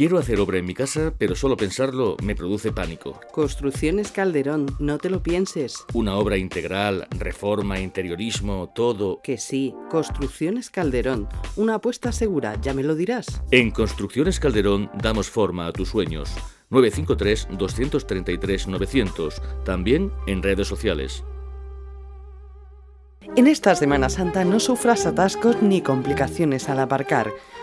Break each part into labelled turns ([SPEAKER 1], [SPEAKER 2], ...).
[SPEAKER 1] Quiero hacer obra en mi casa, pero solo pensarlo me produce pánico.
[SPEAKER 2] Construcciones Calderón, no te lo pienses.
[SPEAKER 1] Una obra integral, reforma, interiorismo, todo.
[SPEAKER 2] Que sí, Construcciones Calderón, una apuesta segura, ya me lo dirás.
[SPEAKER 1] En Construcciones Calderón damos forma a tus sueños. 953-233-900, también en redes sociales.
[SPEAKER 2] En esta Semana Santa no sufras atascos ni complicaciones al aparcar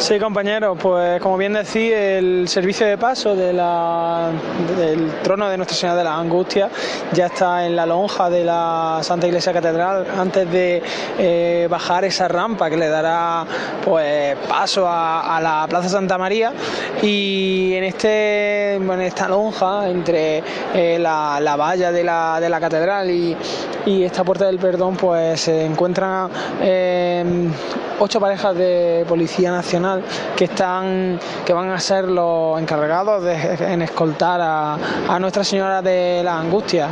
[SPEAKER 3] Sí, compañeros, pues como bien decís, el servicio de paso de del trono de Nuestra Señora de la Angustia ya está en la lonja de la Santa Iglesia Catedral antes de eh, bajar esa rampa que le dará pues paso a, la Plaza Santa María. Y en este en esta lonja entre eh, la, valla de la, de la catedral y, esta puerta del perdón pues se encuentran eh, ocho parejas de Policía Nacional que están que van a ser los encargados de, en escoltar a, Nuestra Señora de la Angustia.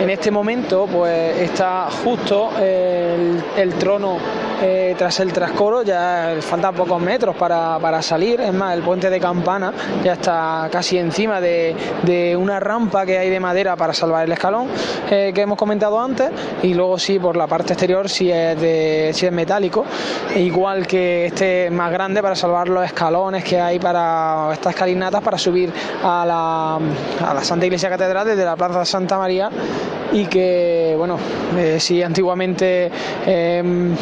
[SPEAKER 3] En este momento pues está justo el trono eh, tras el trascoro, ya faltan pocos metros para, salir, es más, el puente de Campana ya está casi encima de, una rampa que hay de madera para salvar el escalón eh, que hemos comentado antes. Y luego sí por la parte exterior si es, de, si es metálico, igual que este más grande para salvar los escalones que hay para estas escalinatas para subir a la, a la Santa Iglesia Catedral desde la Plaza Santa María. Y que, bueno, eh, si antiguamente em,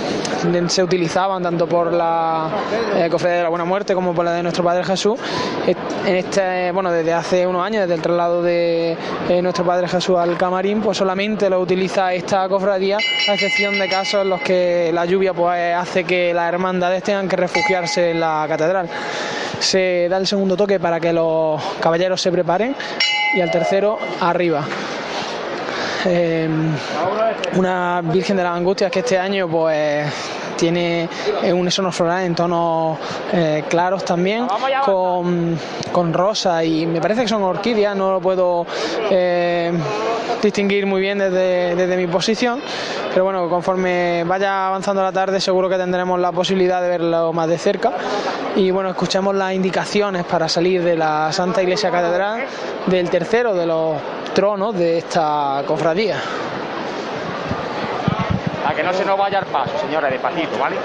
[SPEAKER 3] se utilizaban tanto por la eh, Cofradía de la Buena Muerte como por la de nuestro Padre Jesús, en este, bueno, desde hace unos años, desde el traslado de eh, nuestro Padre Jesús al camarín, pues solamente lo utiliza esta cofradía, a excepción de casos en los que la lluvia pues, hace que las hermandades tengan que refugiarse en la catedral. Se da el segundo toque para que los caballeros se preparen y al tercero arriba. Em, una Virgen de las Angustias que este año pues tiene un sono floral en tonos eh, claros también, con, rosa y me parece que son orquídeas, no lo puedo eh, distinguir muy bien desde, desde, mi posición, pero bueno, conforme vaya avanzando la tarde seguro que tendremos la posibilidad de verlo más de cerca y bueno, escuchamos las indicaciones para salir de la Santa Iglesia Catedral del tercero de los tronos de esta cofradía.
[SPEAKER 4] A que no se nos vaya el paso, señores, despacito, ¿vale?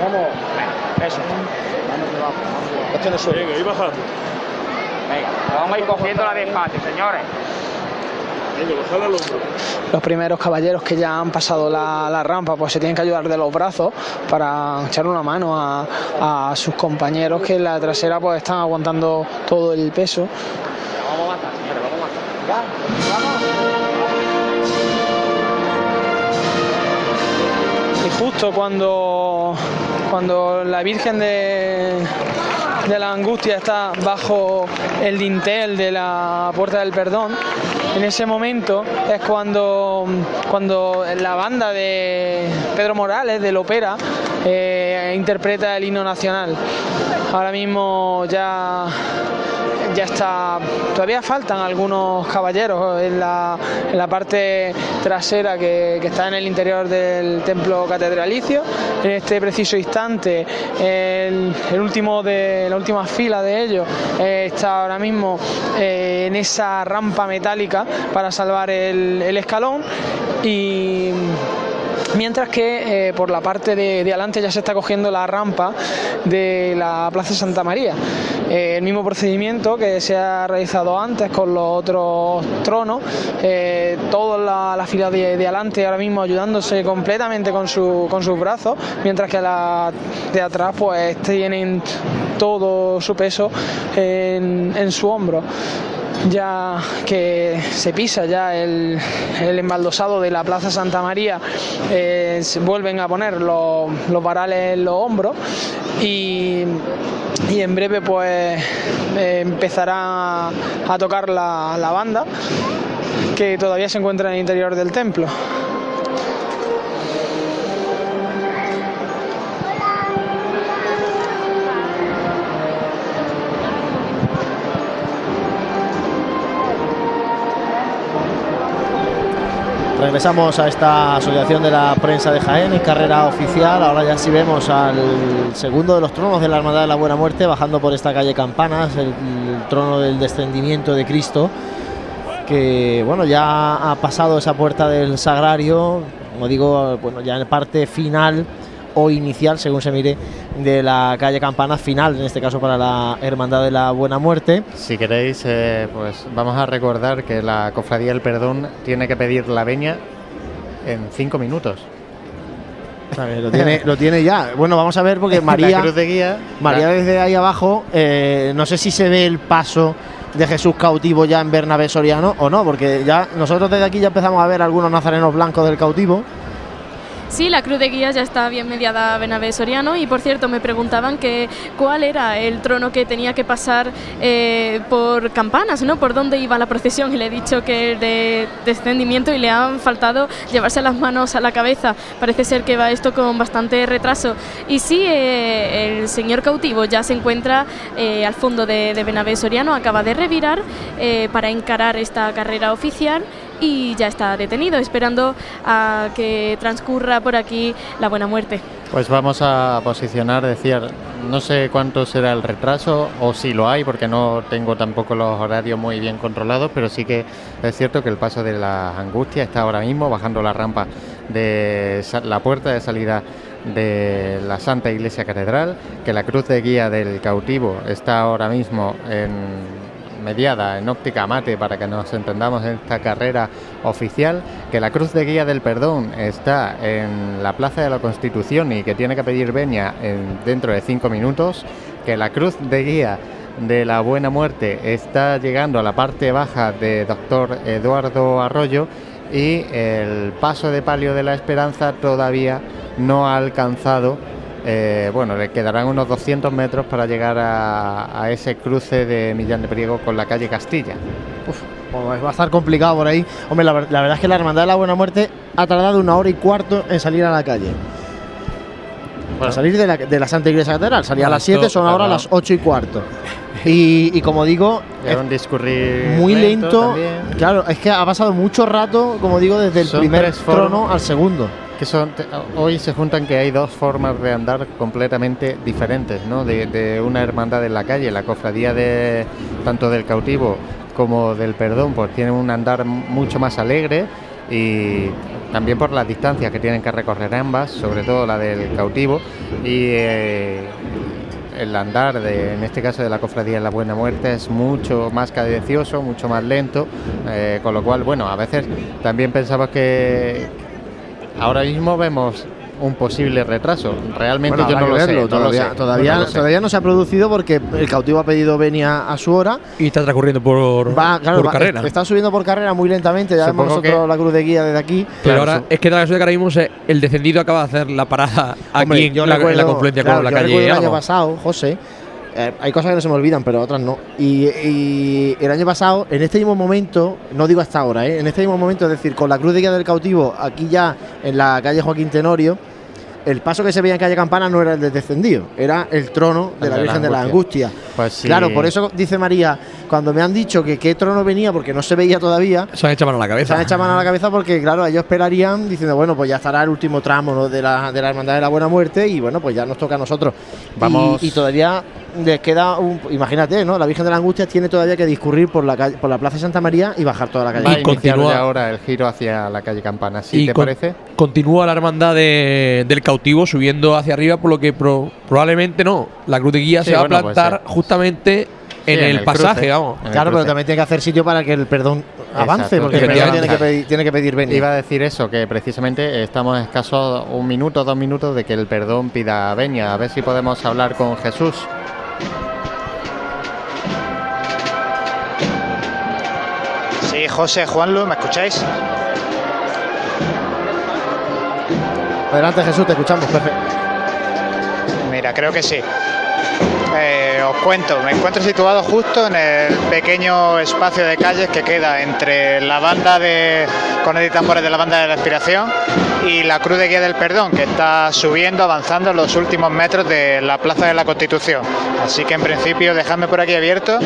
[SPEAKER 3] Vamos.
[SPEAKER 4] Venga, eso.
[SPEAKER 3] Venga, ahí bajando.
[SPEAKER 4] Venga, vamos a ir cogiendo la despacio, señores.
[SPEAKER 3] Los primeros caballeros que ya han pasado la, rampa pues se tienen que ayudar de los brazos para echar una mano a, sus compañeros que en la trasera pues están aguantando todo el peso.
[SPEAKER 4] Vamos a señores, vamos
[SPEAKER 3] Y justo cuando, cuando la Virgen de, de la Angustia está bajo el dintel de la Puerta del Perdón, en ese momento es cuando, cuando la banda de Pedro Morales, del ópera, eh, interpreta el himno nacional. Ahora mismo ya ya está, todavía faltan algunos caballeros en la, en la parte trasera que, está en el interior del templo catedralicio. En este preciso instante, el, último de la última fila de ellos eh, está ahora mismo eh, en esa rampa metálica para salvar el, el escalón y mientras que eh, por la parte de, adelante ya se está cogiendo la rampa de la Plaza Santa María. Eh, el mismo procedimiento que se ha realizado antes con los otros tronos, eh, toda la, fila de, adelante ahora mismo ayudándose completamente con, su, con sus brazos, mientras que la de atrás pues tienen todo su peso en su hombro ya que se pisa ya el, el embaldosado de la Plaza Santa María, eh, se vuelven a poner los, los varales en los hombros y, y en breve pues eh, empezará a tocar la, la banda que todavía se encuentra en el interior del templo.
[SPEAKER 5] Regresamos a esta asociación de la prensa de Jaén en carrera oficial. Ahora ya sí vemos al segundo de los tronos de la Hermandad de la Buena Muerte bajando por esta calle Campanas, el, trono del descendimiento de Cristo, que bueno ya ha pasado esa puerta del sagrario, como digo, bueno ya en parte final o inicial, según se mire, de la calle Campana, final, en este caso para la Hermandad de la Buena Muerte.
[SPEAKER 6] Si queréis, eh, pues vamos a recordar que la Cofradía del Perdón tiene que pedir la veña en cinco minutos.
[SPEAKER 5] lo, tiene, lo tiene ya. Bueno, vamos a ver porque María, María desde ahí abajo, eh, no sé si se ve el paso de Jesús cautivo ya en Bernabé Soriano o no, porque ya nosotros desde aquí ya empezamos a ver algunos nazarenos blancos del cautivo.
[SPEAKER 7] Sí, la cruz de guía ya está bien mediada a Benavés Soriano y por cierto me preguntaban que cuál era el trono que tenía que pasar eh, por campanas, ¿no? Por dónde iba la procesión y le he dicho que el de descendimiento y le han faltado llevarse las manos a la cabeza. Parece ser que va esto con bastante retraso. Y sí, eh, el señor cautivo ya se encuentra eh, al fondo de, de Benavés Soriano, acaba de revirar para encarar esta carrera oficial y ya está detenido, esperando a que transcurra por aquí la buena muerte.
[SPEAKER 6] Pues vamos a posicionar, decir, no sé cuánto será el retraso o si lo hay, porque no tengo tampoco los horarios muy bien controlados, pero sí que es cierto que el paso de la angustia está ahora mismo bajando la rampa de la puerta de salida de la Santa Iglesia Catedral, que la cruz de guía del cautivo está ahora mismo en mediada en óptica mate para que nos entendamos en esta carrera oficial, que la Cruz de Guía del Perdón está en la Plaza de la Constitución y que tiene que pedir venia en, dentro de cinco minutos, que la Cruz de Guía de la Buena Muerte está llegando a la parte baja de Doctor Eduardo Arroyo y el paso de palio de la Esperanza todavía no ha alcanzado eh, bueno, le quedarán unos 200 metros para llegar a, ese cruce de Millán de Priego con la calle Castilla.
[SPEAKER 5] Uf, pues va a estar complicado por ahí. Hombre, la, verdad es que la Hermandad de la Buena Muerte ha tardado una hora y cuarto en salir a la calle. Para salir de la, Santa Iglesia Catedral. Salía a las 7, son ahora las 8 y cuarto. Y, como digo,
[SPEAKER 6] es un discurrir
[SPEAKER 5] muy lento. claro, es que ha pasado mucho rato, como digo, desde el primer trono al segundo
[SPEAKER 6] que hoy se juntan que hay dos formas de andar completamente diferentes, ¿no? De, una hermandad en la calle, la cofradía de tanto del cautivo como del perdón, pues tienen un andar mucho más alegre y también por las distancias que tienen que recorrer ambas, sobre todo la del cautivo y eh, el andar de, en este caso de la cofradía de la Buena Muerte es mucho más cadencioso, mucho más lento, eh, con lo cual, bueno, a veces también pensamos que, Ahora mismo vemos un posible retraso. Realmente yo no lo, sé,
[SPEAKER 5] todavía, Todavía, no se ha producido porque el cautivo ha pedido venia a su hora.
[SPEAKER 8] Y está transcurriendo por, carrera.
[SPEAKER 5] Está subiendo por carrera muy lentamente. Ya vemos nosotros la cruz de guía desde aquí.
[SPEAKER 8] Pero ahora es que la caso de que ahora mismo el descendido acaba de hacer la parada aquí en, la, confluencia con la calle.
[SPEAKER 5] El año pasado, José, eh, hay cosas que no se me olvidan, pero otras no. Y, el año pasado, en este mismo momento, no digo hasta ahora, ¿eh? en este mismo momento, es decir, con la cruz de guía del cautivo, aquí ya en la calle Joaquín Tenorio, el paso que se veía en calle Campana no era el del descendido, era el trono de la Virgen de la Angustia. Pues Claro, por eso dice María, cuando me han dicho que qué trono venía, porque no se veía todavía.
[SPEAKER 8] Se han echado mano a la cabeza.
[SPEAKER 5] Se han echado mano a la cabeza porque, claro, ellos esperarían diciendo, bueno, pues ya estará el último tramo de, la, de la Hermandad de la Buena Muerte y bueno, pues ya nos toca a nosotros. Vamos. y todavía les queda un. Imagínate, ¿no? La Virgen de la Angustia tiene todavía que discurrir por la, calle, por la Plaza Santa María y bajar toda la calle.
[SPEAKER 6] y continúa ahora el giro hacia la calle Campana, ¿sí te parece?
[SPEAKER 8] Continúa la hermandad del cautivo subiendo hacia arriba, por lo que probablemente no. La cruz de guía se va a plantar justamente en, el, pasaje, vamos.
[SPEAKER 5] Claro, pero también tiene que hacer sitio para que el perdón avance, porque el perdón tiene que, pedir, tiene que pedir venia.
[SPEAKER 6] Iba a decir eso, que precisamente estamos escasos un minuto, dos minutos de que el perdón pida venia. A ver si podemos hablar con Jesús.
[SPEAKER 9] José, Juanlu, ¿me escucháis?
[SPEAKER 5] Adelante Jesús, te escuchamos, perfecto.
[SPEAKER 9] Mira, creo que sí. Eh, os cuento, me encuentro situado justo en el pequeño espacio de calles que queda entre la banda de con y tambores de la banda de la aspiración y la Cruz de Guía del Perdón, que está subiendo, avanzando los últimos metros de la Plaza de la Constitución. Así que en principio dejadme por aquí abierto,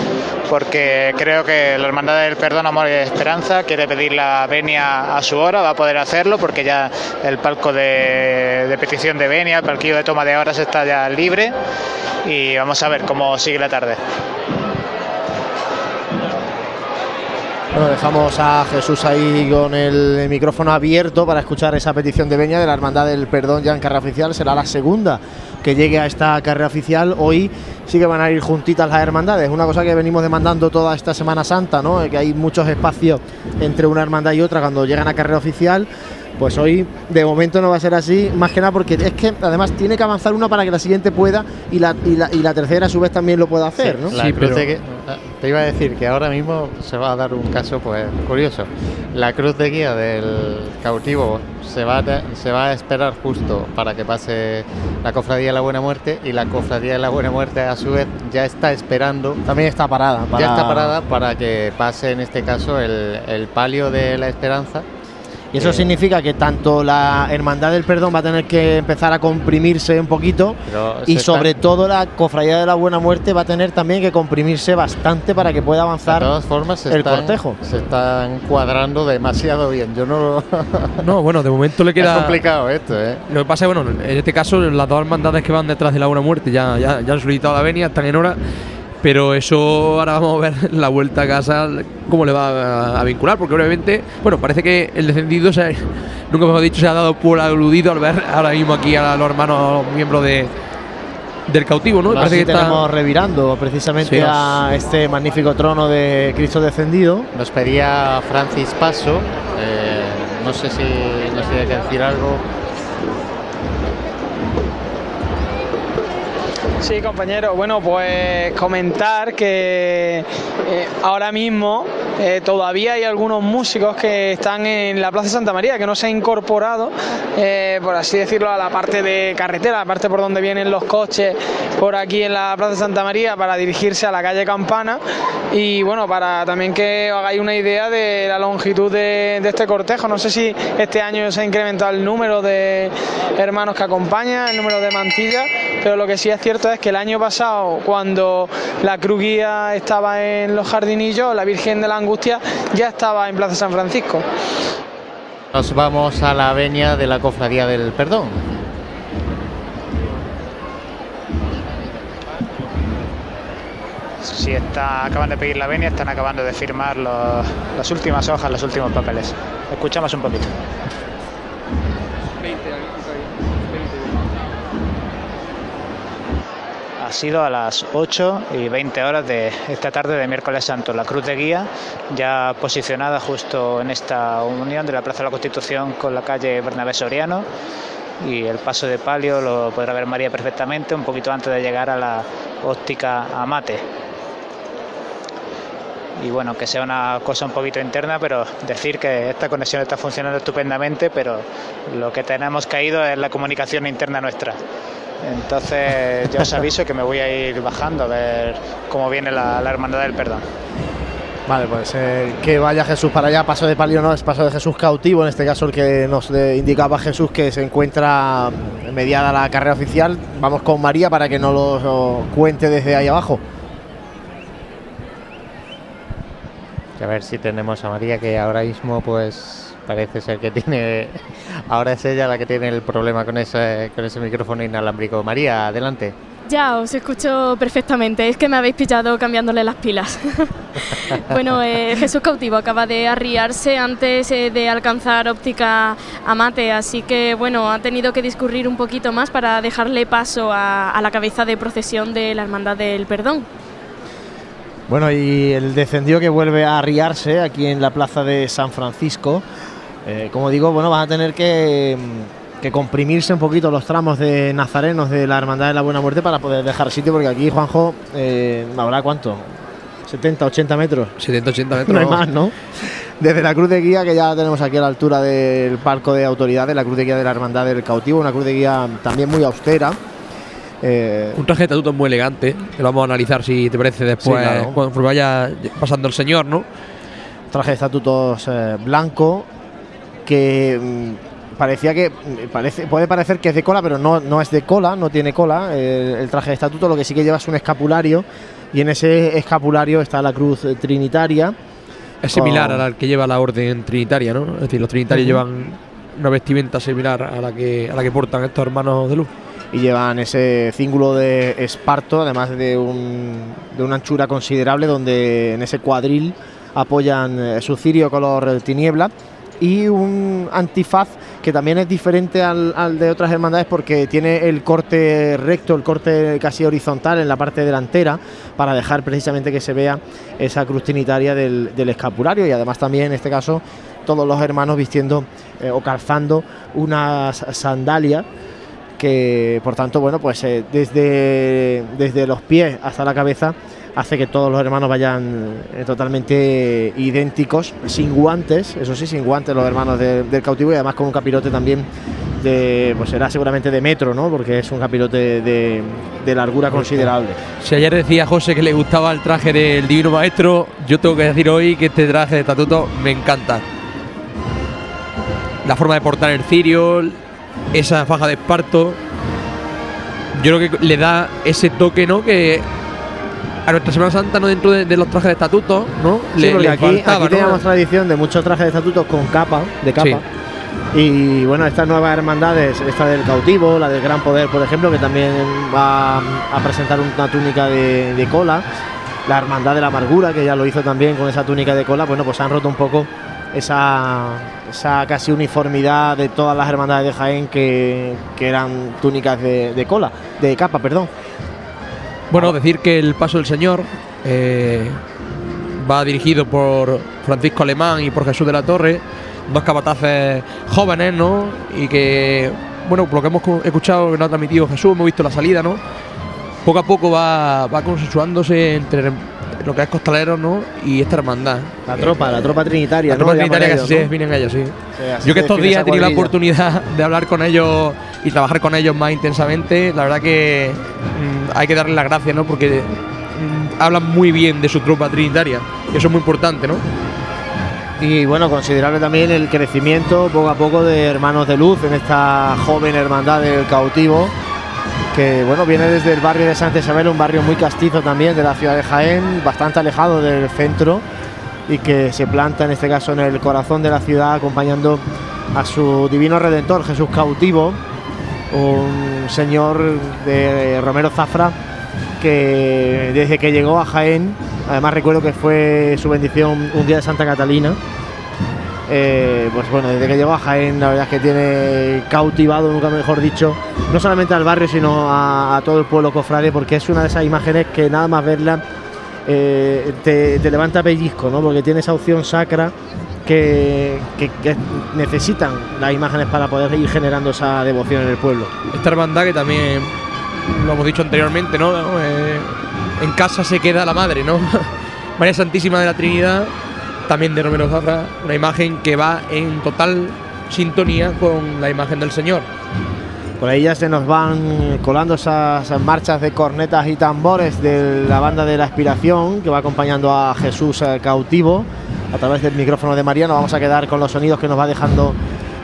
[SPEAKER 9] porque creo que la Hermandad del Perdón, Amor y Esperanza quiere pedir la venia a su hora, va a poder hacerlo, porque ya el palco de, de petición de venia, el palquillo de toma de horas está ya libre. Y vamos a ver cómo sigue la tarde.
[SPEAKER 5] Dejamos a Jesús ahí con el micrófono abierto para escuchar esa petición de veña de la Hermandad del Perdón ya en carrera oficial. Será la segunda que llegue a esta carrera oficial. Hoy sí que van a ir juntitas las hermandades. Una cosa que venimos demandando toda esta Semana Santa, ¿no? Que hay muchos espacios entre una hermandad y otra cuando llegan a carrera oficial. Pues hoy de momento no va a ser así, más que nada porque es que además tiene que avanzar una para que la siguiente pueda y la, y la, tercera a su vez también lo pueda hacer, ¿no?
[SPEAKER 6] Sí, pero... te iba a decir que ahora mismo se va a dar un caso pues curioso. La cruz de guía del cautivo se va, a, se va a esperar justo para que pase la cofradía de la Buena Muerte y la cofradía de la Buena Muerte a su vez ya está esperando.
[SPEAKER 5] También está parada.
[SPEAKER 6] Ya está parada para que pase en este caso el, el palio de la esperanza
[SPEAKER 5] y eso significa que tanto la Hermandad del Perdón va a tener que empezar a comprimirse un poquito y sobre todo la Cofradía de la Buena Muerte va a tener también que comprimirse bastante para que pueda avanzar
[SPEAKER 6] de todas formas,
[SPEAKER 5] el cortejo.
[SPEAKER 6] Se están cuadrando demasiado bien. Yo no
[SPEAKER 8] No, bueno, de momento le queda.
[SPEAKER 6] Es complicado esto, ¿eh?
[SPEAKER 8] Lo que pasa es, bueno, en este caso, las dos hermandades que van detrás de la Buena Muerte ya, ya, ya han solicitado la venia, están en hora pero eso ahora vamos a ver la vuelta a casa cómo le va a, vincular, porque obviamente, bueno, parece que el descendido, se, nunca hemos dicho, se ha dado por aludido al ver ahora mismo aquí a los hermanos miembros de, del cautivo, ¿no?
[SPEAKER 5] parece que estamos revirando precisamente a este magnífico trono de Cristo descendido.
[SPEAKER 6] Nos pedía Francis Paso, eh, no sé si nos tiene que decir algo.
[SPEAKER 3] Sí, compañero. Bueno, pues comentar que eh, ahora mismo eh, todavía hay algunos músicos que están en la Plaza Santa María, que no se han incorporado, eh, por así decirlo, a la parte de carretera, la parte por donde vienen los coches, por aquí en la Plaza Santa María, para dirigirse a la calle Campana. Y bueno, para también que os hagáis una idea de la longitud de, este cortejo. No sé si este año se ha incrementado el número de hermanos que acompañan, el número de mantillas, pero lo que sí es cierto es que el año pasado, cuando la cruz guía estaba en los jardinillos, la Virgen de la ya estaba en Plaza San Francisco.
[SPEAKER 6] Nos vamos a la venia de la Cofradía del Perdón.
[SPEAKER 9] Si está, acaban de pedir la venia, están acabando de firmar las últimas hojas, los últimos papeles. Escuchamos un poquito. Ha sido a las 8 y 20 horas de esta tarde de miércoles santo. La cruz de guía ya posicionada justo en esta unión de la Plaza de la Constitución con la calle Bernabé Soriano y el paso de palio lo podrá ver María perfectamente un poquito antes de llegar a la óptica Amate. Y bueno, que sea una cosa un poquito interna, pero decir que esta conexión está funcionando estupendamente, pero lo que tenemos caído es la comunicación interna nuestra. Entonces yo os aviso que me voy a ir bajando a ver cómo viene la, Hermandad del Perdón.
[SPEAKER 5] Vale, pues eh, que vaya Jesús para allá, paso de palio no, es paso de Jesús cautivo, en este caso el que nos indicaba Jesús que se encuentra mediada la carrera oficial. Vamos con María para que nos lo cuente desde ahí abajo.
[SPEAKER 6] A ver si tenemos a María que ahora mismo pues parece ser que tiene ahora es ella la que tiene el problema con ese con ese micrófono inalámbrico. María, adelante.
[SPEAKER 7] Ya, os escucho perfectamente. Es que me habéis pillado cambiándole las pilas. bueno, eh, Jesús Cautivo acaba de arriarse antes eh, de alcanzar óptica Amate, así que bueno, ha tenido que discurrir un poquito más para dejarle paso a, a la cabeza de procesión de la Hermandad del Perdón.
[SPEAKER 5] Bueno, y el descendido que vuelve a arriarse aquí en la plaza de San Francisco. Eh, como digo, bueno, van a tener que, que comprimirse un poquito los tramos de nazarenos de la Hermandad de la Buena Muerte para poder dejar sitio, porque aquí, Juanjo, eh, ¿habrá cuánto? 70, 80 metros.
[SPEAKER 8] 70, 80 metros.
[SPEAKER 5] No hay más, ¿no? Desde la cruz de guía, que ya tenemos aquí a la altura del palco de autoridades, la cruz de guía de la Hermandad del Cautivo, una cruz de guía también muy austera. Eh,
[SPEAKER 8] Un traje de estatuto muy elegante, que lo vamos a analizar si te parece después,
[SPEAKER 5] Sí, claro.
[SPEAKER 8] cuando vaya pasando el señor, ¿no?
[SPEAKER 5] traje de estatutos eh, blanco que mm, parecía que mm, parece, puede parecer que es de cola, pero no, no es de cola, no tiene cola el traje de estatuto, lo que sí que lleva es un escapulario y en ese escapulario está la cruz trinitaria.
[SPEAKER 8] Es similar a la que lleva la orden trinitaria, ¿no? Es decir, los trinitarios llevan una vestimenta similar a la que a la que portan estos hermanos de luz.
[SPEAKER 5] y llevan ese cíngulo de esparto, además de, un, de una anchura considerable, donde en ese cuadril apoyan eh, su cirio color tiniebla y un antifaz que también es diferente al, de otras hermandades porque tiene el corte recto, el corte casi horizontal en la parte delantera para dejar precisamente que se vea esa cruz trinitaria del, del escapulario. Y además también en este caso todos los hermanos vistiendo eh, o calzando unas sandalias que por tanto, bueno, pues eh, desde, desde los pies hasta la cabeza hace que todos los hermanos vayan eh, totalmente idénticos, sin guantes, eso sí, sin guantes los hermanos de- del cautivo y además con un capirote también de, pues será seguramente de metro, ¿no? Porque es un capirote de, de largura considerable.
[SPEAKER 8] Si ayer decía José que le gustaba el traje del Divino Maestro, yo tengo que decir hoy que este traje de estatuto me encanta. La forma de portar el cirio, esa faja de esparto, yo creo que le da ese toque, ¿no? Que a nuestra Semana Santa, no dentro de, de los trajes de estatuto, ¿no?
[SPEAKER 5] Sí,
[SPEAKER 8] le,
[SPEAKER 5] porque
[SPEAKER 8] le
[SPEAKER 5] aquí,
[SPEAKER 8] faltaba,
[SPEAKER 5] aquí
[SPEAKER 8] ¿no?
[SPEAKER 5] teníamos tradición de muchos trajes de estatutos con capa, de capa.
[SPEAKER 8] Sí.
[SPEAKER 5] Y bueno, estas nuevas hermandades, esta del cautivo, la del Gran Poder, por ejemplo, que también va a presentar una túnica de, de cola, la Hermandad de la Amargura, que ya lo hizo también con esa túnica de cola, bueno, pues han roto un poco esa, esa casi uniformidad de todas las hermandades de Jaén que, que eran túnicas de, de cola, de capa, perdón.
[SPEAKER 8] Bueno, decir que el paso del Señor eh, va dirigido por Francisco Alemán y por Jesús de la Torre, dos capataces jóvenes, ¿no? Y que, bueno, lo que hemos cu- escuchado que nos ha transmitido Jesús, hemos visto la salida, ¿no? Poco a poco va, va consensuándose entre lo que es Costaleros, ¿no? Y esta hermandad.
[SPEAKER 5] La tropa, la tropa trinitaria,
[SPEAKER 8] La tropa
[SPEAKER 5] ¿no?
[SPEAKER 8] Trinitaria que
[SPEAKER 5] ellos, ¿no?
[SPEAKER 8] se definen ellos, sí. Yo que estos días he tenido la oportunidad de hablar con ellos y trabajar con ellos más intensamente, la verdad que mm, hay que darles las gracias, ¿no? Porque mm, hablan muy bien de su tropa trinitaria, y eso es muy importante, ¿no?
[SPEAKER 5] Y bueno, considerable también el crecimiento poco a poco de Hermanos de Luz en esta joven hermandad del cautivo, que bueno, viene desde el barrio de Santa Isabel, un barrio muy castizo también de la ciudad de Jaén, bastante alejado del centro y que se planta en este caso en el corazón de la ciudad acompañando a su divino redentor Jesús cautivo, un señor de Romero Zafra que desde que llegó a Jaén, además recuerdo que fue su bendición un día de Santa Catalina, eh, pues bueno, desde que llegó a Jaén, la verdad es que tiene cautivado, nunca mejor dicho, no solamente al barrio, sino a, todo el pueblo cofrade, porque es una de esas imágenes que nada más verla eh, te, levanta pellizco, ¿no? Porque tiene esa opción sacra que necesitan las imágenes para poder ir generando esa devoción en el pueblo.
[SPEAKER 8] Esta hermandad que también lo hemos dicho anteriormente, ¿no? Eh, en casa se queda la madre, ¿no? María Santísima de la Trinidad, también de Romero Zafra, una imagen que va en total sintonía con la imagen del Señor.
[SPEAKER 5] Por ahí ya se nos van colando esas marchas de cornetas y tambores de la banda de la aspiración que va acompañando a Jesús eh, cautivo a través del micrófono de Mariano. Vamos a quedar con los sonidos que nos va dejando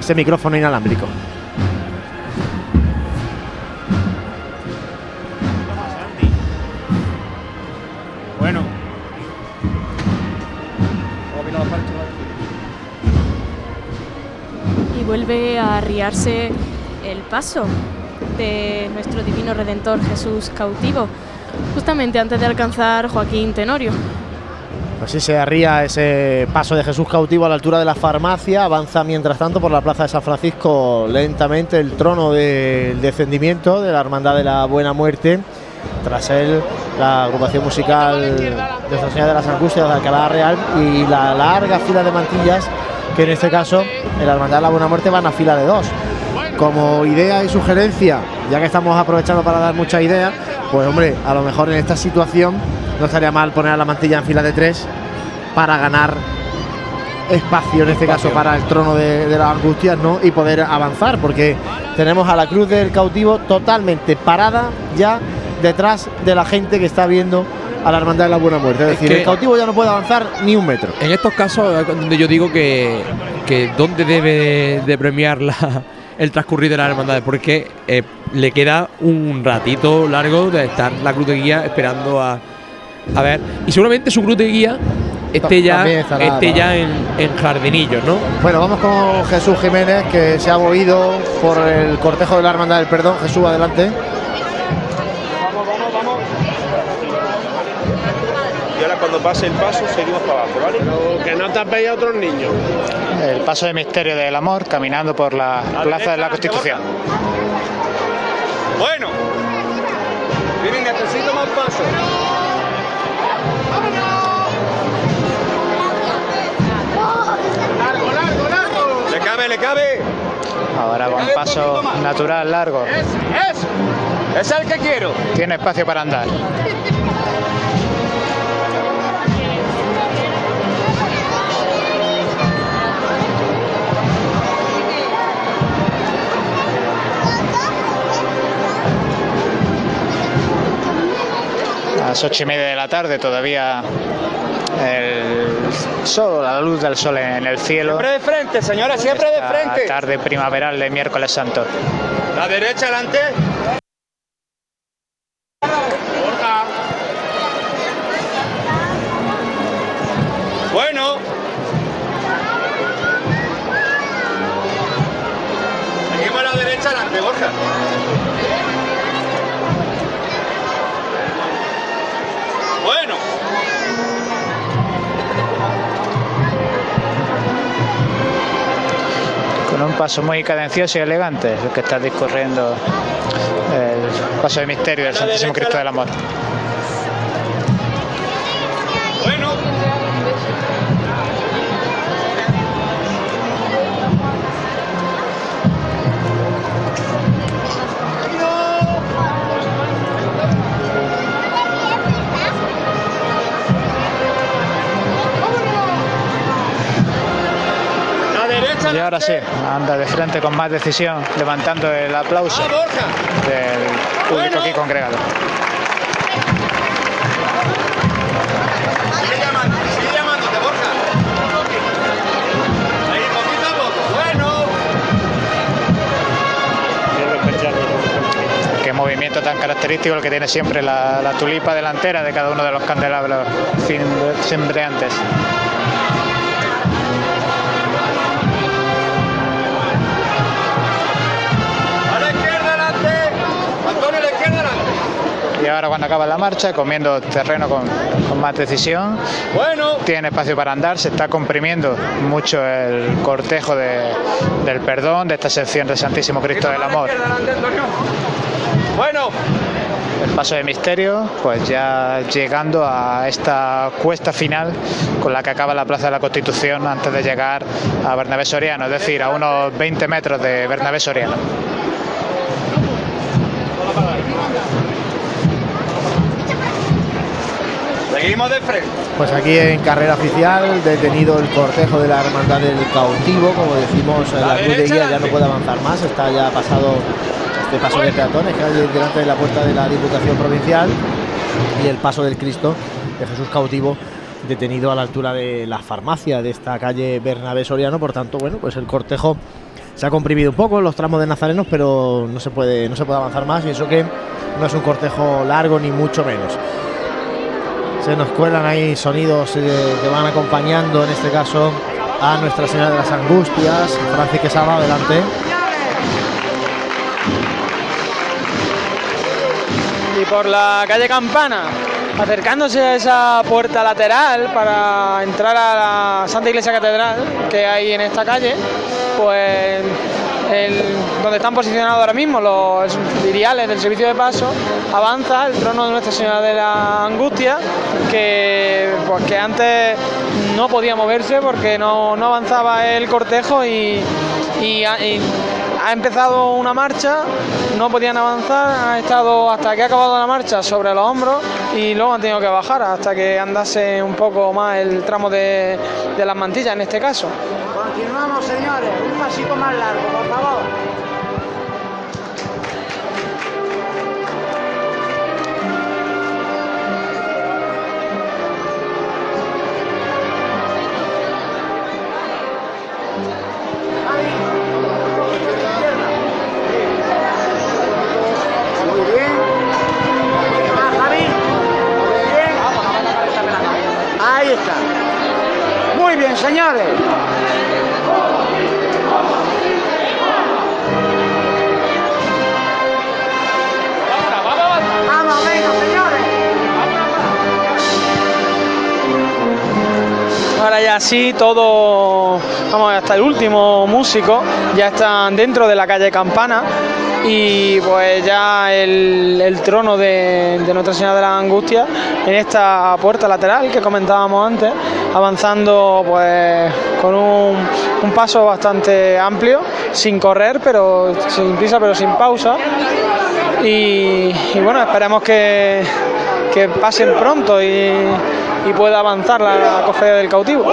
[SPEAKER 5] ese micrófono inalámbrico.
[SPEAKER 7] El paso de nuestro divino redentor Jesús cautivo, justamente antes de alcanzar Joaquín Tenorio.
[SPEAKER 5] Pues sí, se arría ese paso de Jesús cautivo a la altura de la farmacia, avanza mientras tanto por la plaza de San Francisco lentamente el trono del descendimiento de la Hermandad de la Buena Muerte. Tras él, la agrupación musical de Nuestra de las Angustias de Alcalá Real y la larga fila de mantillas que en este caso en la Hermandad de la Buena Muerte van a fila de dos. Como idea y sugerencia, ya que estamos aprovechando para dar muchas ideas, pues hombre, a lo mejor en esta situación no estaría mal poner a la mantilla en fila de tres para ganar espacio, en este caso para el trono de, de las angustias, ¿no? Y poder avanzar, porque tenemos a la cruz del cautivo totalmente parada ya detrás de la gente que está viendo a la hermandad de la buena muerte. Es,
[SPEAKER 8] Es
[SPEAKER 5] decir, el cautivo ya no puede avanzar ni un metro.
[SPEAKER 8] En estos casos donde yo digo que, que dónde debe de premiar la- el transcurrir de las hermandades, porque eh, le queda un ratito largo de estar la cruz de guía esperando a, a ver. Y seguramente su cruz de guía esté ya,
[SPEAKER 5] estará,
[SPEAKER 8] esté ya en, en jardinillos, ¿no?
[SPEAKER 5] Bueno, vamos con Jesús Jiménez, que se ha movido por el cortejo de la hermandad del perdón. Jesús, adelante.
[SPEAKER 10] Cuando pase el paso seguimos para abajo, ¿vale? que no tapéis a otros niños.
[SPEAKER 9] El paso de misterio del amor caminando por la Plaza de la Constitución.
[SPEAKER 10] Bueno. Miren, necesito más paso. Largo, largo, largo. ¿Le cabe, le cabe?
[SPEAKER 9] Ahora va un paso natural largo.
[SPEAKER 10] ¡Eso! ¡Es el que quiero!
[SPEAKER 9] Tiene espacio para andar. A las ocho y media de la tarde todavía el sol, la luz del sol en el cielo.
[SPEAKER 10] Siempre de frente, señora, siempre de frente.
[SPEAKER 9] tarde primaveral de miércoles santo.
[SPEAKER 10] La derecha adelante. Bueno. Seguimos a la derecha adelante, Borja.
[SPEAKER 9] Con un paso muy cadencioso y elegante, el que está discurriendo el paso de misterio del Santísimo Cristo del Amor. Y ahora sí, anda de frente con más decisión, levantando el aplauso del público aquí congregado. Qué movimiento tan característico el que tiene siempre la, la tulipa delantera de cada uno de los candelabros cim- Y ahora cuando acaba la marcha, comiendo terreno con, con más decisión,
[SPEAKER 10] Bueno.
[SPEAKER 9] tiene espacio para andar, se está comprimiendo mucho el cortejo de- del perdón, de esta sección del Santísimo Cristo del Amor.
[SPEAKER 10] Bueno.
[SPEAKER 9] El paso de misterio, pues ya llegando a esta cuesta final con la que acaba la Plaza de la Constitución antes de llegar a Bernabé Soriano, es decir, a unos 20 metros de Bernabé Soriano.
[SPEAKER 10] Seguimos de frente.
[SPEAKER 5] Pues aquí en carrera oficial, detenido el cortejo de la Hermandad del Cautivo, como decimos, la,
[SPEAKER 10] La
[SPEAKER 5] cruz de guía ya no puede avanzar más, está ya pasado este paso de peatones que hay delante de la puerta de la Diputación Provincial y el paso del Cristo de Jesús cautivo detenido a la altura de la farmacia de esta calle Bernabé Soriano, por tanto, bueno, pues el cortejo se ha comprimido un poco en los tramos de nazarenos, pero no se puede, no se puede avanzar más y eso que no es un cortejo largo ni mucho menos. Se nos cuelan ahí sonidos eh, que van acompañando, en este caso, a Nuestra Señora de las Angustias. Francis Quesada, adelante.
[SPEAKER 3] Y por la calle Campana, acercándose a esa puerta lateral para entrar a la Santa Iglesia Catedral que hay en esta calle, pues donde están posicionados ahora mismo los viriales del servicio de paso, avanza el trono de Nuestra Señora de la Angustia, que, pues, que antes no podía moverse porque no, no avanzaba el cortejo y ha empezado una marcha, no podían avanzar, ha estado hasta que ha acabado la marcha sobre los hombros y luego han tenido que bajar hasta que andase un poco más el tramo de las mantillas en este caso.
[SPEAKER 11] Continuamos, señores. Un pasito más largo, por favor. Señores.
[SPEAKER 3] Ahora ya sí, todo, vamos, hasta el último músico. Ya están dentro de la calle Campana. Y pues ya el, el trono de, de Nuestra Señora de la Angustia en esta puerta lateral que comentábamos antes, avanzando pues con un, paso bastante amplio, sin correr, pero sin prisa, pero sin pausa. Y, bueno, esperemos que, que pasen pronto y, pueda avanzar la, la cofradía del cautivo.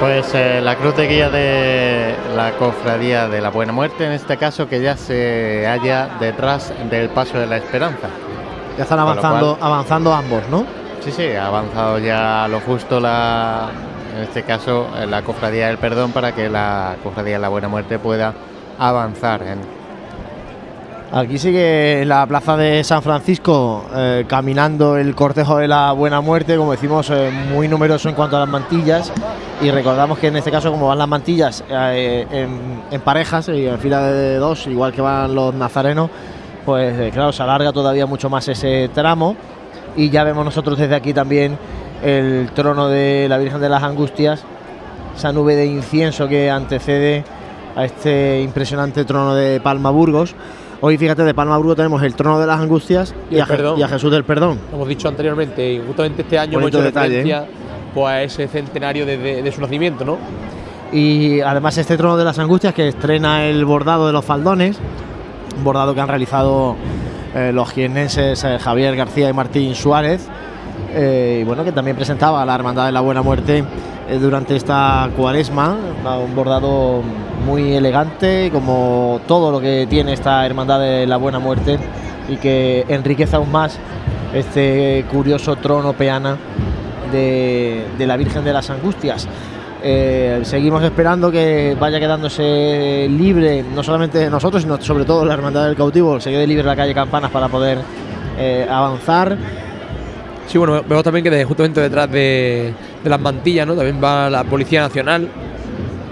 [SPEAKER 6] Pues eh, la cruz de guía de la cofradía de la Buena Muerte, en este caso, que ya se halla detrás del paso de la Esperanza.
[SPEAKER 5] Ya están avanzando,
[SPEAKER 6] cual-
[SPEAKER 5] avanzando ambos, ¿no?
[SPEAKER 6] Sí, sí, ha avanzado ya lo justo la, en este caso, eh, la cofradía del perdón para que la cofradía de la Buena Muerte pueda avanzar. En,
[SPEAKER 5] Aquí sigue en la plaza de San Francisco eh, caminando el cortejo de la Buena Muerte, como decimos, eh, muy numeroso en cuanto a las mantillas. Y recordamos que en este caso, como van las mantillas eh, en, en parejas y en fila de dos, igual que van los nazarenos, pues eh, claro, se alarga todavía mucho más ese tramo. Y ya vemos nosotros desde aquí también el trono de la Virgen de las Angustias, esa nube de incienso que antecede a este impresionante trono de Palma Burgos. Hoy, fíjate, de Palma Burgos tenemos el trono de las Angustias y, a, Je-
[SPEAKER 8] perdón.
[SPEAKER 5] y a Jesús del Perdón.
[SPEAKER 8] Como hemos dicho anteriormente, y justamente este año hemos
[SPEAKER 5] Bonito
[SPEAKER 8] hecho
[SPEAKER 5] detalle, ¿eh?
[SPEAKER 8] referencia pues, a ese centenario de, de- de su nacimiento, ¿no?
[SPEAKER 5] Y además este trono de las Angustias que estrena el bordado de los faldones, un bordado que han realizado eh, los jiennenses eh, Javier García y Martín Suárez, eh, y bueno, que también presentaba la Hermandad de la Buena Muerte eh, durante esta cuaresma, un bordado muy elegante, como todo lo que tiene esta Hermandad de la Buena Muerte, y que enriquece aún más este curioso trono peana de la Virgen de las Angustias. Eh, seguimos esperando que vaya quedándose libre, no solamente nosotros, sino sobre todo la Hermandad del Cautivo, se quede libre la calle Campanas para poder eh, avanzar.
[SPEAKER 8] Sí, bueno, vemos también que de- justamente detrás de, de las mantillas, ¿no? También va la Policía Nacional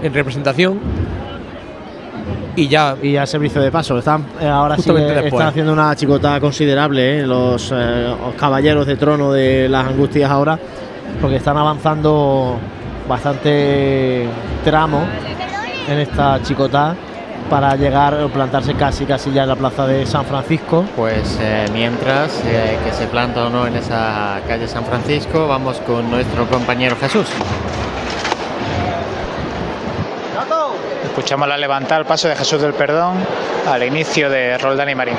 [SPEAKER 8] en representación. Y ya.
[SPEAKER 5] Y al servicio de paso. Están, eh, ahora sí están haciendo una chicotada considerable los, los caballeros de trono de las angustias ahora, porque están avanzando bastante tramo en esta chicotada para llegar o plantarse casi casi ya en la plaza de San Francisco.
[SPEAKER 6] Pues eh, mientras eh, que se planta o no en esa calle San Francisco, vamos con nuestro compañero Jesús.
[SPEAKER 9] Escuchamos la levantada al paso de Jesús del Perdón al inicio de Roldán y Marín.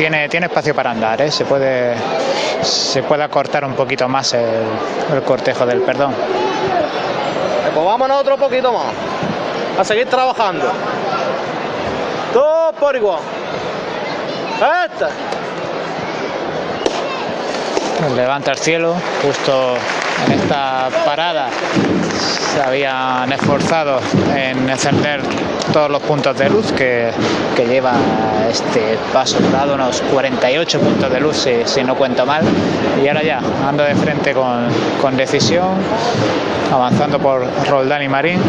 [SPEAKER 9] Tiene, tiene espacio para andar, ¿eh? se, puede, se puede acortar un poquito más el, el cortejo del perdón.
[SPEAKER 12] Pues vámonos otro poquito más. A seguir trabajando. Todo por igual. Este.
[SPEAKER 9] Levanta el cielo, justo en esta parada se habían esforzado en encender todos los puntos de luz que, que lleva este paso dorado, unos 48 puntos de luz si, si no cuento mal. Y ahora ya, ando de frente con, con decisión, avanzando por Roldán y Marín.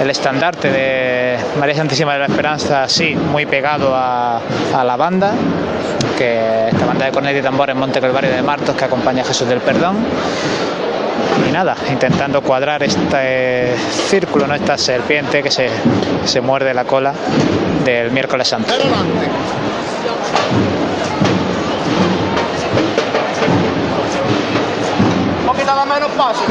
[SPEAKER 9] El estandarte de María Santísima de la Esperanza, sí, muy pegado a, a la banda, que esta banda de cornet y tambor en Monte Calvario de Martos que acompaña a Jesús del Perdón. Nada, intentando cuadrar este círculo, ¿no? esta serpiente que se, se muerde la cola del miércoles santo.
[SPEAKER 12] Menos paso.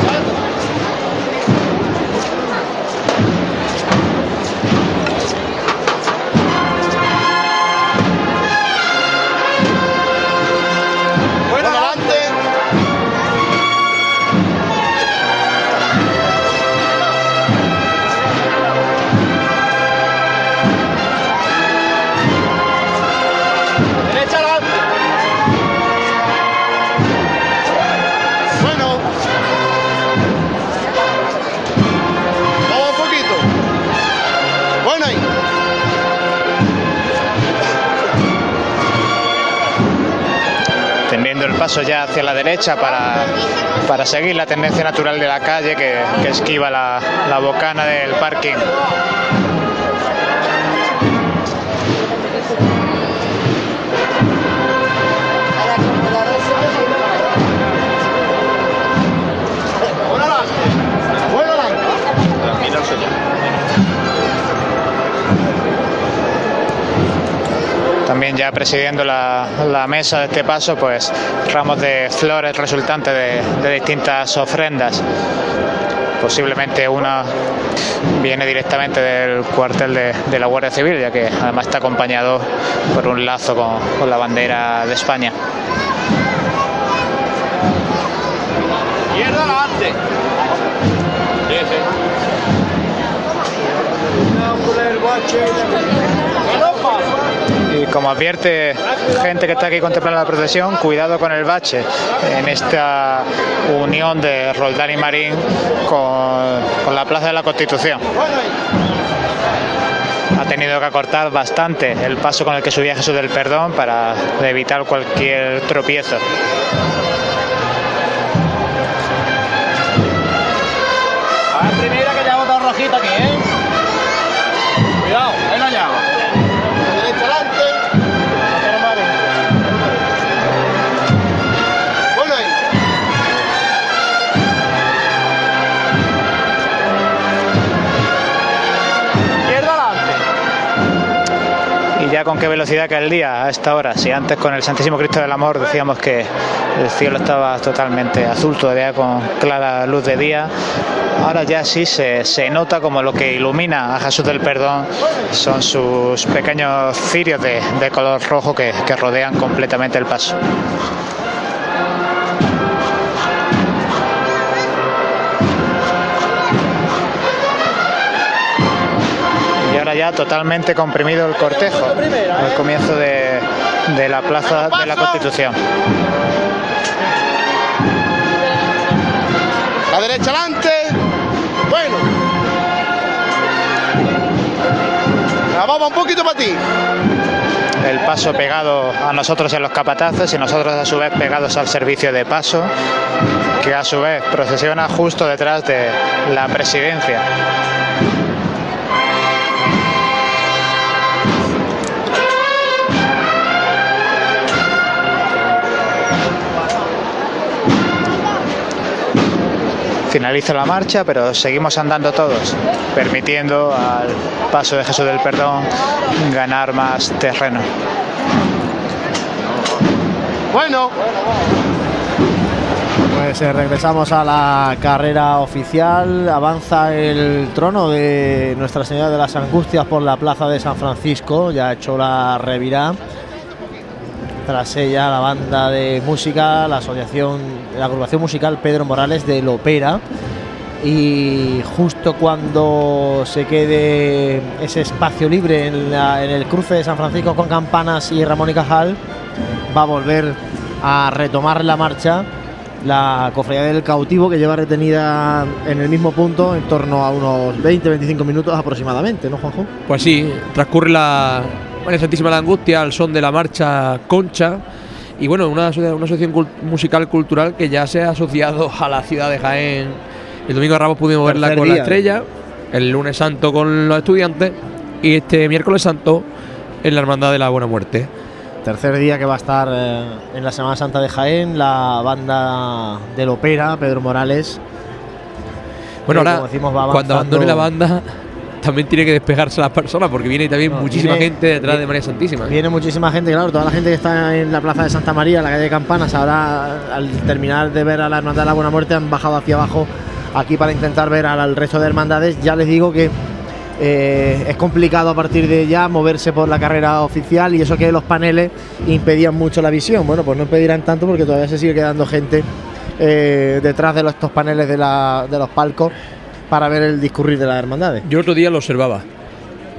[SPEAKER 9] Paso ya hacia la derecha para, para seguir la tendencia natural de la calle que, esquiva la, la bocana del parking. También ya presidiendo la, la mesa de este paso, pues ramos de flores resultantes de, de distintas ofrendas. Posiblemente una viene directamente del cuartel de, de la Guardia Civil, ya que además está acompañado por un lazo con, con la bandera de España.
[SPEAKER 12] Izquierda adelante. Sí, sí.
[SPEAKER 9] Y como advierte gente que está aquí contemplando la procesión, cuidado con el bache en esta unión de Roldán y Marín con, con la Plaza de la Constitución. Ha tenido que acortar bastante el paso con el que subía Jesús del Perdón para evitar cualquier tropiezo.
[SPEAKER 12] A ver, primera que ya botado rojito aquí, ¿eh?
[SPEAKER 9] Y ya con qué velocidad cae el día a esta hora. Si antes con el Santísimo Cristo del Amor decíamos que el cielo estaba totalmente azul, todavía con clara luz de día, ahora ya sí se, se nota como lo que ilumina a Jesús del Perdón son sus pequeños cirios de, de color rojo que, que rodean completamente el paso. Ya totalmente comprimido el cortejo al comienzo de, de la Plaza de la Constitución.
[SPEAKER 12] A derecha adelante. Bueno. La vamos un poquito para ti.
[SPEAKER 9] El paso pegado a nosotros en los capataces y nosotros a su vez pegados al servicio de paso, que a su vez procesiona justo detrás de la presidencia. Finaliza la marcha, pero seguimos andando todos, permitiendo al paso de Jesús del Perdón ganar más terreno.
[SPEAKER 12] Bueno.
[SPEAKER 5] Pues eh, regresamos a la carrera oficial. Avanza el trono de Nuestra Señora de las Angustias por la plaza de San Francisco. Ya ha hecho la revirá. Tras ella la banda de música, la asociación, la agrupación musical Pedro Morales de Lopera. Y justo cuando se quede ese espacio libre en, la- en el cruce de San Francisco con Campanas y Ramón y Cajal, va a volver a retomar la marcha la cofradía del cautivo que lleva retenida en el mismo punto en torno a unos 20-25 minutos aproximadamente, ¿no, Juanjo?
[SPEAKER 8] Pues sí, transcurre la María Santísima de la Angustia al son de la marcha Concha. Y bueno, una, una asociación musical cultural que ya se ha asociado a la ciudad de Jaén. El domingo de Ramos pudimos verla con la estrella, el lunes santo con los estudiantes y este miércoles santo en la Hermandad de la Buena Muerte.
[SPEAKER 5] Tercer día que va a estar eh, en la Semana Santa de Jaén, la banda del Opera, Pedro Morales.
[SPEAKER 8] Bueno,
[SPEAKER 5] que,
[SPEAKER 8] ahora,
[SPEAKER 5] decimos,
[SPEAKER 8] cuando abandone la banda, también tiene que despejarse las personas porque viene también
[SPEAKER 5] No,
[SPEAKER 8] muchísima
[SPEAKER 5] viene-
[SPEAKER 8] gente detrás de María Santísima.
[SPEAKER 5] Viene muchísima gente, claro, toda la gente que está en la plaza de Santa María, en la calle de Campanas, ahora al terminar de ver a la Hermandad de la Buena Muerte han bajado hacia abajo aquí para intentar ver al, al resto de hermandades. Ya les digo que eh, es complicado a partir de ya moverse por la carrera oficial y eso que los paneles impedían mucho la visión. Bueno, pues no impedirán tanto porque todavía se sigue quedando gente eh, detrás de los- estos paneles de, la- de los palcos para ver el discurrir de las hermandades.
[SPEAKER 8] Yo otro día lo observaba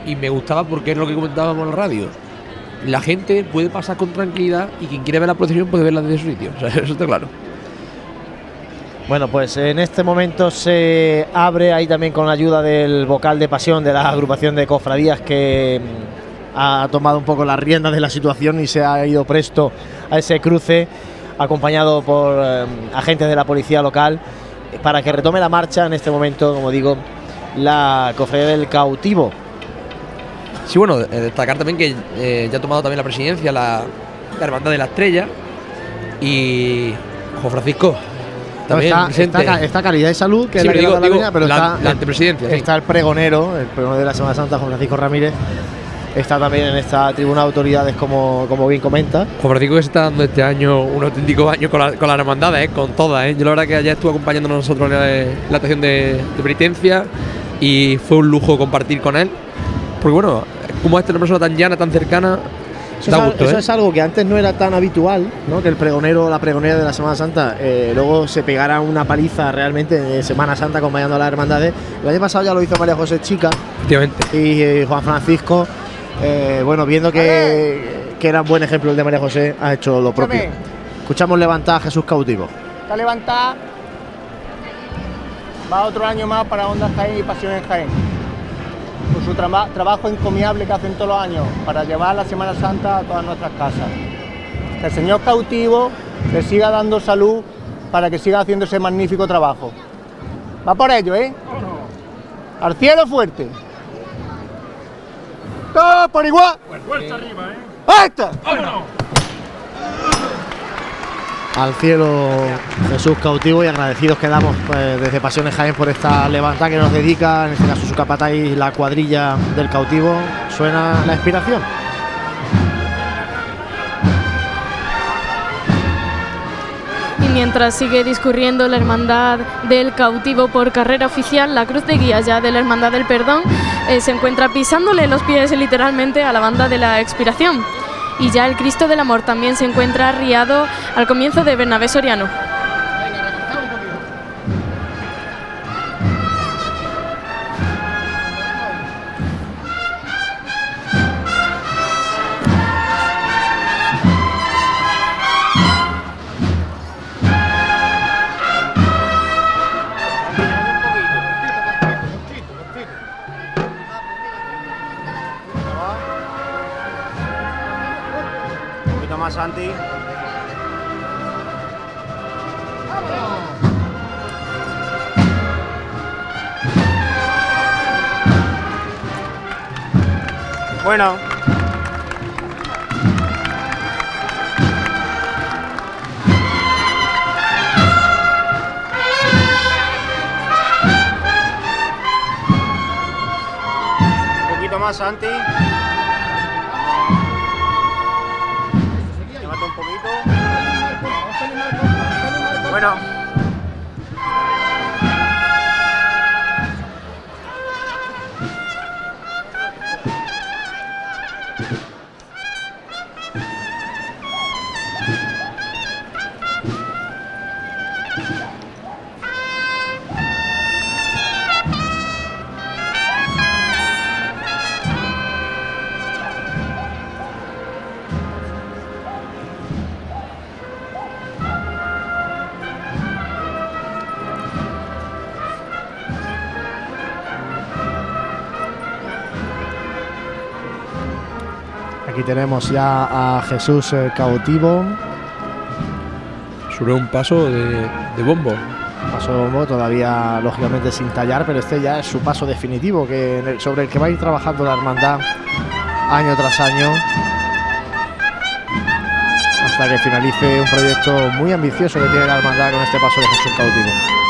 [SPEAKER 8] y me gustaba porque es lo que comentábamos en la radio. La gente puede pasar con tranquilidad y quien quiere ver la procesión puede verla desde su sitio. O sea, eso está claro.
[SPEAKER 5] Bueno, pues en este momento se abre ahí también con la ayuda del vocal de pasión de la agrupación de cofradías que mm, ha tomado un poco las riendas de la situación y se ha ido presto a ese cruce acompañado por eh, agentes de la policía local para que retome la marcha en este momento, como digo, la cofradía del cautivo.
[SPEAKER 8] Sí, bueno, eh, destacar también que eh, ya ha tomado también la presidencia la, la Hermandad de la Estrella y Juan Francisco. También
[SPEAKER 5] está,
[SPEAKER 8] presente.
[SPEAKER 5] está, está Caridad y Salud, que
[SPEAKER 8] Sí,
[SPEAKER 5] es la que
[SPEAKER 8] digo-
[SPEAKER 5] la
[SPEAKER 8] digo
[SPEAKER 5] venida, pero
[SPEAKER 8] la-
[SPEAKER 5] está,
[SPEAKER 8] la antepresidencia, sí.
[SPEAKER 5] está el pregonero, el pregonero de la Semana Santa, Juan Francisco Ramírez, está también en esta tribuna de autoridades, como, como bien comenta.
[SPEAKER 8] Juan Francisco que se está dando este año un auténtico año con, la, con las hermandades, ¿eh? con todas. ¿eh? Yo la verdad que ayer estuve acompañándonos nosotros en la, en la estación de, de penitencia y fue un lujo compartir con él. Porque bueno, como esta es una persona tan llana, tan cercana,
[SPEAKER 5] Eso,
[SPEAKER 8] da
[SPEAKER 5] es, al-
[SPEAKER 8] gusto.
[SPEAKER 5] eso
[SPEAKER 8] ¿eh?
[SPEAKER 5] es algo que antes no era tan habitual, ¿no? que el pregonero o la pregonera de la Semana Santa eh, luego se pegara una paliza realmente en Semana Santa acompañando a las hermandades. El año pasado ya lo hizo María José Chica y eh, Juan Francisco, eh, bueno, viendo que, que era un buen ejemplo el de María José, ha hecho lo propio. Escuchamos levantar a Jesús cautivo.
[SPEAKER 11] Está levantada. Va otro año más para Onda Jaén y Pasión en Jaén. Por su traba- trabajo encomiable que hacen todos los años para llevar la Semana Santa a todas nuestras casas. Que el Señor cautivo le siga dando salud para que siga haciendo ese magnífico trabajo. Va por ello, ¿eh? Al cielo fuerte. ¡Todo por igual! ¡Ahí está!
[SPEAKER 5] Al cielo Jesús cautivo y agradecidos quedamos pues, desde Pasiones Jaén por esta levanta que nos dedica, en este caso su capataz y la cuadrilla del cautivo. Suena la inspiración.
[SPEAKER 7] Mientras sigue discurriendo la Hermandad del Cautivo por carrera oficial, la cruz de guía ya de la Hermandad del Perdón eh, se encuentra pisándole los pies literalmente a la banda de la expiración. Y ya el Cristo del Amor también se encuentra arriado al comienzo de Bernabé Soriano.
[SPEAKER 12] Bueno. Un poquito más, Santi. Llévate un poquito. Bueno.
[SPEAKER 5] Tenemos ya a Jesús eh, cautivo.
[SPEAKER 8] Sobre un paso de, de bombo.
[SPEAKER 5] Paso de bombo todavía lógicamente sin tallar, pero este ya es su paso definitivo que sobre el que va a ir trabajando la hermandad año tras año hasta que finalice un proyecto muy ambicioso que tiene la hermandad con este paso de Jesús cautivo.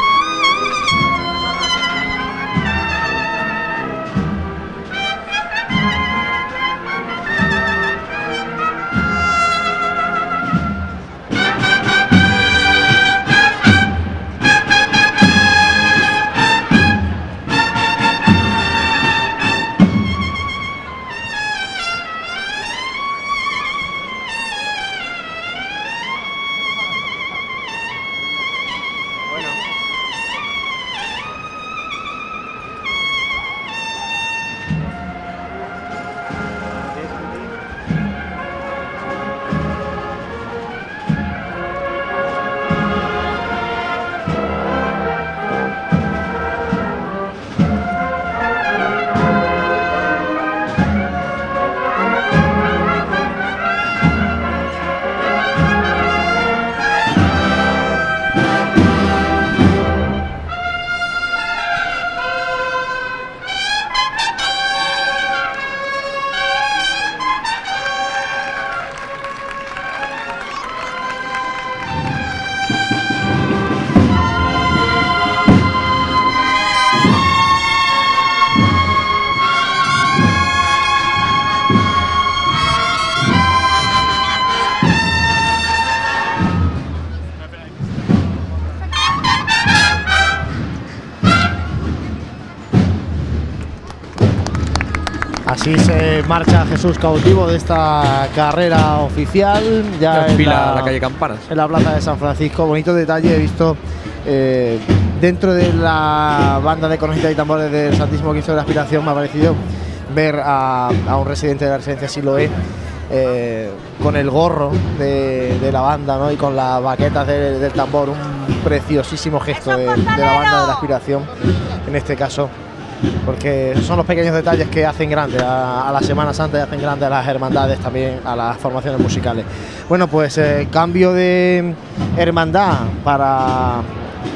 [SPEAKER 5] Marcha Jesús cautivo de esta carrera oficial. Ya en
[SPEAKER 8] la calle Campanas.
[SPEAKER 5] En la plaza de San Francisco. Bonito detalle, he visto eh, dentro de la banda de cornetas y tambores del Santísimo Cristo de la Aspiración. Me ha parecido ver a, a un residente de la residencia Siloé eh, con el gorro de, de la banda ¿no? y con las baquetas de- del tambor. Un preciosísimo gesto de, de la banda de la Aspiración, en este caso porque son los pequeños detalles que hacen grande a, la Semana Santa y hacen grande a las hermandades también, a las formaciones musicales. Bueno, pues eh, cambio de hermandad para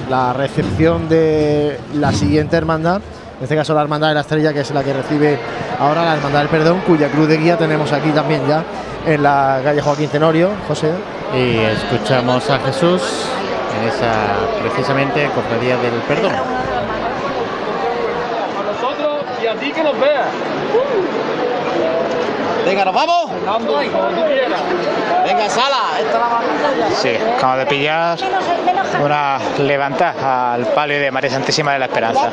[SPEAKER 5] la recepción de la siguiente hermandad, en este caso la hermandad de la estrella, que es la que recibe ahora la hermandad del perdón, cuya cruz de guía tenemos aquí también ya en la calle Joaquín Tenorio, José.
[SPEAKER 6] Y escuchamos a Jesús en esa precisamente cofradía del perdón.
[SPEAKER 13] A nosotros y a ti que nos veas.
[SPEAKER 12] Venga, ¿nos vamos? Venga, sala. Esta es la.
[SPEAKER 9] Sí, acabamos de pillar una levantada al palio de María Santísima de la Esperanza.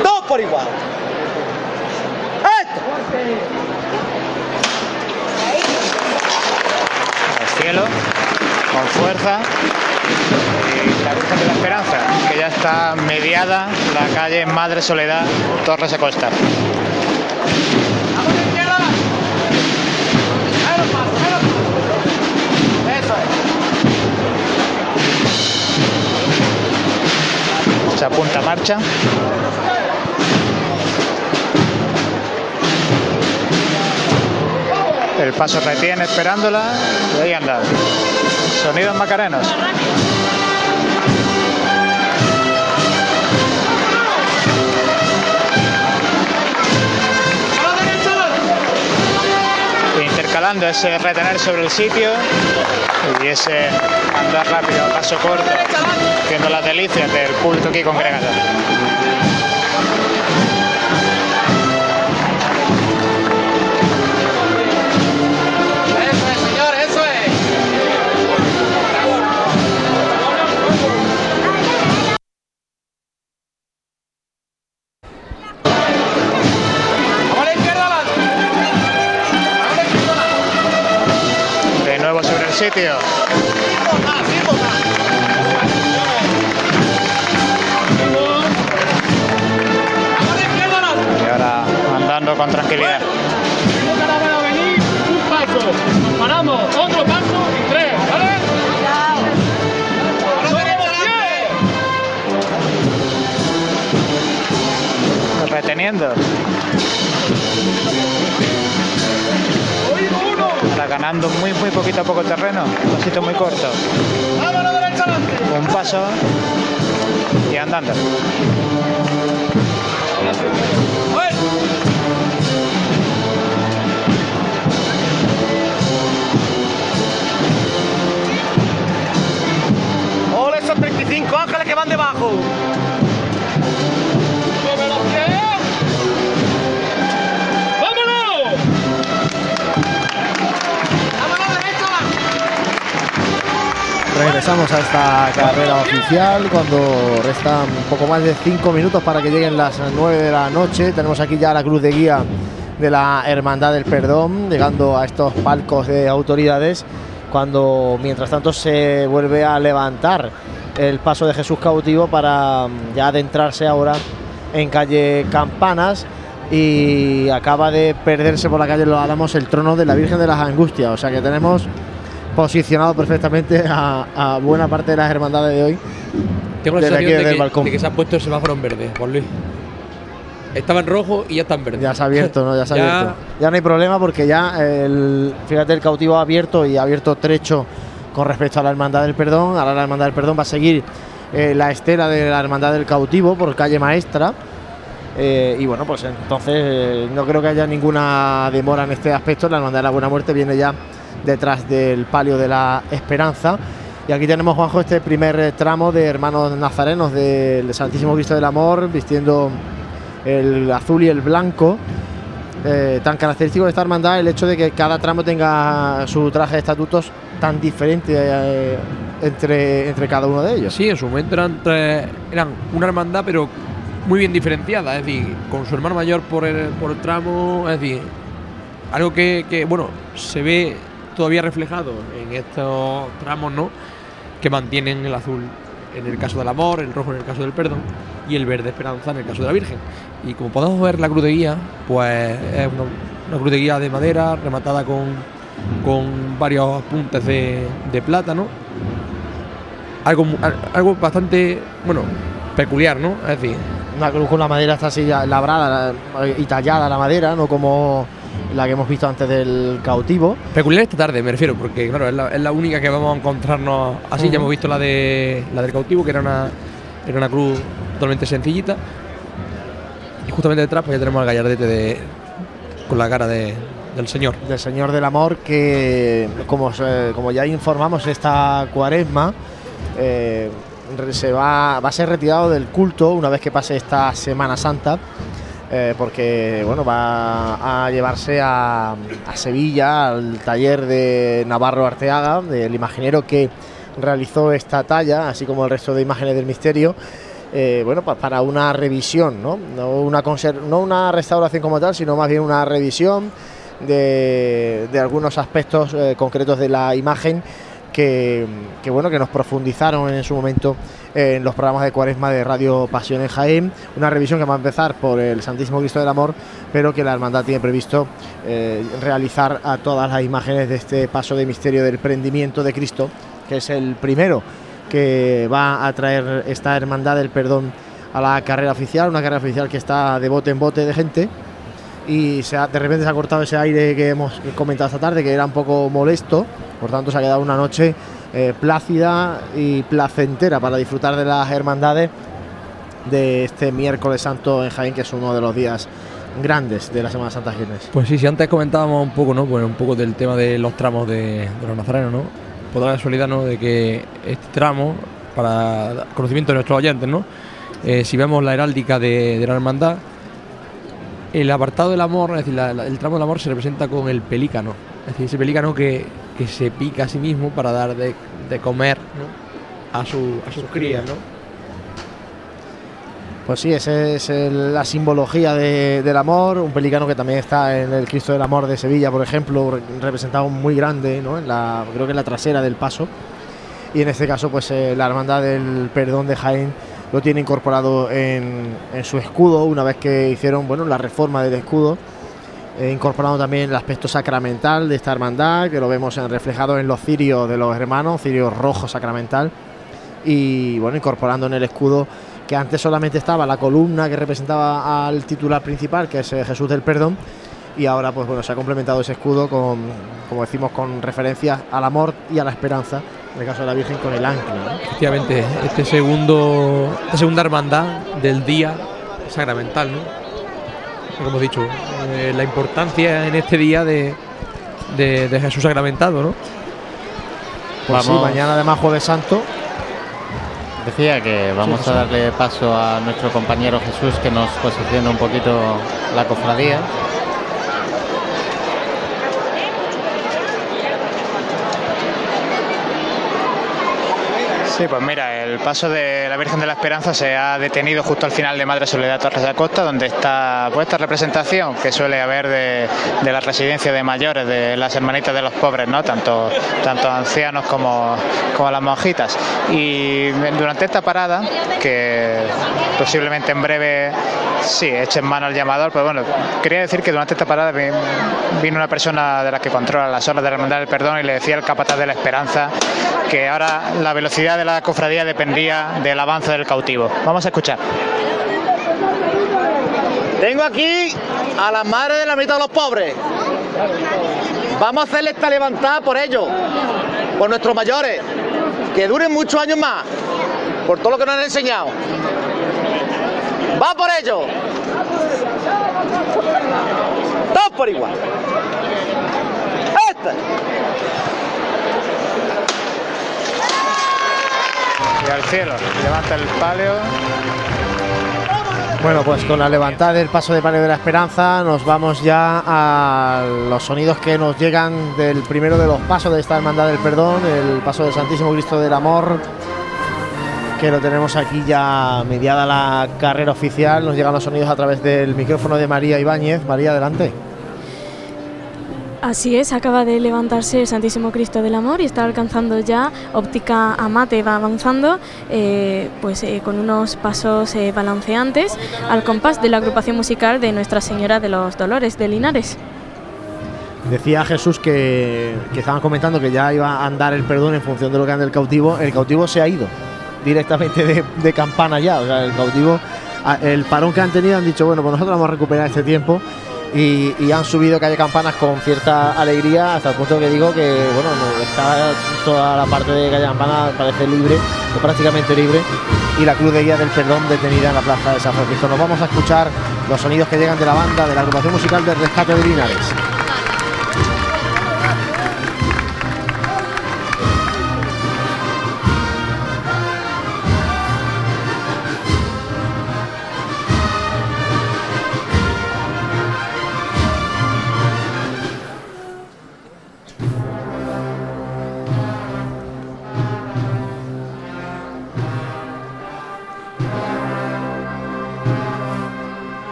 [SPEAKER 12] Dos por igual.
[SPEAKER 9] al cielo, con fuerza. La Virgen de la Esperanza, que ya está mediada la calle Madre Soledad, Torres de Costa. Se apunta a marcha. El paso retiene esperándola y ahí anda. Sonidos macarenos. Intercalando ese retener sobre el sitio y ese andar rápido paso corto, haciendo las delicias del culto aquí congregado. Sitio. Y ahora andando con tranquilidad.
[SPEAKER 13] Paramos, otro paso y tres, ¿vale?
[SPEAKER 9] Reteniendo. Ganando muy, muy poquito a poco terreno, un pasito muy corto. Un paso y andando.
[SPEAKER 12] ¡Ole esos 35 ángeles que van debajo!
[SPEAKER 5] Regresamos a esta carrera oficial cuando restan un poco más de 5 minutos para que lleguen las 9 de la noche. Tenemos aquí ya la cruz de guía de la Hermandad del Perdón, llegando a estos palcos de autoridades, cuando mientras tanto se vuelve a levantar el paso de Jesús cautivo para mm, ya adentrarse ahora en calle Campanas y acaba de perderse por la calle Los Álamos el trono de la Virgen de las Angustias, o sea que tenemos posicionado perfectamente a, a buena parte de las hermandades de hoy.
[SPEAKER 8] Tengo la sensación de que,
[SPEAKER 5] balcón.
[SPEAKER 8] de que se ha puesto el semáforo en verde, Juan Luis. Estaba en rojo y ya está en verde.
[SPEAKER 5] Ya se ha abierto, ¿no? Ya se ha
[SPEAKER 8] Ya-
[SPEAKER 5] abierto. Ya no hay problema porque ya el, fíjate, el cautivo ha abierto y ha abierto trecho con respecto a la Hermandad del Perdón. Ahora la Hermandad del Perdón va a seguir eh, la estela de la Hermandad del Cautivo por calle Maestra. Eh, y bueno, pues entonces eh, no creo que haya ninguna demora en este aspecto. La Hermandad de la Buena Muerte viene ya detrás del palio de la Esperanza. Y aquí tenemos, Juanjo, este primer tramo de hermanos nazarenos del Santísimo Cristo del Amor, vistiendo el azul y el blanco. Eh, tan característico de esta hermandad el hecho de que cada tramo tenga su traje de estatutos tan diferente eh, entre, entre cada uno de ellos.
[SPEAKER 8] Sí, en su momento eran, eran una hermandad, pero muy bien diferenciada. Es decir, con su hermano mayor por el, por el tramo. Es decir, algo que, que, bueno, se ve todavía reflejado en estos tramos, ¿no? Que mantienen el azul en el caso del amor, el rojo en el caso del perdón y el verde esperanza en el caso de la Virgen. Y como podemos ver la cruz de guía, pues es una, una cruz de guía de madera rematada con, con varios puntes de, de plátano algo, algo bastante, bueno, peculiar, ¿no? Es decir,
[SPEAKER 5] Una cruz con la madera está así labrada la- y tallada la madera, no como la que hemos visto antes del cautivo.
[SPEAKER 8] peculiar esta tarde, me refiero, porque claro, es la, es la única que vamos a encontrarnos así. Ya hemos visto la de la del cautivo, que era una, era una cruz totalmente sencillita. Y justamente detrás, pues ya tenemos al gallardete de, con la cara de- del señor.
[SPEAKER 5] del Señor del Amor que, como, como ya informamos, esta cuaresma eh, se va, va a ser retirado del culto una vez que pase esta Semana Santa, eh, porque bueno, va a llevarse a, Sevilla, al taller de Navarro Arteaga, del imaginero que realizó esta talla, así como el resto de imágenes del misterio. eh, bueno, pa- para una revisión, ¿no? Una, no una restauración como tal, sino más bien una revisión de, de algunos aspectos eh, concretos de la imagen que, bueno que nos profundizaron en su momento en los programas de Cuaresma de Radio Pasión en Jaén. Una revisión que va a empezar por el Santísimo Cristo del Amor, pero que la hermandad tiene previsto eh, realizar a todas las imágenes de este paso de misterio del prendimiento de Cristo, que es el primero que va a traer esta hermandad del perdón a la carrera oficial, una carrera oficial que está de bote en bote de gente y de repente se ha cortado ese aire que hemos comentado esta tarde, que era un poco molesto, por tanto se ha quedado una noche eh, plácida y placentera para disfrutar de las hermandades de este miércoles santo en Jaén, que es uno de los días grandes de la Semana Santa Jienense.
[SPEAKER 8] Pues sí, si antes comentábamos un poco, ¿no? Bueno, un poco del tema de los tramos de, los nazarenos, ¿no? Por la casualidad, ¿no? De que este tramo, para conocimiento de nuestros oyentes, ¿no? Eh, si vemos la heráldica de la hermandad, el apartado del amor, es decir, el tramo del amor se representa con el pelícano. Es decir, ese pelícano que, que se pica a sí mismo para dar de, de comer a, su, a sus crías, ¿no?
[SPEAKER 5] Pues sí, esa es la simbología de- del amor, un pelicano que también está en el Cristo del Amor de Sevilla, por ejemplo, re- representado muy grande, ¿no? Creo que en la trasera del paso. Y en este caso, pues eh, la Hermandad del Perdón de Jaén lo tiene incorporado en, en su escudo, una vez que hicieron bueno, la reforma del escudo, incorporando también el aspecto sacramental de esta hermandad, que lo vemos reflejado en los cirios de los hermanos, cirio rojo sacramental. Y bueno, incorporando en el escudo que antes solamente estaba la columna que representaba al titular principal, que es eh, Jesús del Perdón, y ahora pues bueno se ha complementado ese escudo con, como decimos, con referencias al amor y a la esperanza, en el caso de la Virgen con el ancla. ¿no?
[SPEAKER 8] Efectivamente, este segundo, esta segunda hermandad del día sacramental, ¿no? Como hemos dicho, eh, la importancia en este día de, de- de Jesús sacramentado, ¿no?
[SPEAKER 5] Pues sí,
[SPEAKER 6] Vamos.
[SPEAKER 5] mañana además Jueves Santo.
[SPEAKER 6] Decía que vamos
[SPEAKER 5] Sí,
[SPEAKER 6] a darle paso a nuestro compañero Jesús que nos posicione un poquito la cofradía.
[SPEAKER 9] Sí, pues mira, el paso de la Virgen de la Esperanza se ha detenido justo al final de Madre Soledad Torres de Acosta, donde está pues, esta representación que suele haber de, de la residencia de mayores, de las hermanitas de los pobres, ¿no? Tanto, tanto ancianos como, como las monjitas. Y durante esta parada, que posiblemente en breve sí echen mano al llamador, pues bueno, quería decir que durante esta parada vi- vino una persona de las que controla las horas de la Hermandad del Perdón y le decía al capataz de la Esperanza que ahora la velocidad de la cofradía dependía del avance del cautivo. Vamos a escuchar.
[SPEAKER 12] Tengo aquí a las madres de la mitad de los pobres. Vamos a hacerle esta levantada por ellos, por nuestros mayores, que duren muchos años más, por todo lo que nos han enseñado. ¡Va por ellos! Todos por igual. Este.
[SPEAKER 9] Al cielo, levanta el palio.
[SPEAKER 5] Bueno, pues con la levantada del paso de Palio de la Esperanza nos vamos ya a los sonidos que nos llegan del primero de los pasos de esta Hermandad del Perdón, el paso del Santísimo Cristo del Amor, que lo tenemos aquí ya mediada la carrera oficial. Nos llegan los sonidos a través del micrófono de María Ibáñez. María, adelante.
[SPEAKER 7] Así es, acaba de levantarse el Santísimo Cristo del Amor y está alcanzando ya óptica amate, va avanzando eh, pues eh, con unos pasos eh, balanceantes al compás de la agrupación musical de Nuestra Señora de los Dolores de Linares.
[SPEAKER 5] Decía Jesús que, que estaban comentando que ya iba a andar el perdón en función de lo que anda el cautivo. El cautivo se ha ido directamente de, de campana ya. O sea, el cautivo, el parón que han tenido han dicho, bueno, pues nosotros vamos a recuperar este tiempo. Y, han subido calle Campanas con cierta alegría hasta el punto que digo que bueno no, está toda la parte de calle Campanas parece libre o prácticamente libre y la cruz de guía del perdón detenida en la plaza de San Francisco. Nos vamos a escuchar los sonidos que llegan de la banda de la agrupación musical del rescate de Linares.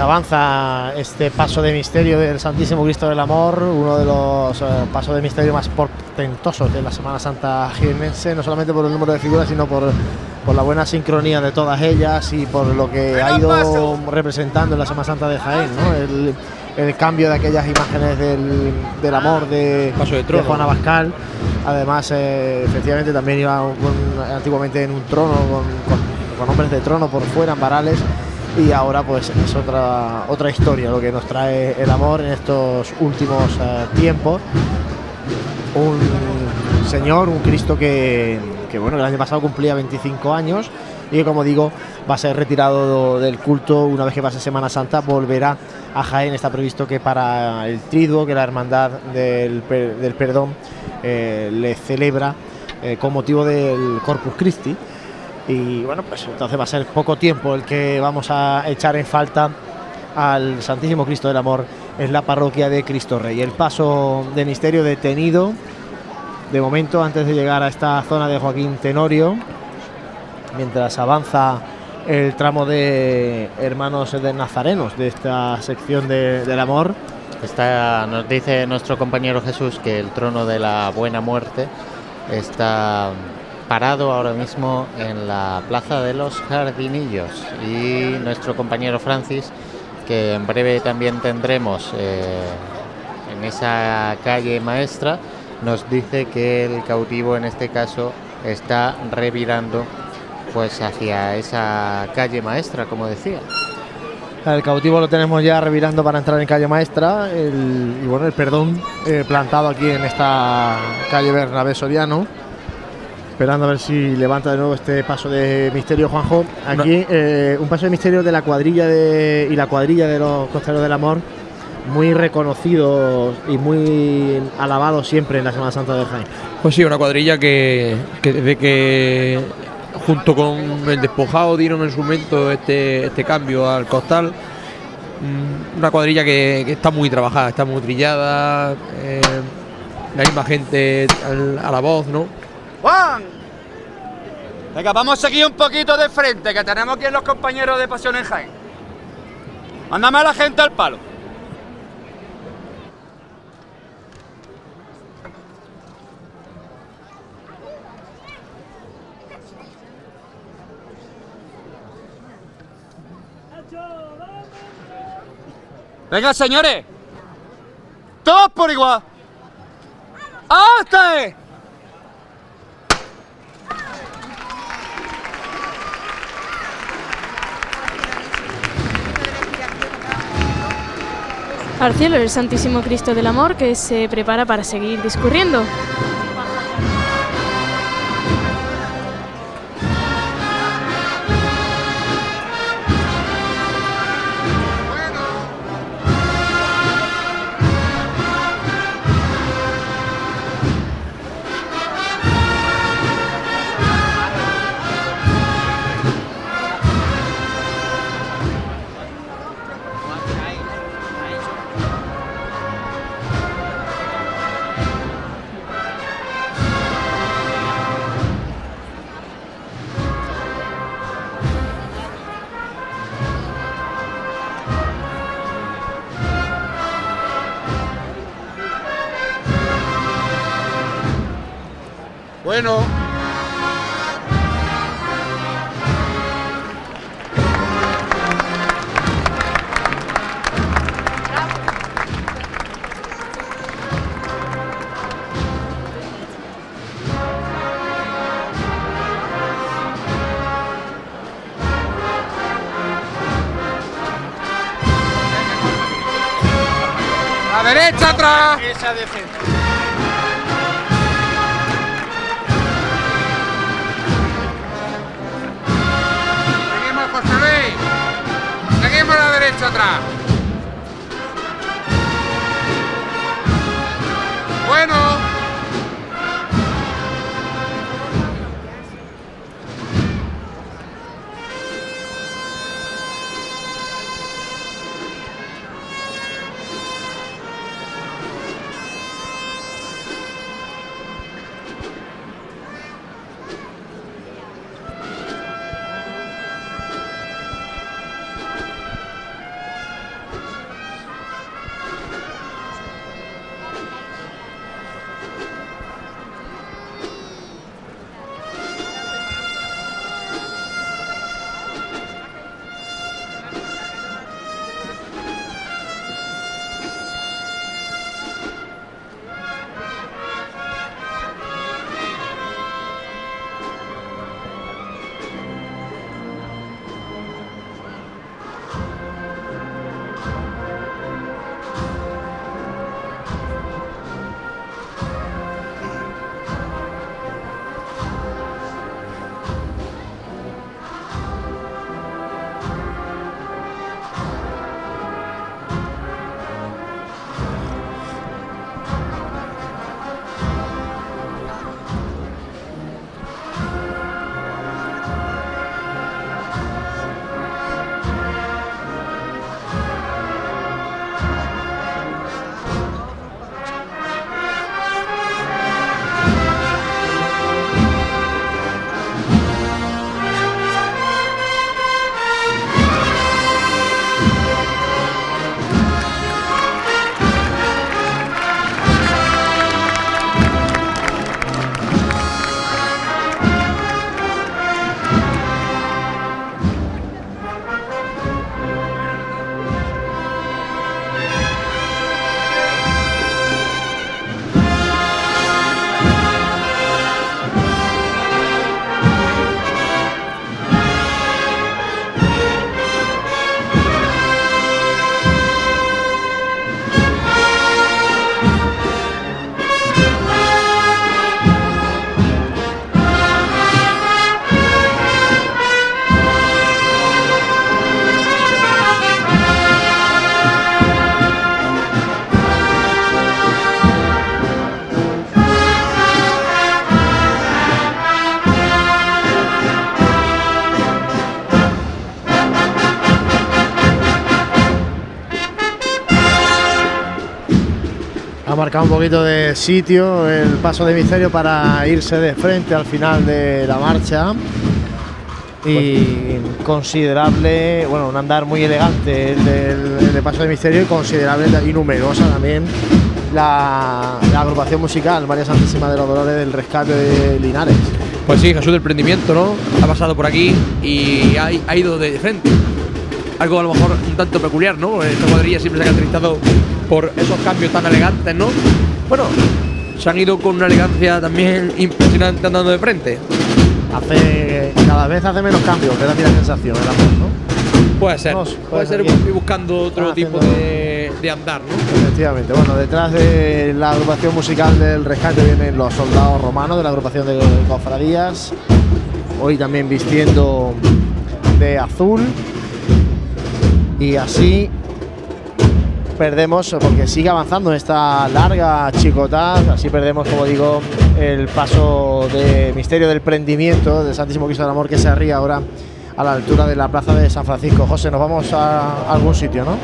[SPEAKER 5] Pues avanza este paso de misterio del Santísimo Cristo del Amor, uno de los eh, pasos de misterio más portentosos de la Semana Santa jiennense, no solamente por el número de figuras, sino por, por la buena sincronía de todas ellas y por lo que ha ido representando en la Semana Santa de Jaén, ¿no? el, el cambio de aquellas imágenes del, del amor de,
[SPEAKER 8] Paso de trono.
[SPEAKER 5] Juana Bascal. Además, eh, efectivamente, también iba antiguamente en un trono con, con- con hombres de trono por fuera, en varales. Y ahora, pues, es otra, otra historia lo que nos trae el amor en estos últimos eh, tiempos. Un señor, un Cristo que, bueno, el año pasado cumplía 25 años y que, como digo, va a ser retirado del culto una vez que pase Semana Santa, volverá a Jaén. Está previsto que para el triduo, que la Hermandad del, del Perdón eh, le celebra eh, con motivo del Corpus Christi. Y bueno, pues entonces va a ser poco tiempo el que vamos a echar en falta al Santísimo Cristo del Amor en la parroquia de Cristo Rey. El paso de misterio detenido de momento antes de llegar a esta zona de Joaquín Tenorio, mientras avanza el tramo de hermanos de Nazarenos de esta sección de- del amor.
[SPEAKER 6] Está, nos dice nuestro compañero Jesús que el trono de la buena muerte está parado ahora mismo en la plaza de los jardinillos y nuestro compañero Francis que en breve también tendremos eh, en esa calle maestra nos dice que el cautivo en este caso está revirando pues hacia esa calle maestra como decía
[SPEAKER 5] El cautivo lo tenemos ya revirando para entrar en calle maestra. y bueno, el perdón eh, plantado aquí en esta calle Bernabé Soriano. Esperando a ver si levanta de nuevo este paso de misterio, Juanjo. Aquí eh, un paso de misterio de la cuadrilla de, y la cuadrilla de los costeros del amor, muy reconocidos y muy alabados siempre en la Semana Santa del Jaén.
[SPEAKER 8] Pues sí, una cuadrilla que, que desde que junto con el despojado dieron en su momento este, este cambio al costal, mm, una cuadrilla que, que está muy trabajada, está muy trillada, eh, la misma gente a la voz, ¿no?
[SPEAKER 4] ¡Juan! Venga, vamos a seguir un poquito de frente, que tenemos aquí los compañeros de Pasión en Jaén. Mándame a la gente al palo. Venga, señores. Todos por igual. ¡Hasta!
[SPEAKER 7] Al cielo el Santísimo Cristo del Amor que se prepara para seguir discurriendo.
[SPEAKER 14] Bueno. La derecha atrás.
[SPEAKER 4] Esa de
[SPEAKER 5] marcado un poquito de sitio el paso de misterio para irse de frente al final de la marcha. Y considerable, bueno, un andar muy elegante el el del paso de misterio y considerable y numerosa también la, la agrupación musical María Santísima de los Dolores del Rescate de Linares.
[SPEAKER 8] Pues sí, Jesús del Prendimiento, ¿no? Ha pasado por aquí y ha, ha ido de frente. Algo a lo mejor un tanto peculiar, ¿no? Esta cuadrilla siempre se ha caracterizado por esos cambios tan elegantes, ¿no? Bueno, se han ido con una elegancia también impresionante andando de frente.
[SPEAKER 5] Hace cada vez hace menos cambios, me da a mí la sensación, el amor, ¿no?
[SPEAKER 8] Puede ser, puede
[SPEAKER 5] puede
[SPEAKER 8] ser
[SPEAKER 5] ser
[SPEAKER 8] buscando otro tipo de, de andar, ¿no?
[SPEAKER 5] Efectivamente, bueno, detrás de la agrupación musical del rescate vienen los soldados romanos de la agrupación de cofradías, hoy también vistiendo de azul y así perdemos, porque sigue avanzando esta larga chicotad, así perdemos, como digo, el paso de misterio del prendimiento del Santísimo Cristo del Amor que se arría ahora a la altura de la plaza de San Francisco. José, nos vamos a algún sitio, ¿no?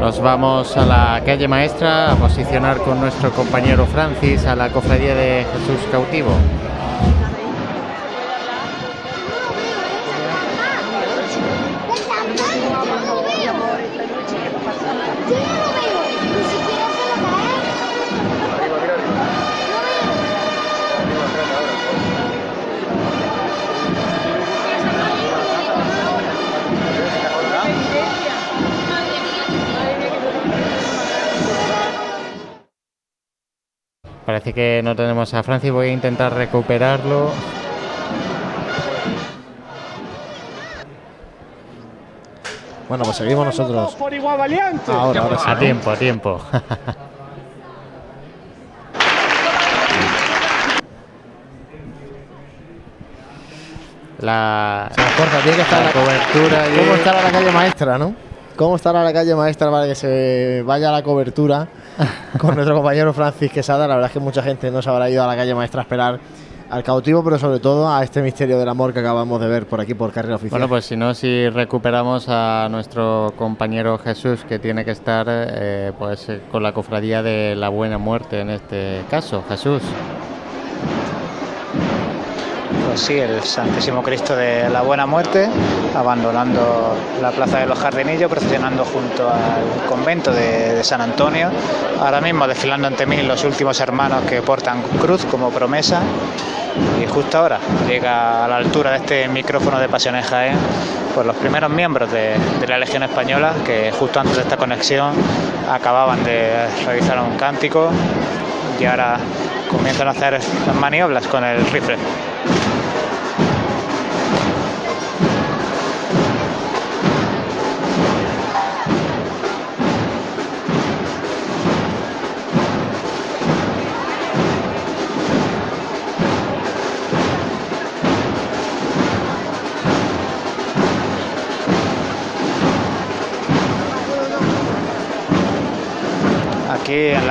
[SPEAKER 6] Nos vamos a la calle maestra a posicionar con nuestro compañero Francis a la cofradía de Jesús cautivo. Que no tenemos a Francis, voy a intentar recuperarlo.
[SPEAKER 5] Bueno, pues seguimos nosotros. Ahora, ahora sí,
[SPEAKER 6] A tiempo, a tiempo. La,
[SPEAKER 5] Corta, tiene que estar
[SPEAKER 6] la
[SPEAKER 5] la-
[SPEAKER 6] cobertura. y-
[SPEAKER 5] ¿Cómo estará la calle maestra, no? ¿Cómo estará la calle maestra para que se vaya a la cobertura con nuestro compañero Francis Quesada? La verdad es que mucha gente no se habrá ido a la calle maestra a esperar al cautivo, pero sobre todo a este misterio del amor que acabamos de ver por aquí por carrera oficial.
[SPEAKER 6] Bueno, pues si no, si recuperamos a nuestro compañero Jesús, que tiene que estar eh, pues con la cofradía de la buena muerte en este caso. Jesús.
[SPEAKER 9] Sí, el Santísimo Cristo de la Buena Muerte, abandonando la Plaza de los Jardinillos, procesionando junto al convento de, San Antonio. Ahora mismo desfilando ante mí los últimos hermanos que portan cruz como promesa. Y justo ahora llega a la altura de este micrófono de Pasiones Jaén, pues los primeros miembros de, la Legión Española, que justo antes de esta conexión acababan de realizar un cántico y ahora comienzan a hacer maniobras con el rifle.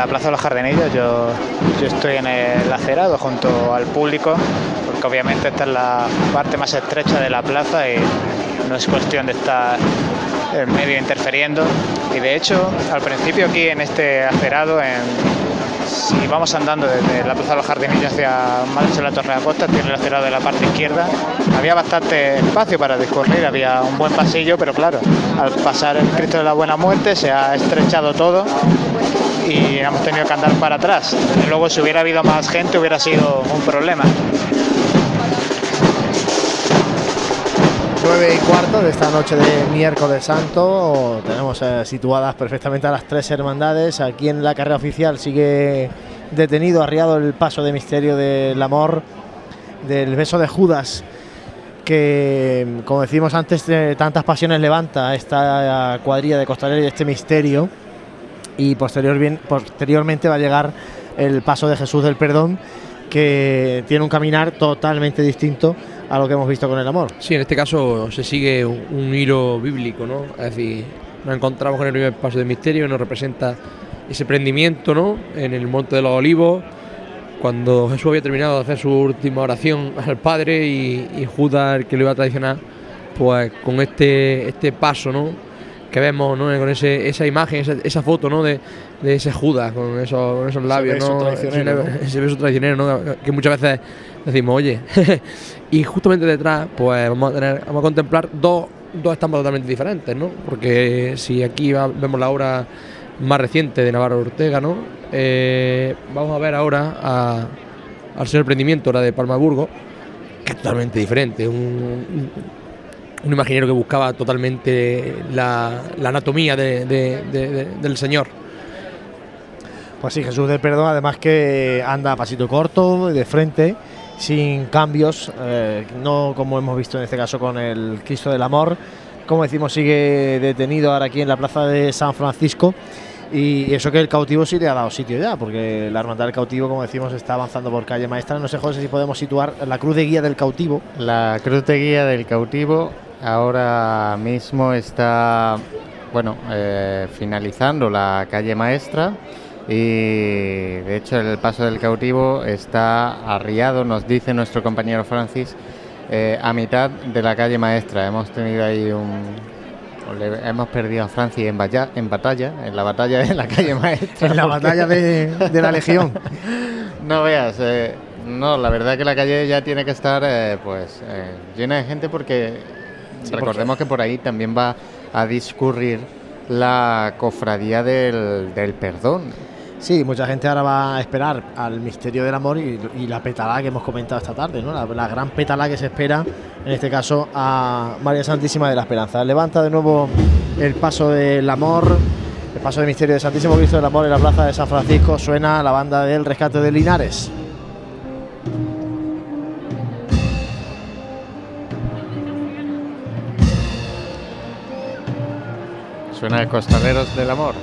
[SPEAKER 9] La Plaza de los Jardinillos yo, yo estoy en el acerado junto al público, porque obviamente esta es la parte más estrecha de la plaza y no es cuestión de estar en medio interfiriendo. Y de hecho, al principio aquí en este acerado, en, si vamos andando desde la Plaza de los Jardinillos hacia más hacia la Torre de Aposta, tiene el acerado de la parte izquierda, había bastante espacio para discurrir, había un buen pasillo, pero claro, al pasar el Cristo de la Buena Muerte se ha estrechado todo y hemos tenido que andar para atrás. Luego si hubiera habido más gente hubiera sido un problema.
[SPEAKER 5] 9 y cuarto de esta noche de miércoles santo. Tenemos eh, situadas perfectamente a las tres hermandades. Aquí en la carrera oficial sigue detenido, arriado el paso de misterio del amor, del beso de Judas, que como decimos antes, de tantas pasiones levanta esta cuadrilla de costaleros y este misterio. Y posterior, bien, posteriormente va a llegar el paso de Jesús del Perdón, que tiene un caminar totalmente distinto a lo que hemos visto con el amor.
[SPEAKER 8] Sí, en este caso se sigue un, hilo bíblico, ¿no? Es decir, nos encontramos con el primer paso de misterio, nos representa ese prendimiento, ¿no? En el Monte de los Olivos, cuando Jesús había terminado de hacer su última oración al Padre y, y Judas, el que lo iba a traicionar, pues con este, este paso, ¿no? Que vemos, ¿no? Con ese, esa imagen, esa, esa foto, ¿no? De, de ese Judas con, esos, con esos labios,
[SPEAKER 5] beso
[SPEAKER 8] ¿no?
[SPEAKER 5] traicionero,
[SPEAKER 8] Ese, ese beso traicionero, ¿no? Que muchas veces decimos, oye. y justamente detrás, pues vamos a tener, vamos a contemplar dos, dos estampas totalmente diferentes, ¿no? Porque si aquí va- vemos la obra más reciente de Navarro Ortega, ¿no? Eh, vamos a ver ahora a- al señor Prendimiento, la de Palmaburgo, que es totalmente diferente. Un, un- un imaginero que buscaba totalmente la, la anatomía de- de- de- de- del señor.
[SPEAKER 5] Pues sí, Jesús del Perdón, además que anda a pasito corto, de frente, sin cambios, eh, no como hemos visto en este caso con el Cristo del Amor. Como decimos, sigue detenido ahora aquí en la plaza de San Francisco. Y eso que el cautivo sí le ha dado sitio ya, porque la hermandad del cautivo, como decimos, está avanzando por calle maestra. No sé, José, si podemos situar la cruz de guía del cautivo.
[SPEAKER 6] La cruz de guía del cautivo ahora mismo está, bueno, eh, finalizando la calle maestra y de hecho el paso del cautivo está arriado, nos dice nuestro compañero Francis, eh, a mitad de la calle maestra. Hemos tenido ahí un... le- hemos perdido a Francis en, balla- en batalla, en la batalla de la calle maestra.
[SPEAKER 5] En la batalla de, de la Legión.
[SPEAKER 6] no veas, eh, no, la verdad que la calle ya tiene que estar eh, pues eh, llena de gente porque
[SPEAKER 5] Sí,
[SPEAKER 6] recordemos que por ahí también va a discurrir la cofradía del, del perdón.
[SPEAKER 5] Sí, mucha gente ahora va a esperar al misterio del amor y, y la petalá que hemos comentado esta tarde, ¿no? La, la gran petalá que se espera, en este caso, a María Santísima de la Esperanza. Levanta de nuevo el paso del amor, el paso del misterio del Santísimo Cristo del Amor en la plaza de San Francisco. Suena la banda del rescate de Linares.
[SPEAKER 6] Suena Costaleros del Amor.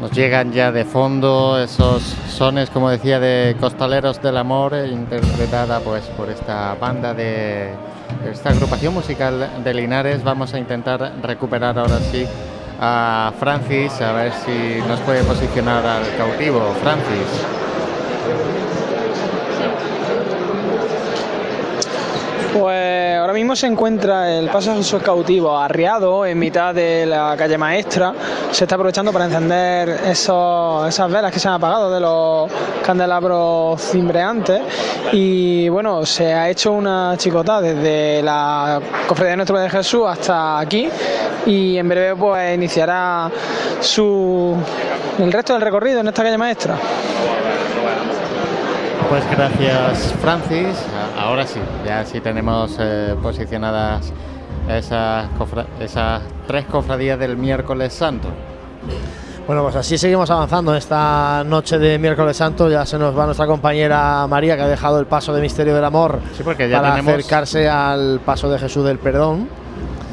[SPEAKER 6] Nos llegan ya de fondo esos sones, como decía, de Costaleros del Amor, interpretada pues por esta banda de esta agrupación musical de Linares. Vamos a intentar recuperar ahora sí a Francis, a ver si nos puede posicionar al cautivo. Francis.
[SPEAKER 3] Pues ahora mismo se encuentra el paso de cautivo arriado en mitad de la calle maestra. Se está aprovechando para encender esas velas que se han apagado de los candelabros cimbreantes. Y bueno, se ha hecho una chicota desde la cofradía de Nuestro Padre Jesús hasta aquí. Y en breve pues iniciará su el resto del recorrido en esta calle maestra.
[SPEAKER 6] Pues gracias Francis. Ahora sí, ya sí tenemos eh, posicionadas esas, cofra- esas tres cofradías del miércoles santo.
[SPEAKER 5] Bueno, pues así seguimos avanzando esta noche de miércoles santo. Ya se nos va nuestra compañera María, que ha dejado el paso de misterio del amor
[SPEAKER 6] Sí, porque ya
[SPEAKER 5] para
[SPEAKER 6] tenemos-
[SPEAKER 5] acercarse al paso de Jesús del perdón.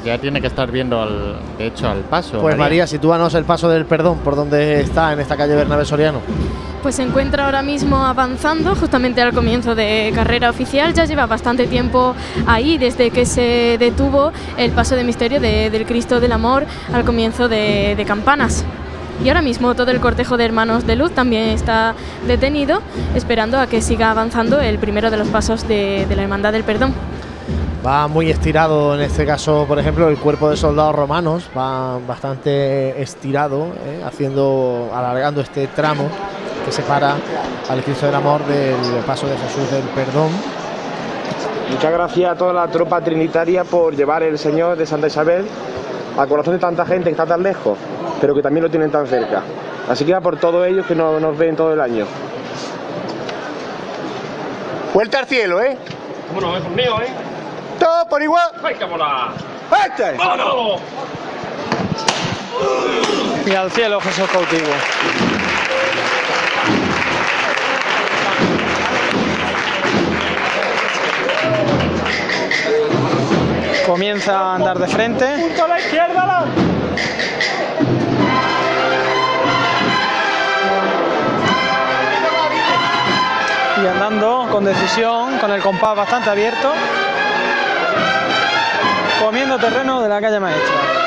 [SPEAKER 6] Ya tiene que estar viendo, al, de hecho, al paso.
[SPEAKER 5] Pues María, sitúanos el paso del perdón, por donde está en esta calle Bernabé Soriano.
[SPEAKER 7] Pues se encuentra ahora mismo avanzando justamente al comienzo de carrera oficial. Ya lleva bastante tiempo ahí desde que se detuvo el paso de misterio de- del Cristo del Amor al comienzo de, campanas. Y ahora mismo todo el cortejo de hermanos de luz también está detenido, esperando a que siga avanzando el primero de los pasos de, de la Hermandad del Perdón.
[SPEAKER 5] Va muy estirado, en este caso, por ejemplo, el cuerpo de soldados romanos va bastante estirado, ¿eh? haciendo, alargando este tramo que separa al Cristo del Amor del paso de Jesús del Perdón.
[SPEAKER 10] Muchas gracias a toda la tropa trinitaria por llevar el Señor de Santa Isabel al corazón de tanta gente que está tan lejos, pero que también lo tienen tan cerca. Así que va por todos ellos que no- nos ven todo el año.
[SPEAKER 12] Vuelta al cielo, ¿eh?
[SPEAKER 13] Bueno, es mío, ¿eh?
[SPEAKER 12] Todo por igual.
[SPEAKER 13] ¡Hay que volar!
[SPEAKER 12] ¡Este!
[SPEAKER 13] ¡Vámonos!
[SPEAKER 3] Y al cielo Jesús cautivo. Comienza a andar de frente
[SPEAKER 13] ¡Punto a la izquierda!
[SPEAKER 3] y andando con decisión, con el compás bastante abierto. comiendo terreno de la calle maestra.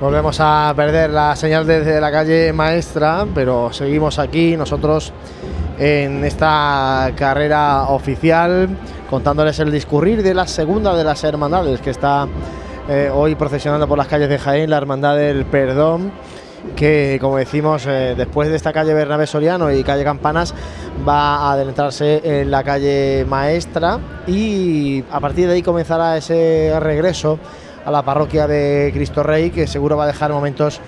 [SPEAKER 5] Volvemos a perder la señal desde la calle maestra, pero seguimos aquí nosotros en esta carrera oficial contándoles el discurrir de la segunda de las hermandades que está eh, hoy procesionando por las calles de Jaén, la Hermandad del Perdón, que como decimos, eh, después de esta calle Bernabé Soriano y calle Campanas, va a adentrarse en la calle Maestra y a partir de ahí comenzará ese regreso a la parroquia de Cristo Rey, que seguro va a dejar momentos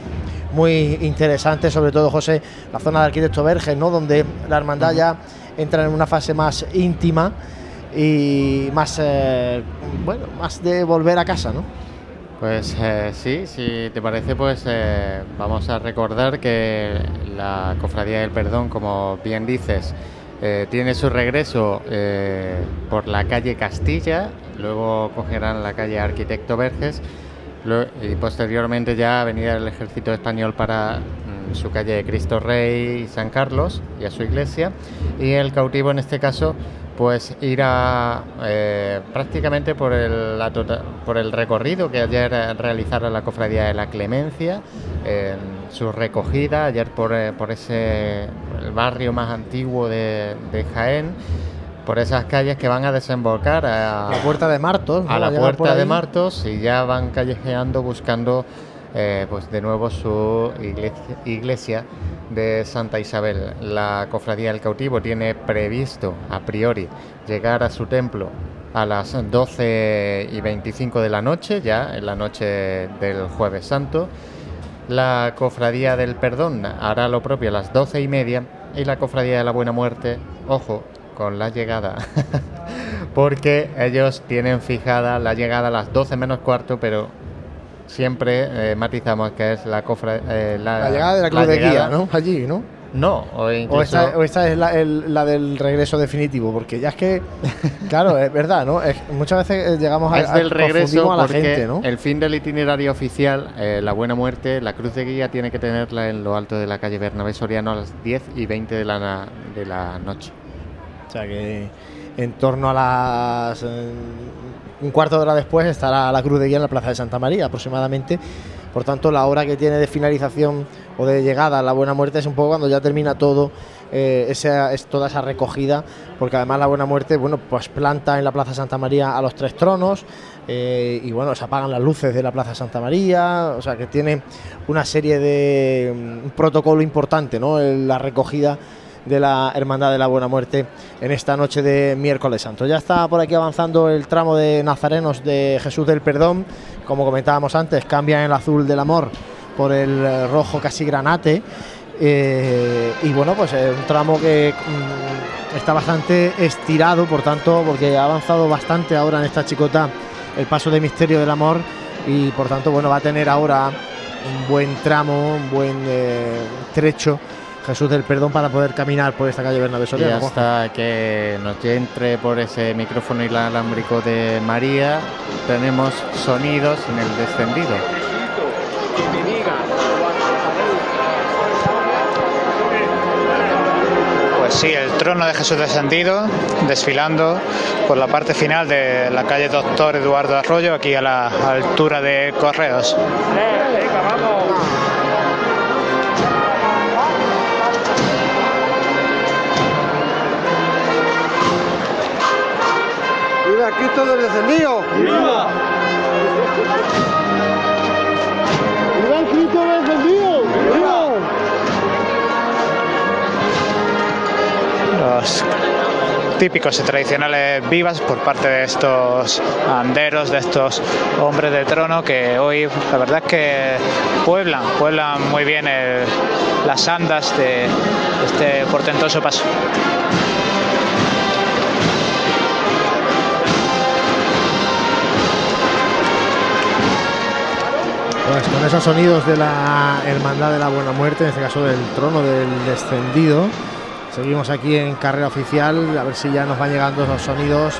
[SPEAKER 5] muy interesantes, sobre todo José, la zona de Arquitecto Verges, ¿no? donde la hermandad ya entra en una fase más íntima y más, eh, bueno, más de volver a casa, ¿no?
[SPEAKER 6] Pues eh, sí, si te parece, pues eh, vamos a recordar que la Cofradía del Perdón, como bien dices, tiene su regreso por la calle Castilla, luego cogerán la calle Arquitecto Verges y posteriormente ya Avenida del Ejército Español para mm, su calle Cristo Rey y San Carlos y a su iglesia. Y el cautivo en este caso pues irá eh, prácticamente el, tota- por el recorrido que ayer realizara la Cofradía de la Clemencia, en su recogida ayer por, eh, por ese el barrio más antiguo de, de Jaén, por esas calles que van a desembocar a
[SPEAKER 5] La puerta de Martos, ¿no?
[SPEAKER 6] a la puerta de. Martos y ya van callejeando buscando eh, pues de nuevo su iglesia, iglesia de Santa Isabel. La cofradía del cautivo tiene previsto a priori llegar a su templo a las 12 y 25 de la noche, ya en la noche del jueves santo. La cofradía del perdón hará lo propio a las 12 y media y la cofradía de la buena muerte, ojo, con la llegada porque ellos tienen fijada la llegada a las 12 menos cuarto, pero siempre eh, matizamos que es la cofra, eh, la,
[SPEAKER 5] La llegada de la cruz de guía, ¿no? Allí, ¿no?
[SPEAKER 6] No, o
[SPEAKER 5] O
[SPEAKER 6] incluso-
[SPEAKER 5] esta, o esta es la, el- la del regreso definitivo, porque ya es que, claro, es verdad, ¿no? Es- muchas veces eh, llegamos a,
[SPEAKER 6] es del
[SPEAKER 5] a-
[SPEAKER 6] regreso
[SPEAKER 5] a la gente, ¿no?
[SPEAKER 6] el fin del itinerario oficial, eh, la buena muerte, la cruz de guía tiene que tenerla en lo alto de la calle Bernabé Soriano a las 10 y 20 de la, de la noche.
[SPEAKER 5] Sea que en torno a las. eh, un cuarto de hora después estará la cruz de guía en la plaza de Santa María aproximadamente. Por tanto, la hora que tiene de finalización o de llegada a la buena muerte es un poco cuando ya termina todo, eh, esa, es toda esa recogida, porque además la buena muerte, bueno, pues planta en la plaza Santa María a los tres tronos eh, y bueno, se apagan las luces de la plaza Santa María, o sea que tiene una serie de mm, un protocolo importante, ¿no? La recogida de la Hermandad de la Buena Muerte en esta noche de miércoles santo. Ya está por aquí avanzando el tramo de Nazarenos de Jesús del Perdón, como comentábamos antes, cambian el azul del amor por el rojo casi granate. eh, y bueno, pues es un tramo que mm, está bastante estirado, por tanto, porque ha avanzado bastante ahora en esta chicota el paso de Misterio del Amor y por tanto, bueno, va a tener ahora un buen tramo, un buen eh, trecho Jesús del Perdón para poder caminar por esta calle Bernabé
[SPEAKER 6] Y
[SPEAKER 5] Soriano. Juanjo.
[SPEAKER 6] hasta que nos entre por ese micrófono inalámbrico de María, tenemos sonidos en el descendido.
[SPEAKER 9] Pues sí, el trono de Jesús descendido, desfilando por la parte final de la calle Doctor Eduardo Arroyo, aquí a la altura de Correos.
[SPEAKER 15] ¡Viva Cristo del descendido! ¡Viva! ¡Viva Cristo del descendido! ¡Viva!
[SPEAKER 9] Los típicos y tradicionales vivas por parte de estos anderos, de estos hombres de trono que hoy la verdad es que pueblan, pueblan muy bien el- las andas de este portentoso paso.
[SPEAKER 5] Pues con esos sonidos de la Hermandad de la Buena Muerte, en este caso del trono del descendido, seguimos aquí en carrera oficial, a ver si ya nos van llegando esos sonidos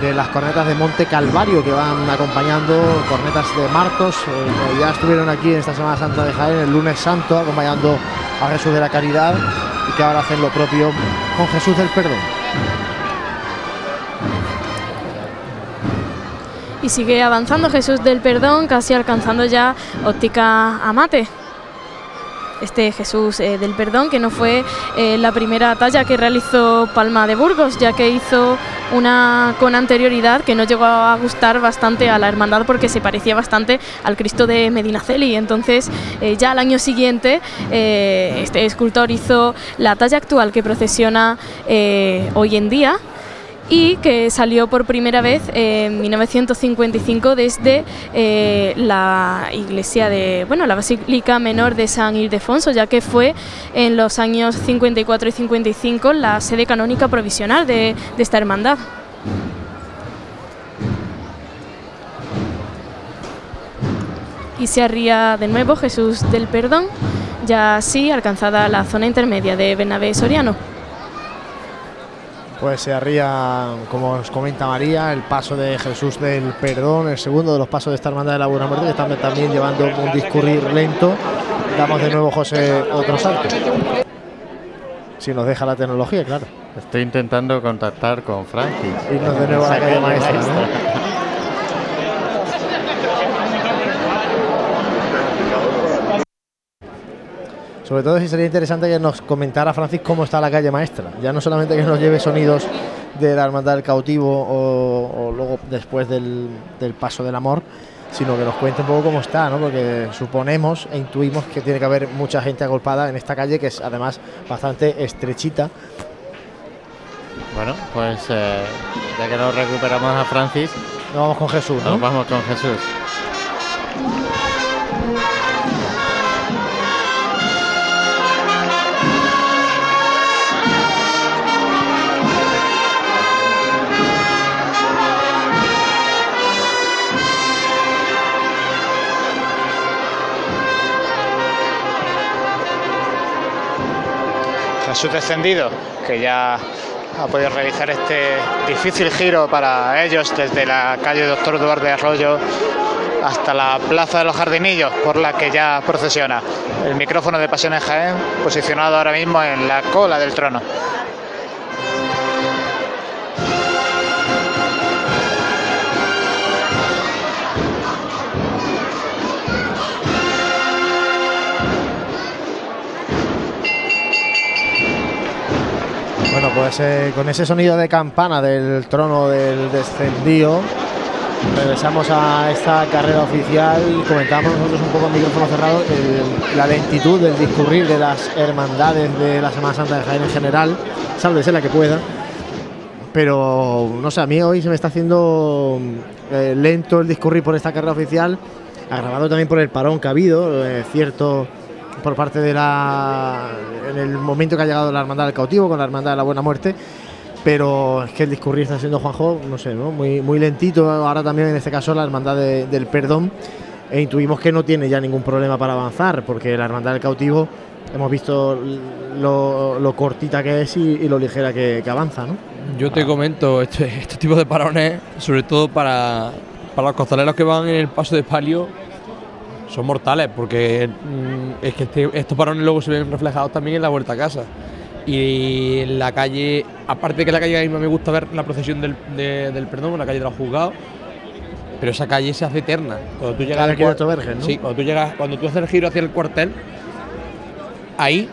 [SPEAKER 5] de las cornetas de Monte Calvario que van acompañando, cornetas de Martos, eh, ya estuvieron aquí en esta Semana Santa de Jaén, el lunes santo, acompañando a Jesús de la Caridad y que ahora hacen lo propio con Jesús del Perdón.
[SPEAKER 7] Y sigue avanzando Jesús del Perdón, casi alcanzando ya óptica Amate. Este Jesús eh, del Perdón, que no fue eh, la primera talla que realizó Palma de Burgos, ya que hizo una con anterioridad que no llegó a gustar bastante a la hermandad porque se parecía bastante al Cristo de Medinaceli. Entonces, eh, ya al año siguiente, este escultor hizo la talla actual que procesiona hoy en día y que salió por primera vez en 1955 desde eh, la iglesia de, bueno, la Basílica Menor de San Ildefonso, ya que fue en los años 54 y 55 la sede canónica provisional de, de esta hermandad. Y se arría de nuevo Jesús del Perdón, ya así alcanzada la zona intermedia de Bernabé Soriano.
[SPEAKER 5] Pues se arría, como os comenta María, el paso de Jesús del Perdón, el segundo de los pasos de esta hermandad de la Buena Muerte, que están también llevando un discurrir lento. Damos de nuevo, José, otro salto. Si nos deja la tecnología, claro.
[SPEAKER 6] Estoy intentando contactar con Francis.
[SPEAKER 5] Irnos de nuevo a la calle maestra. ¿no? Sobre todo si sería interesante que nos comentara Francis cómo está la calle maestra. Ya no solamente que nos lleve sonidos de la hermandad del cautivo o, o luego después del, del paso del amor, sino que nos cuente un poco cómo está, ¿no? Porque suponemos e intuimos que tiene que haber mucha gente agolpada en esta calle que es además bastante estrechita.
[SPEAKER 6] Bueno, pues eh, ya que nos recuperamos a Francis,
[SPEAKER 5] Nos vamos con Jesús, ¿no?
[SPEAKER 6] nos vamos con Jesús.
[SPEAKER 9] Jesús descendido, que ya ha podido realizar este difícil giro para ellos desde la calle Doctor Duarte Arroyo hasta la Plaza de los Jardinillos, por la que ya procesiona. El micrófono de Pasiones Jaén, posicionado ahora mismo en la cola del trono.
[SPEAKER 5] Bueno, pues eh, con ese sonido de campana del trono del descendido, regresamos a esta carrera oficial. Comentamos nosotros un poco en micrófono cerrado la lentitud del discurrir de las hermandades de la Semana Santa de Jaén en general, sálvese la que pueda. Pero no sé, a mí hoy se me está haciendo eh, lento el discurrir por esta carrera oficial, agravado también por el parón que ha habido, eh, cierto por parte de la. en el momento que ha llegado la hermandad del cautivo con la hermandad de la buena muerte. Pero es que el discurrir está siendo Juanjo, no sé, ¿no? Muy, muy lentito. Ahora también en este caso la hermandad de- del perdón. E intuimos que no tiene ya ningún problema para avanzar, porque la hermandad del cautivo hemos visto lo, lo cortita que es y, lo ligera que, que avanza, ¿no?
[SPEAKER 8] Yo te comento, este, este tipo de parones, sobre todo para, para los costaleros que van en el paso de palio, son mortales, porque mm, es que este- estos parones luego se ven reflejados también en la vuelta a casa. Y en la calle, aparte de que la calle a mí me gusta ver la procesión del, de- del perdón, en la calle de los juzgados, pero esa calle se hace eterna. Cuando tú llegas al
[SPEAKER 5] Vergen, ¿no?
[SPEAKER 8] Sí, cuando tú llegas, cuando tú haces el giro hacia el cuartel, ahí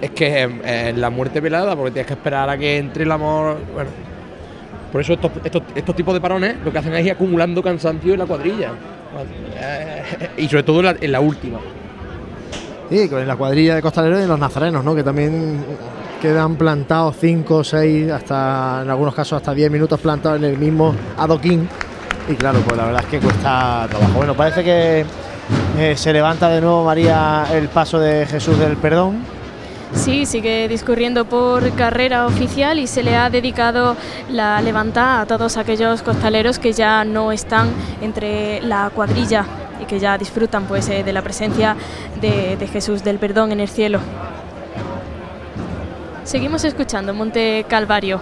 [SPEAKER 8] es que es, es la muerte velada, porque tienes que esperar a que entre el amor. Bueno, por eso estos, estos, estos tipos de parones lo que hacen es ir acumulando cansancio en la cuadrilla. Y sobre todo en la, en la última.
[SPEAKER 5] Sí, con la cuadrilla de costaleros y los nazarenos, ¿no? Que también quedan plantados 5, 6, hasta en algunos casos hasta 10 minutos plantados en el mismo adoquín. Y claro, pues la verdad es que cuesta trabajo. Bueno, parece que eh, se levanta de nuevo María el paso de Jesús del Perdón.
[SPEAKER 7] Sí, sigue discurriendo por carrera oficial y se le ha dedicado la levantada a todos aquellos costaleros que ya no están entre la cuadrilla y que ya disfrutan pues eh, de la presencia de, de Jesús del Perdón en el cielo. Seguimos escuchando Monte Calvario.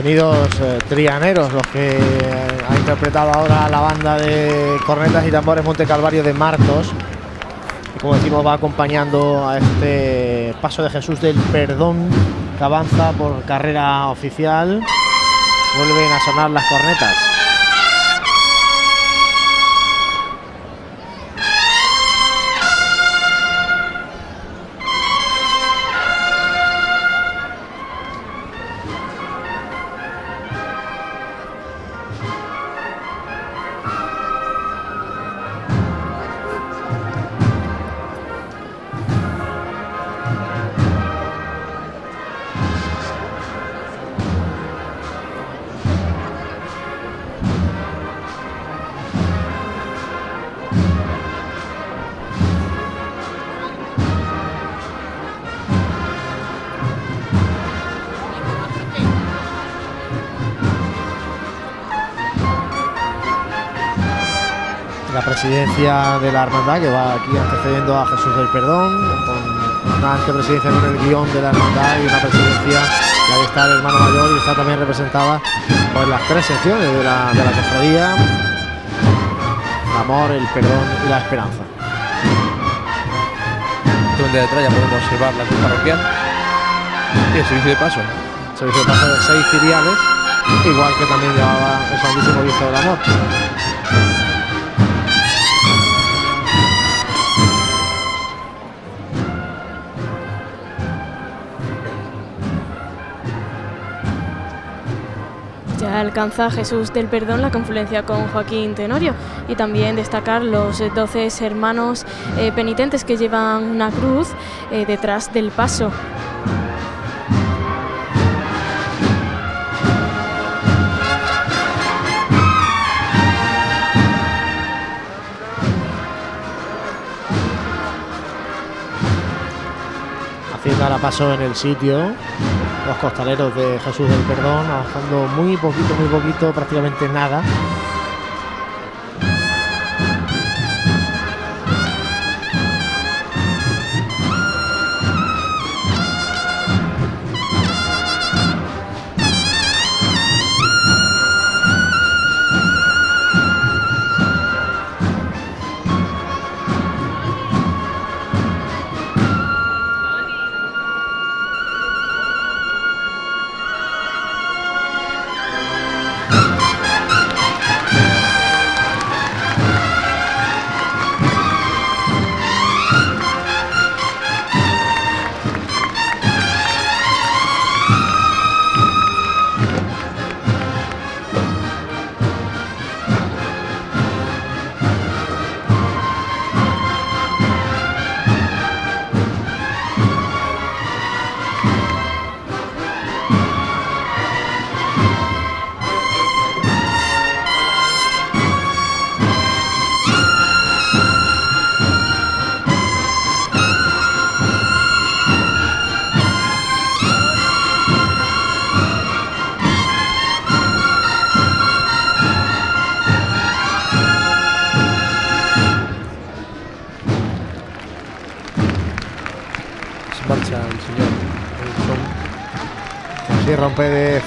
[SPEAKER 5] Sonidos eh, trianeros los que ha interpretado ahora la banda de cornetas y tambores Monte Calvario de Martos. Como decimos, va acompañando a este paso de Jesús del Perdón que avanza por carrera oficial. Vuelven a sonar las cornetas. Presidencia de la hermandad que va aquí antecediendo a Jesús del Perdón, con una antepresidencia con el guion de la hermandad y una presidencia que ahí está el hermano mayor y está también representada por las tres secciones de la, de la cofradía, el amor, el perdón y la esperanza.
[SPEAKER 8] Donde detrás ya podemos observar la cruz parroquial y el servicio de paso.
[SPEAKER 5] Servicio de paso de seis ciriales, igual que también llevaba el Santísimo Cristo del Amor.
[SPEAKER 7] Alcanza Jesús del Perdón la confluencia con Joaquín Tenorio y también destacar los eh, doce hermanos eh, penitentes que llevan una cruz eh, detrás del paso.
[SPEAKER 5] Haciendo ahora paso en el sitio los costaleros de Jesús del Perdón, avanzando muy poquito, muy poquito, prácticamente nada.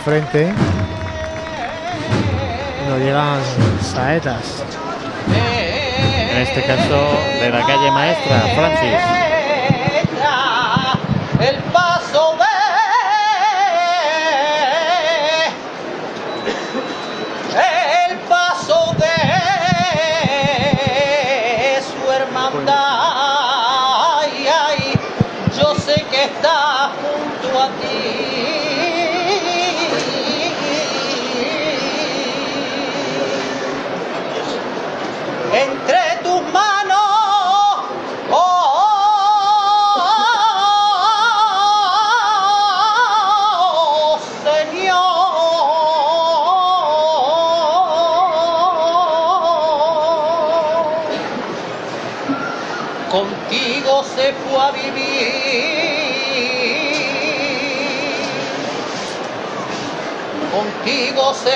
[SPEAKER 5] Frente. Nos llegan saetas.
[SPEAKER 16] En este caso de la calle maestra, Francis.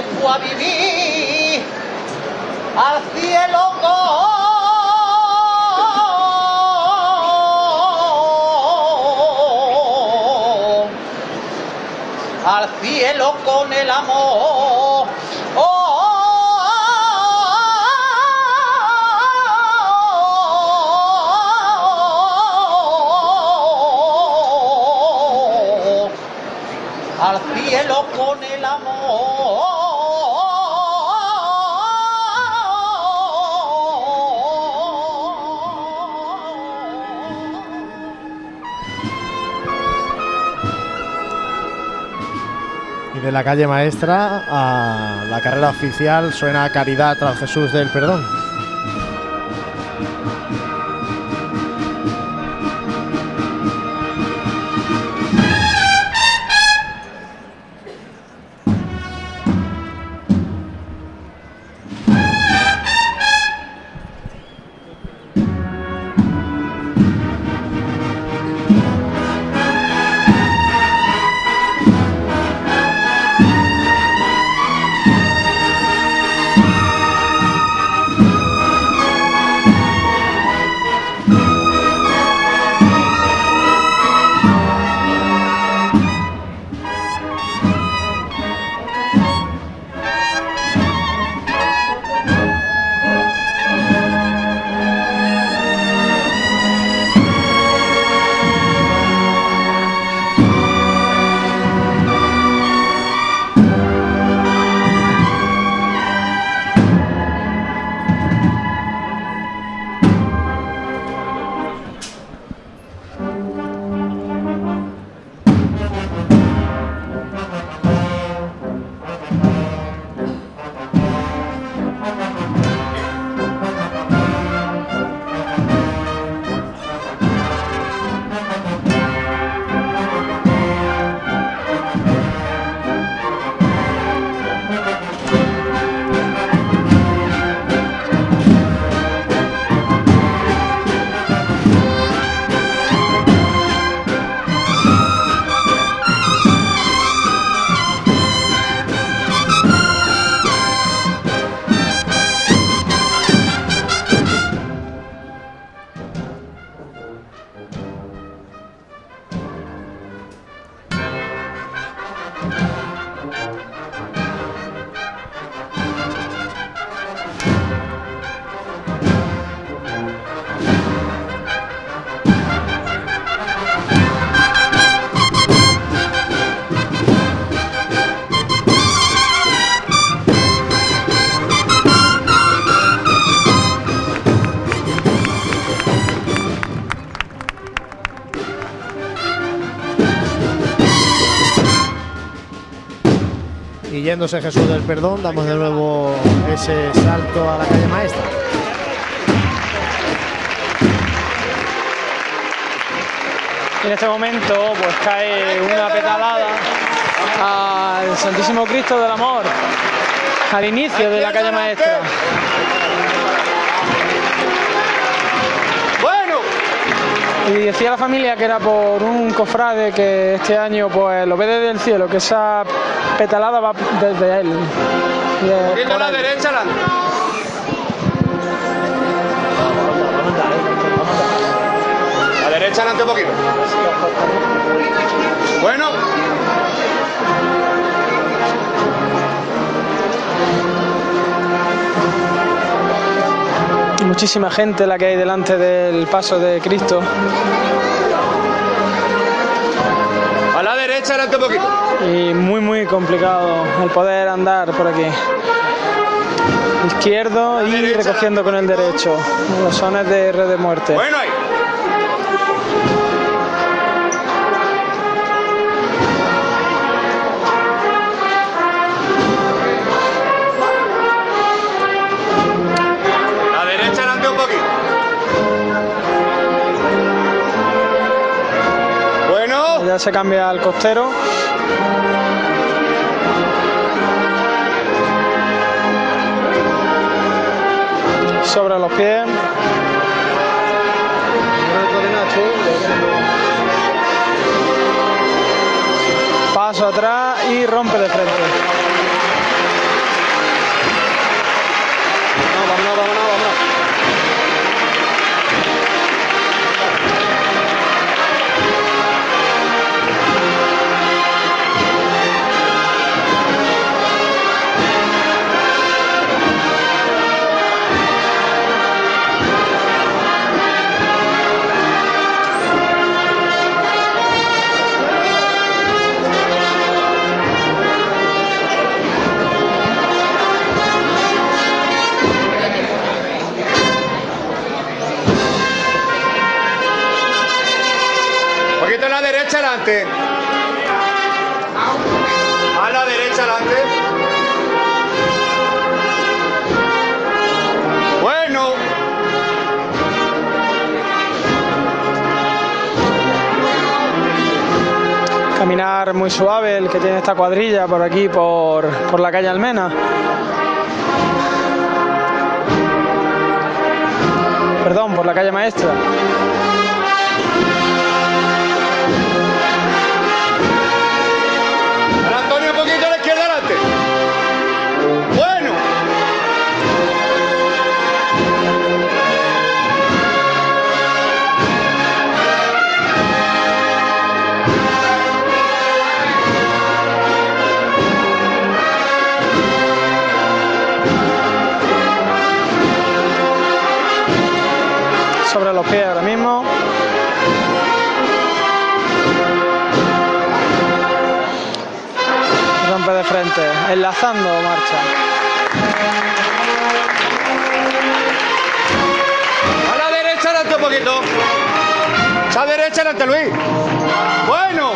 [SPEAKER 17] Contigo se
[SPEAKER 5] la calle maestra a la carrera oficial suena Caridad al Jesús del Perdón. Yéndose Jesús del Perdón, damos de nuevo ese salto a la calle maestra.
[SPEAKER 3] En este momento pues cae una petalada al Santísimo Cristo del Amor, al inicio de la calle maestra.
[SPEAKER 4] Bueno,
[SPEAKER 3] Y decía la familia que era por un cofrade que este año pues lo ve desde el cielo, que esa petalada va desde él. Es
[SPEAKER 4] poquito a la derecha, adelante. La derecha adelante un poquito. Bueno.
[SPEAKER 3] Muchísima gente la que hay delante del paso de Cristo.
[SPEAKER 4] A la derecha adelante un poquito.
[SPEAKER 3] Y muy muy complicado el poder andar por aquí. Izquierdo y recogiendo con el derecho. Los sones de red de muerte.
[SPEAKER 4] Bueno ahí. La derecha adelante un poquito. Bueno.
[SPEAKER 3] Ya se cambia al costero. Sobre los pies. Paso atrás y rompe de frente.
[SPEAKER 4] Vámonos, vámonos, vámonos. A la derecha adelante. Bueno.
[SPEAKER 3] Caminar muy suave el que tiene esta cuadrilla por aquí, por, por la calle Almena. Perdón, por la calle Maestra. Los pies ahora mismo. Rompe de frente, enlazando marcha.
[SPEAKER 4] A la derecha adelante un poquito. A la derecha adelante, Luis. Bueno.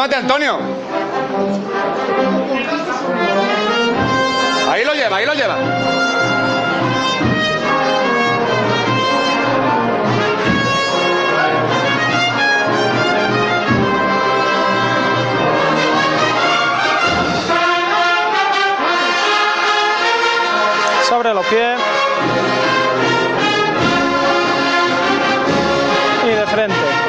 [SPEAKER 4] Llámate Antonio. Ahí lo lleva, ahí lo lleva.
[SPEAKER 3] Sobre los pies. Y de frente.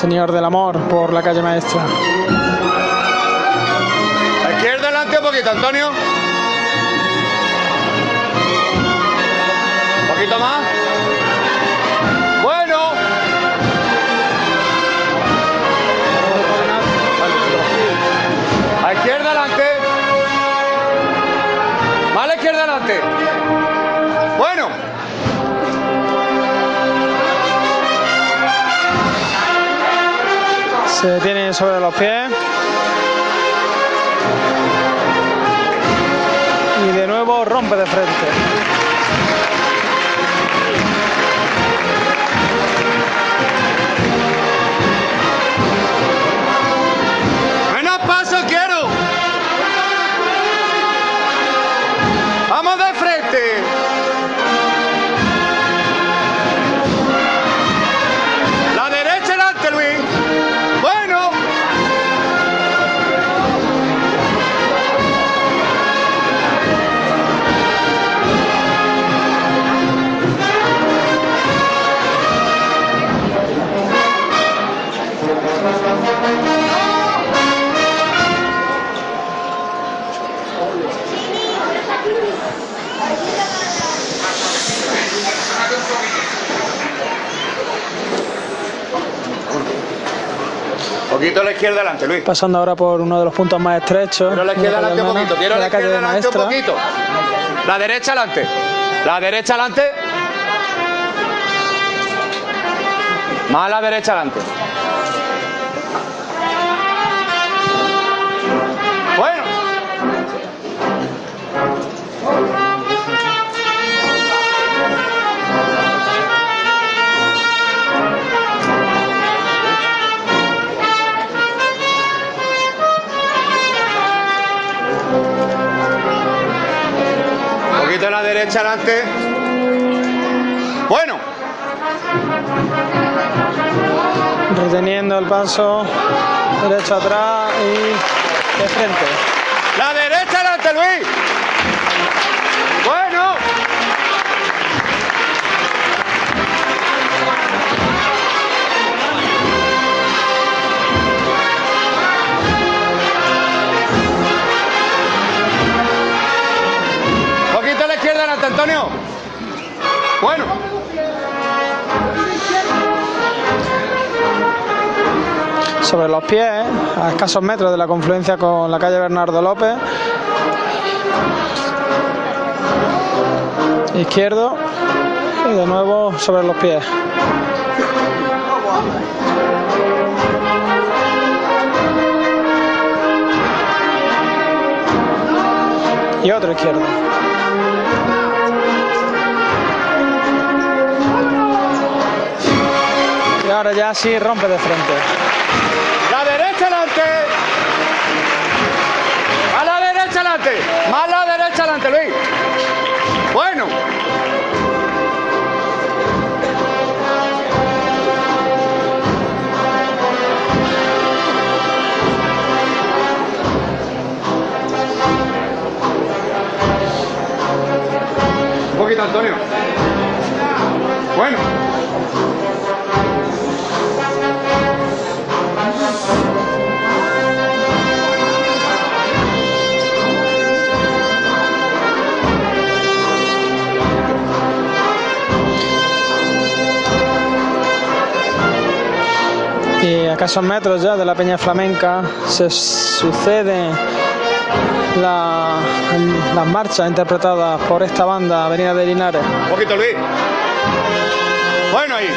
[SPEAKER 3] Señor del Amor por la calle Maestra.
[SPEAKER 4] A izquierda adelante un poquito, Antonio. Un poquito más. Bueno. A izquierda adelante. Más izquierda adelante.
[SPEAKER 3] Se detiene sobre los pies. Y de nuevo rompe de frente.
[SPEAKER 4] Poquito a la izquierda adelante, Luis.
[SPEAKER 3] Pasando ahora por uno de los puntos más estrechos.
[SPEAKER 4] Quiero a la izquierda
[SPEAKER 3] de
[SPEAKER 4] adelante un poquito. Quiero la izquierda
[SPEAKER 3] de
[SPEAKER 4] adelante un poquito. La derecha adelante. La derecha adelante. Más a la derecha adelante. derecha adelante. Bueno.
[SPEAKER 3] Reteniendo el paso, derecho atrás y de frente.
[SPEAKER 4] Bueno.
[SPEAKER 3] Sobre los pies, a escasos metros de la confluencia con la calle Bernardo López. Izquierdo y de nuevo sobre los pies. Y otro izquierdo. Ahora ya sí rompe de frente.
[SPEAKER 4] La derecha adelante. A la derecha adelante. Más la derecha adelante, Luis. Bueno. Un poquito, Antonio. Bueno.
[SPEAKER 3] Y a escasos metros ya de la Peña Flamenca se suceden la- las marchas interpretadas por esta banda Avenida de Linares.
[SPEAKER 4] Un poquito, Luis. Bueno ahí.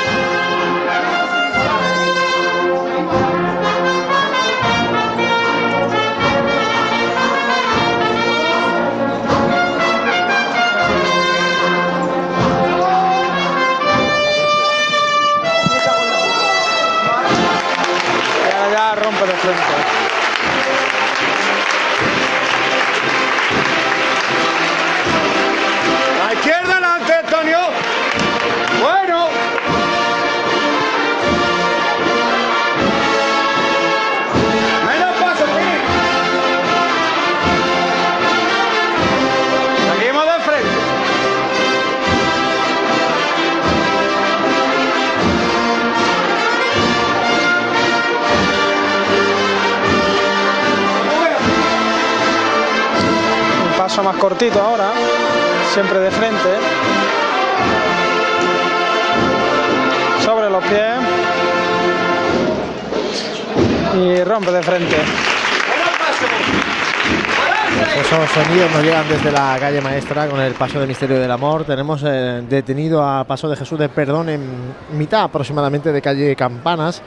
[SPEAKER 3] Ya cortito ahora, siempre de frente. Sobre los pies. Y rompe de frente.
[SPEAKER 5] Esos sonidos nos llegan desde la calle maestra con el paso de Misterio del Amor. Tenemos eh, detenido a Paso de Jesús de Perdón en mitad aproximadamente de calle Campanas.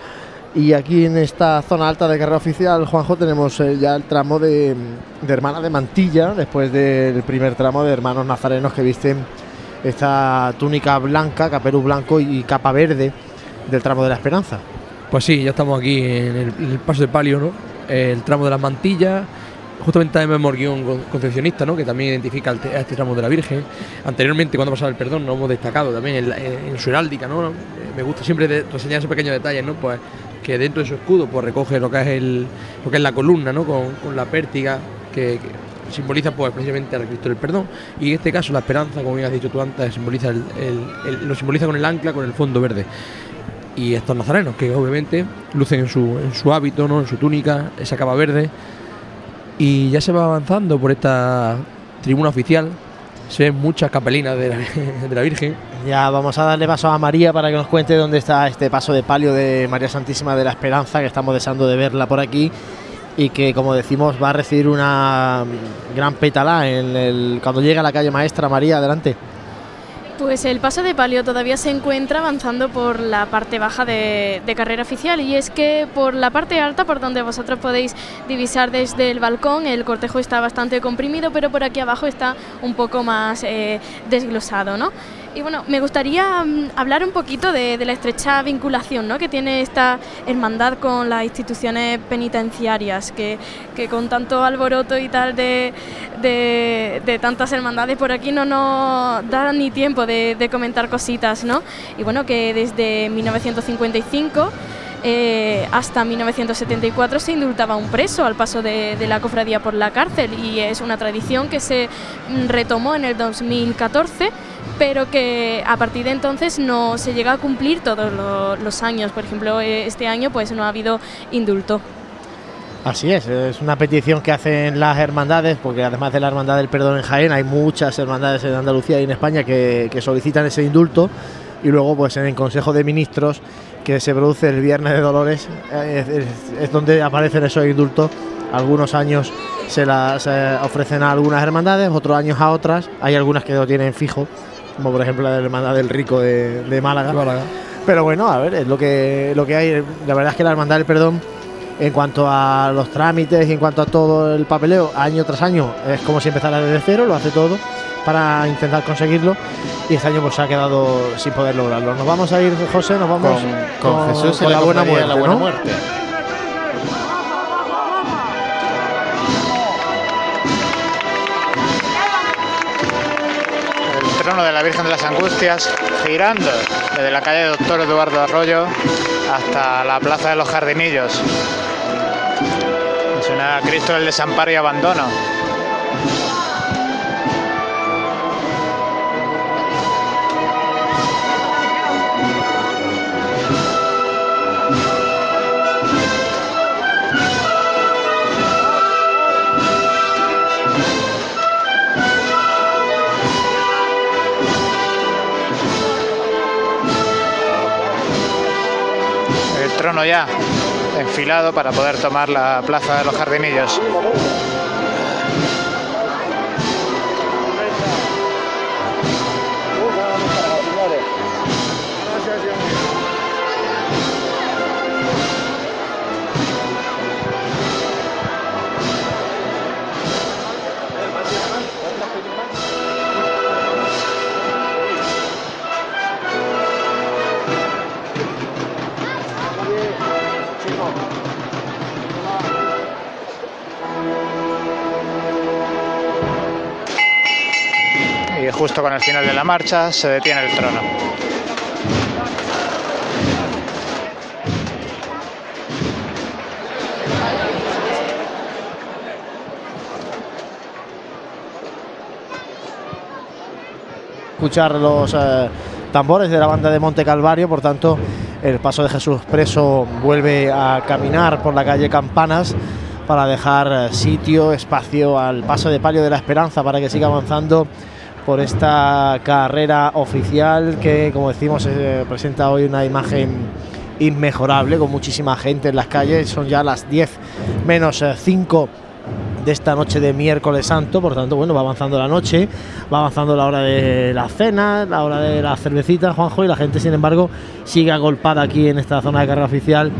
[SPEAKER 5] Y aquí en esta zona alta de carrera oficial, Juanjo, tenemos eh, ya el tramo de, de Hermana de Mantilla, después del primer tramo de hermanos nazarenos que visten esta túnica blanca, caperú blanco y capa verde del tramo de la Esperanza.
[SPEAKER 8] Pues sí, ya estamos aquí en el, el paso de palio, ¿no? El tramo de las mantillas. Justamente también vemos concepcionista, ¿no? Que también identifica a este tramo de la Virgen. Anteriormente, cuando pasaba el perdón, nos hemos destacado también en, su heráldica, ¿no? Eh, Me gusta siempre de- reseñar esos pequeños detalles, ¿no? Pues que dentro de su escudo, pues recoge lo que es el, lo que es la columna, ¿no? Con, la pértiga que, simboliza, pues, precisamente al Cristo del perdón. Y en este caso, la esperanza, como bien has dicho tú antes, lo simboliza con el ancla, con el fondo verde y estos nazarenos que obviamente lucen en su, en su hábito, ¿no? en su túnica, esa capa verde. Y ya se va avanzando por esta tribuna oficial. Se ven muchas capelinas de la, Virgen.
[SPEAKER 5] Ya vamos a darle paso a María para que nos cuente dónde está este paso de palio de María Santísima de la Esperanza, que estamos deseando de verla por aquí y que, como decimos, va a recibir una gran pétala en el, cuando llegue a la calle Maestra. María, adelante.
[SPEAKER 7] Pues el paso de palio todavía se encuentra avanzando por la parte baja de, carrera oficial y es que por la parte alta, por donde vosotros podéis divisar desde el balcón, el cortejo está bastante comprimido, pero por aquí abajo está un poco más eh, desglosado, ¿no? Y bueno, me gustaría mm, hablar un poquito de, la estrecha vinculación ¿no? que tiene esta hermandad con las instituciones penitenciarias, que, que con tanto alboroto y tal de, de- tantas hermandades por aquí no nos da ni tiempo de comentar cositas, ¿no? Y bueno, que desde 1955 eh, hasta 1974 se indultaba un preso al paso de, la cofradía por la cárcel y es una tradición que se mm, retomó en el 2014 pero que a partir de entonces no se llega a cumplir todos lo- los años. Por ejemplo, eh, este año pues no ha habido indulto.
[SPEAKER 5] Así es, es una petición que hacen las hermandades, porque además de la Hermandad del Perdón en Jaén, hay muchas hermandades en Andalucía y en España que, que solicitan ese indulto. Y luego, pues en el Consejo de Ministros, que se produce el Viernes de Dolores, es, es- es donde aparecen esos indultos. Algunos años se las eh, ofrecen a algunas hermandades, otros años a otras. Hay algunas que lo tienen fijo, como por ejemplo la Hermandad del Rico de, de Málaga. Pero bueno, a ver, es lo que, lo que hay. La verdad es que la Hermandad del Perdón, en cuanto a los trámites y en cuanto a todo el papeleo, año tras año, es como si empezara desde cero, lo hace todo para intentar conseguirlo. Y este año pues se ha quedado sin poder lograrlo. Nos vamos a ir, José, nos vamos
[SPEAKER 6] Con- con Jesús
[SPEAKER 5] con
[SPEAKER 6] la
[SPEAKER 5] la buena
[SPEAKER 6] cofradía
[SPEAKER 5] muerte.
[SPEAKER 6] de la buena
[SPEAKER 5] ¿no?
[SPEAKER 6] muerte.
[SPEAKER 9] El trono de la Virgen de las Angustias girando desde la calle Doctor Eduardo Arroyo hasta la Plaza de los Jardinillos. Es una Cristo del Desamparo y Abandono. Trono ya enfilado para poder tomar la Plaza de los Jardinillos. Justo con el final de la marcha se detiene el trono.
[SPEAKER 5] escuchar los eh, tambores de la banda de Monte Calvario, por tanto el paso de Jesús preso vuelve a caminar por la calle Campanas para dejar eh, sitio, espacio al paso de palio de la esperanza para que siga avanzando por esta carrera oficial que como decimos eh, presenta hoy una imagen inmejorable con muchísima gente en las calles, son ya las 10 menos 5 de esta noche de miércoles santo, por tanto, bueno, va avanzando la noche, va avanzando la hora de la cena, la hora de la cervecita, Juanjo, y la gente, sin embargo, sigue agolpada aquí en esta zona de carrera oficial,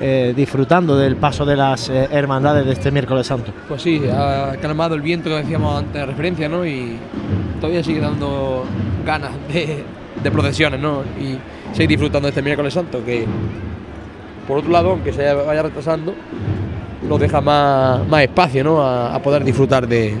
[SPEAKER 5] eh, disfrutando del paso de las eh, hermandades de este miércoles santo.
[SPEAKER 8] Pues sí, ha calmado el viento que decíamos antes de referencia, ¿no? Y todavía sigue dando ganas de, procesiones, ¿no? Y seguir disfrutando de este miércoles santo, que por otro lado, aunque se vaya retrasando, nos deja más, espacio, ¿no? A poder disfrutar de,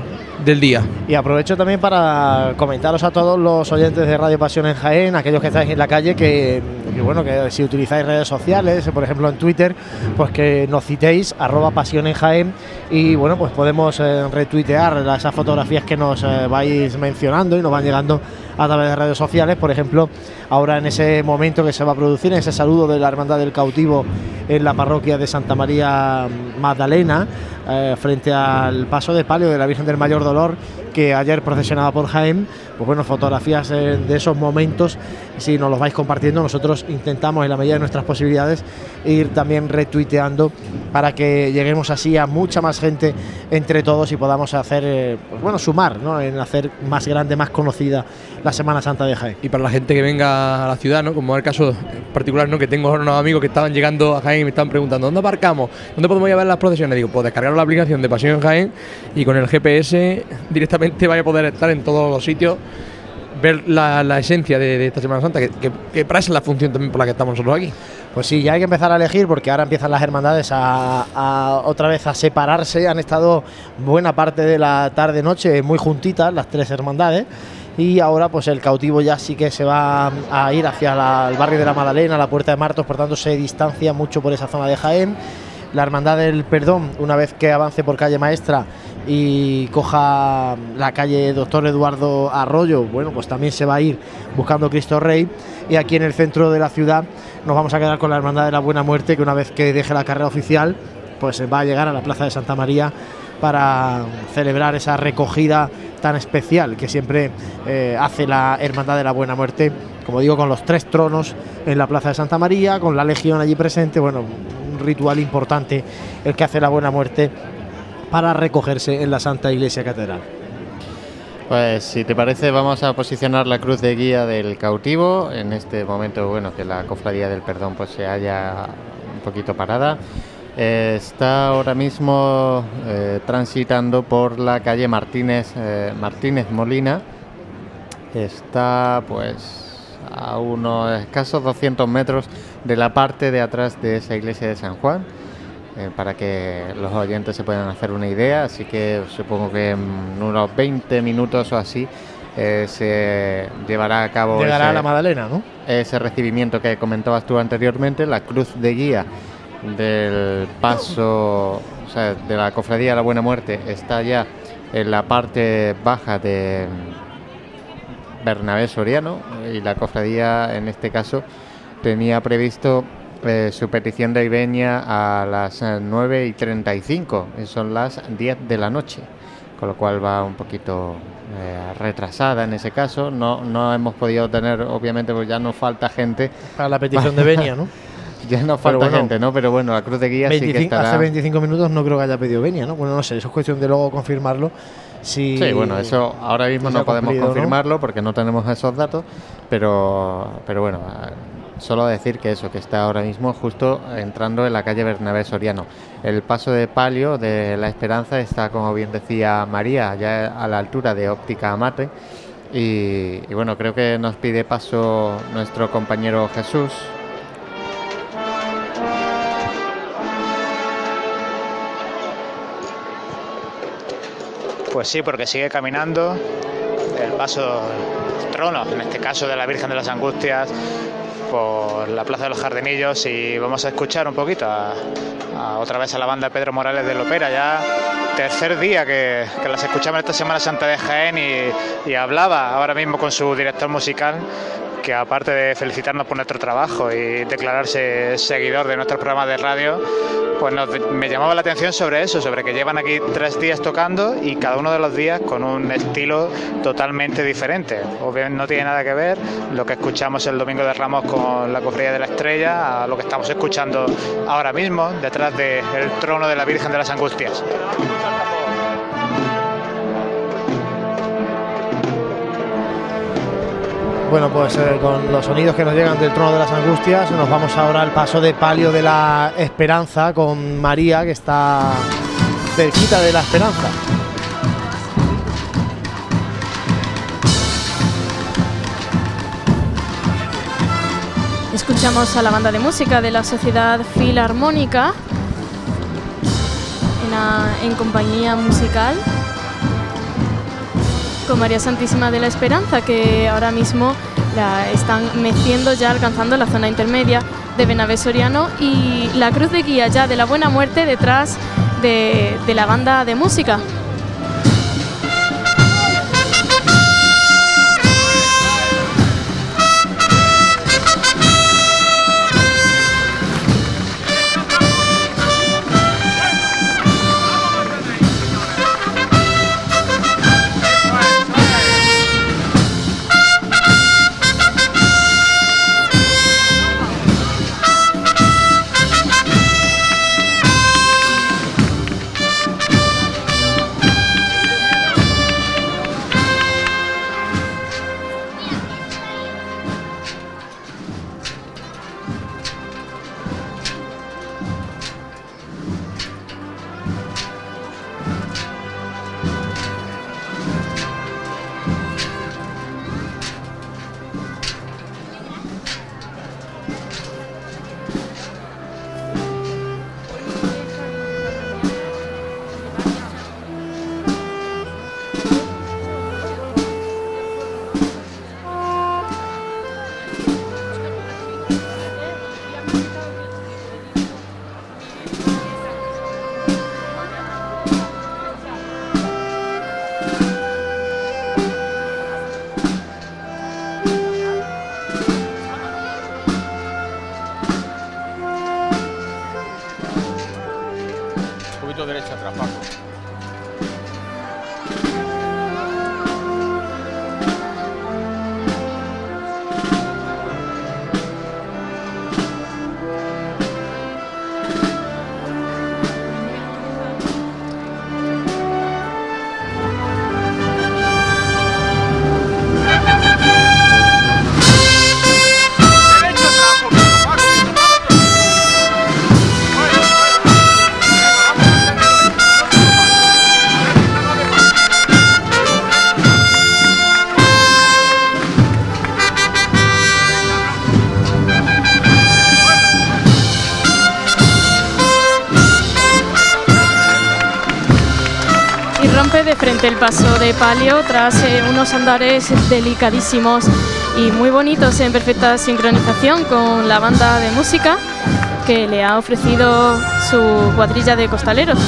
[SPEAKER 5] Y aprovecho también para comentaros a todos los oyentes de Radio Pasión en Jaén, aquellos que estáis en la calle, que, que, bueno, que si utilizáis redes sociales, por ejemplo en Twitter, pues que nos citéis arroba Pasión en Jaén y bueno, pues podemos eh, retuitear esas fotografías que nos eh, vais mencionando y nos van llegando a través de redes sociales, por ejemplo, ahora en ese momento que se va a producir, en ese saludo de la Hermandad del Cautivo en la parroquia de Santa María Magdalena, eh, frente al paso de palio de la Virgen del Mayor Dolor, que ayer procesionaba por Jaén, pues bueno, fotografías de esos momentos, si nos los vais compartiendo, nosotros intentamos en la medida de nuestras posibilidades ir también retuiteando para que lleguemos así a mucha más gente entre todos y podamos hacer, eh, pues bueno, sumar, ¿no? en hacer más grande, más conocida la Semana Santa de Jaén.
[SPEAKER 8] Y para la gente que venga a la ciudad, ¿no? Como el caso particular, ¿no? Que tengo unos amigos que estaban llegando a Jaén y me estaban preguntando, ¿dónde aparcamos? ¿Dónde podemos ver las procesiones? Digo, pues descargar la aplicación de Pasión Jaén y con el GPS directamente vaya a poder estar en todos los sitios ver la, esencia de, esta Semana Santa, que, para esa es la función también por la que estamos nosotros aquí.
[SPEAKER 5] Pues sí, ya hay que empezar a elegir porque ahora empiezan las hermandades a, otra vez a separarse. Han estado buena parte de la tarde-noche muy juntitas las tres hermandades. Y ahora pues el cautivo ya sí que se va a ir hacia el barrio de la Madalena, la Puerta de Martos, por tanto se distancia mucho por esa zona de Jaén. La Hermandad del Perdón, una vez que avance por calle Maestra y coja la calle Doctor Eduardo Arroyo, bueno, pues también se va a ir buscando Cristo Rey. Y aquí en el centro de la ciudad nos vamos a quedar con la Hermandad de la Buena Muerte, que una vez que deje la carrera oficial, pues va a llegar a la Plaza de Santa María para celebrar esa recogida tan especial que siempre eh, hace la Hermandad de la Buena Muerte, como digo, con los tres tronos en la Plaza de Santa María, con la Legión allí presente, bueno, un ritual importante el que hace la Buena Muerte para recogerse en la Santa Iglesia Catedral.
[SPEAKER 6] Pues si te parece vamos a posicionar la cruz de guía del cautivo. En este momento, bueno, que la cofradía del perdón pues se haya un poquito parada. Eh, está ahora mismo eh, transitando por la calle Martínez, eh, Martínez Molina. Está pues a unos escasos 200 metros de la parte de atrás de esa iglesia de San Juan eh, para que los oyentes se puedan hacer una idea. Así que supongo que en unos 20 minutos o así eh, se llevará a cabo
[SPEAKER 5] Llegará
[SPEAKER 6] ese,
[SPEAKER 5] a la Madalena, ¿no?
[SPEAKER 6] ese recibimiento que comentabas tú anteriormente, la cruz de guía del paso, o sea, de la cofradía de la Buena Muerte está ya en la parte baja de Bernabé Soriano y la cofradía en este caso tenía previsto eh, su petición de Ibeña a las eh, 9 y 35, y son las 10 de la noche, con lo cual va un poquito eh, retrasada en ese caso. No, no hemos podido tener, obviamente, pues ya nos falta gente.
[SPEAKER 5] Para la petición de Benia, ¿no?
[SPEAKER 6] ya nos falta
[SPEAKER 5] bueno,
[SPEAKER 6] gente, ¿no? Pero bueno, la cruz de guía sí que
[SPEAKER 5] 25
[SPEAKER 6] estará.
[SPEAKER 5] Hace 25 minutos no creo que haya pedido Benia, ¿no? Bueno, no sé, eso es cuestión de luego confirmarlo. Si
[SPEAKER 6] Sí, bueno, eso ahora mismo no podemos confirmarlo porque no tenemos esos datos, pero, pero bueno, eh, solo decir que eso, que está ahora mismo justo entrando en la calle Bernabé Soriano. El paso de palio de la Esperanza está, como bien decía María, ya a la altura de Óptica Amate. Y, bueno, creo que nos pide paso nuestro compañero Jesús.
[SPEAKER 9] Pues sí, porque sigue caminando el paso del trono, en este caso de la Virgen de las Angustias, por la Plaza de los Jardinillos y vamos a escuchar un poquito a, otra vez a la banda Pedro Morales de Lopera, ya tercer día que, que las escuchamos esta Semana Santa de Jaén y, y hablaba ahora mismo con su director musical que aparte de felicitarnos por nuestro trabajo y declararse seguidor de nuestros programas de radio, pues me llamaba la atención sobre eso, sobre que llevan aquí tres días tocando y cada uno de los días con un estilo totalmente diferente. Obviamente no tiene nada que ver lo que escuchamos el domingo de Ramos con la cofradía de la estrella a lo que estamos escuchando ahora mismo detrás del trono de la Virgen de las Angustias.
[SPEAKER 5] Bueno, pues eh, con los sonidos que nos llegan del trono de las angustias, nos vamos ahora al paso de palio de la esperanza con María, que está cerquita de la esperanza.
[SPEAKER 7] Escuchamos a la banda de música de la Sociedad Filarmónica en, compañía musical con María Santísima de la Esperanza, que ahora mismo la están meciendo ya alcanzando la zona intermedia de Benavés Soriano y la cruz de guía ya de la Buena Muerte detrás de, de la banda de música. El paso de palio tras eh, unos andares delicadísimos y muy bonitos en perfecta sincronización con la banda de música que le ha ofrecido su cuadrilla de costaleros.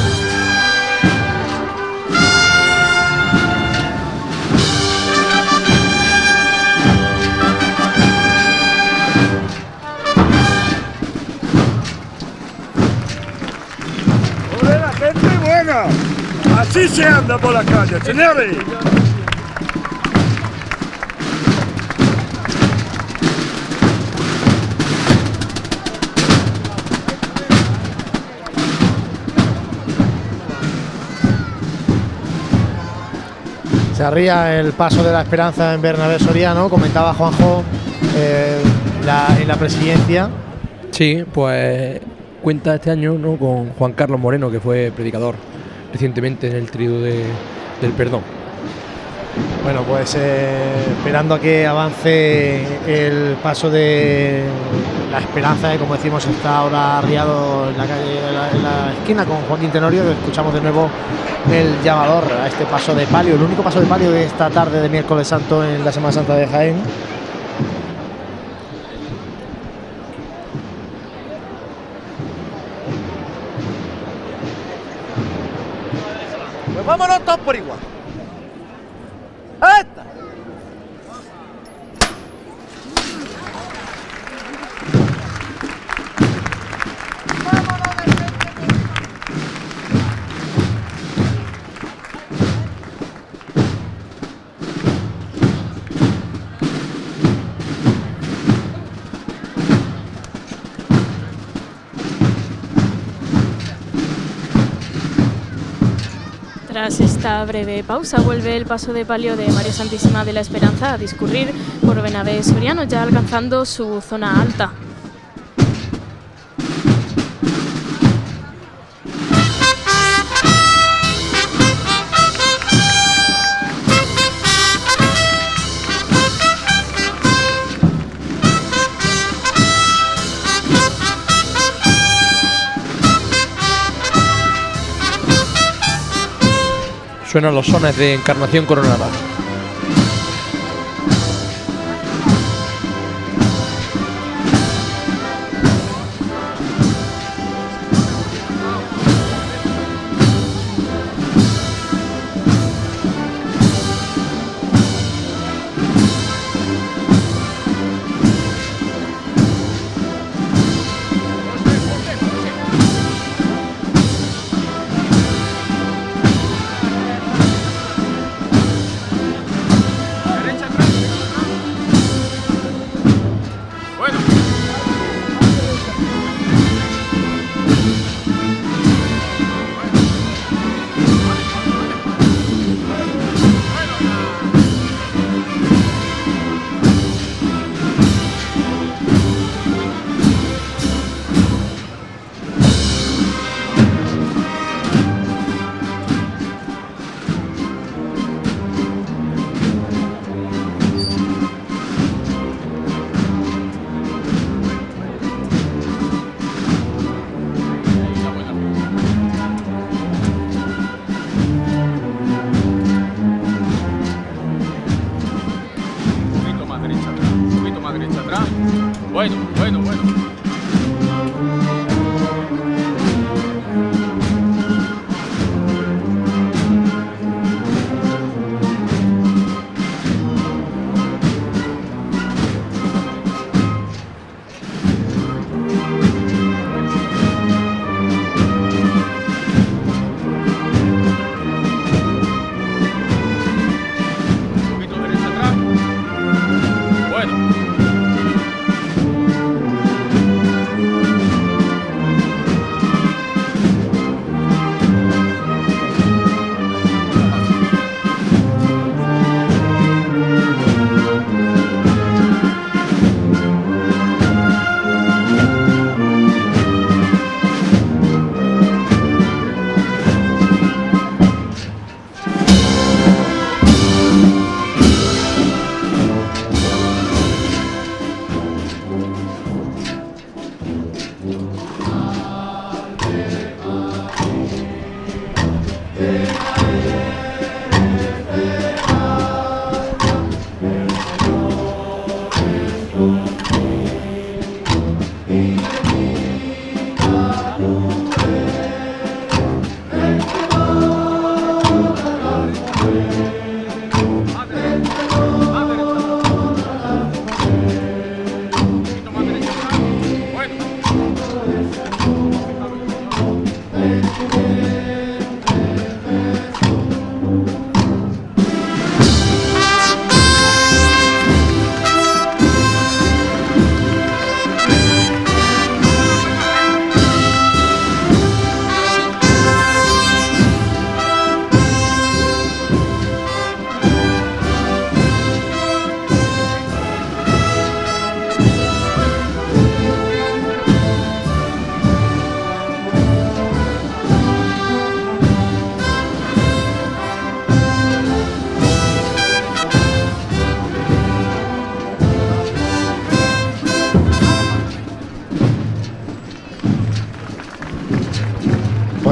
[SPEAKER 15] Se anda por la calle, señores.
[SPEAKER 5] Se arría el paso de la esperanza en Bernabé Soriano, comentaba Juanjo eh, la- en la presidencia.
[SPEAKER 8] Sí, pues cuenta este año ¿no? con Juan Carlos Moreno, que fue predicador recientemente en el trío de- del perdón.
[SPEAKER 5] Bueno, pues eh, esperando a que avance el paso de la esperanza, que como decimos está ahora arriado en la esquina con Joaquín Tenorio, escuchamos de nuevo el llamador a este paso de palio, el único paso de palio de esta tarde de miércoles santo en la Semana Santa de Jaén.
[SPEAKER 12] Pues vámonos todos por igual. Esta
[SPEAKER 7] breve pausa vuelve el paso de palio de María Santísima de la Esperanza a discurrir por Benavés Soriano, ya alcanzando su zona alta.
[SPEAKER 8] Suenan los sones de Encarnación Coronada.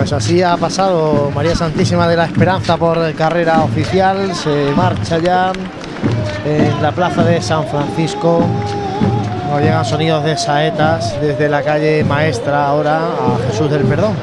[SPEAKER 16] Pues así ha pasado María Santísima de la Esperanza por carrera oficial. Se marcha ya en la plaza de San Francisco. Nos llegan sonidos de saetas desde la calle Maestra ahora a Jesús del Perdón.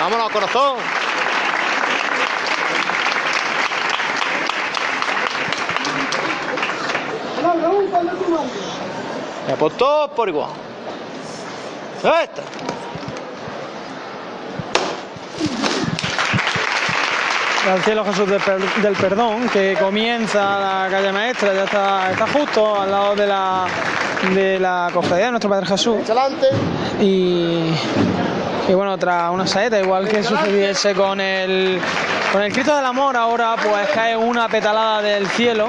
[SPEAKER 12] Vámonos, corazón. Ya por todos por igual. Esta.
[SPEAKER 3] al cielo Jesús del, Per- del Perdón, que comienza la calle maestra, ya está, está justo al lado de la, de la cofradía de nuestro Padre Jesús. Y, y bueno, tras una saeta, igual que sucediese con el, con el Cristo del Amor, ahora pues cae una petalada del cielo.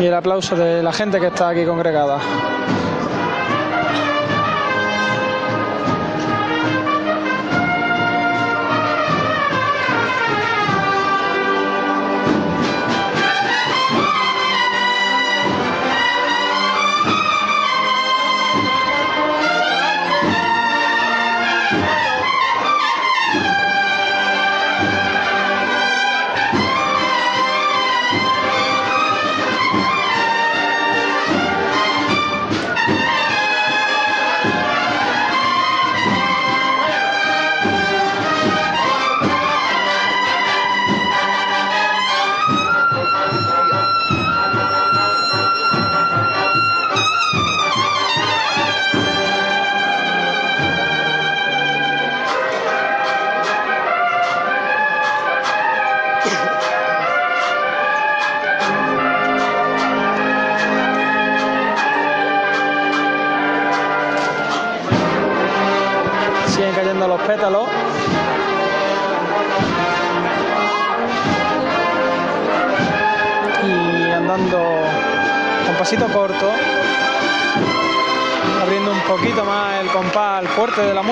[SPEAKER 3] Y el aplauso de la gente que está aquí congregada.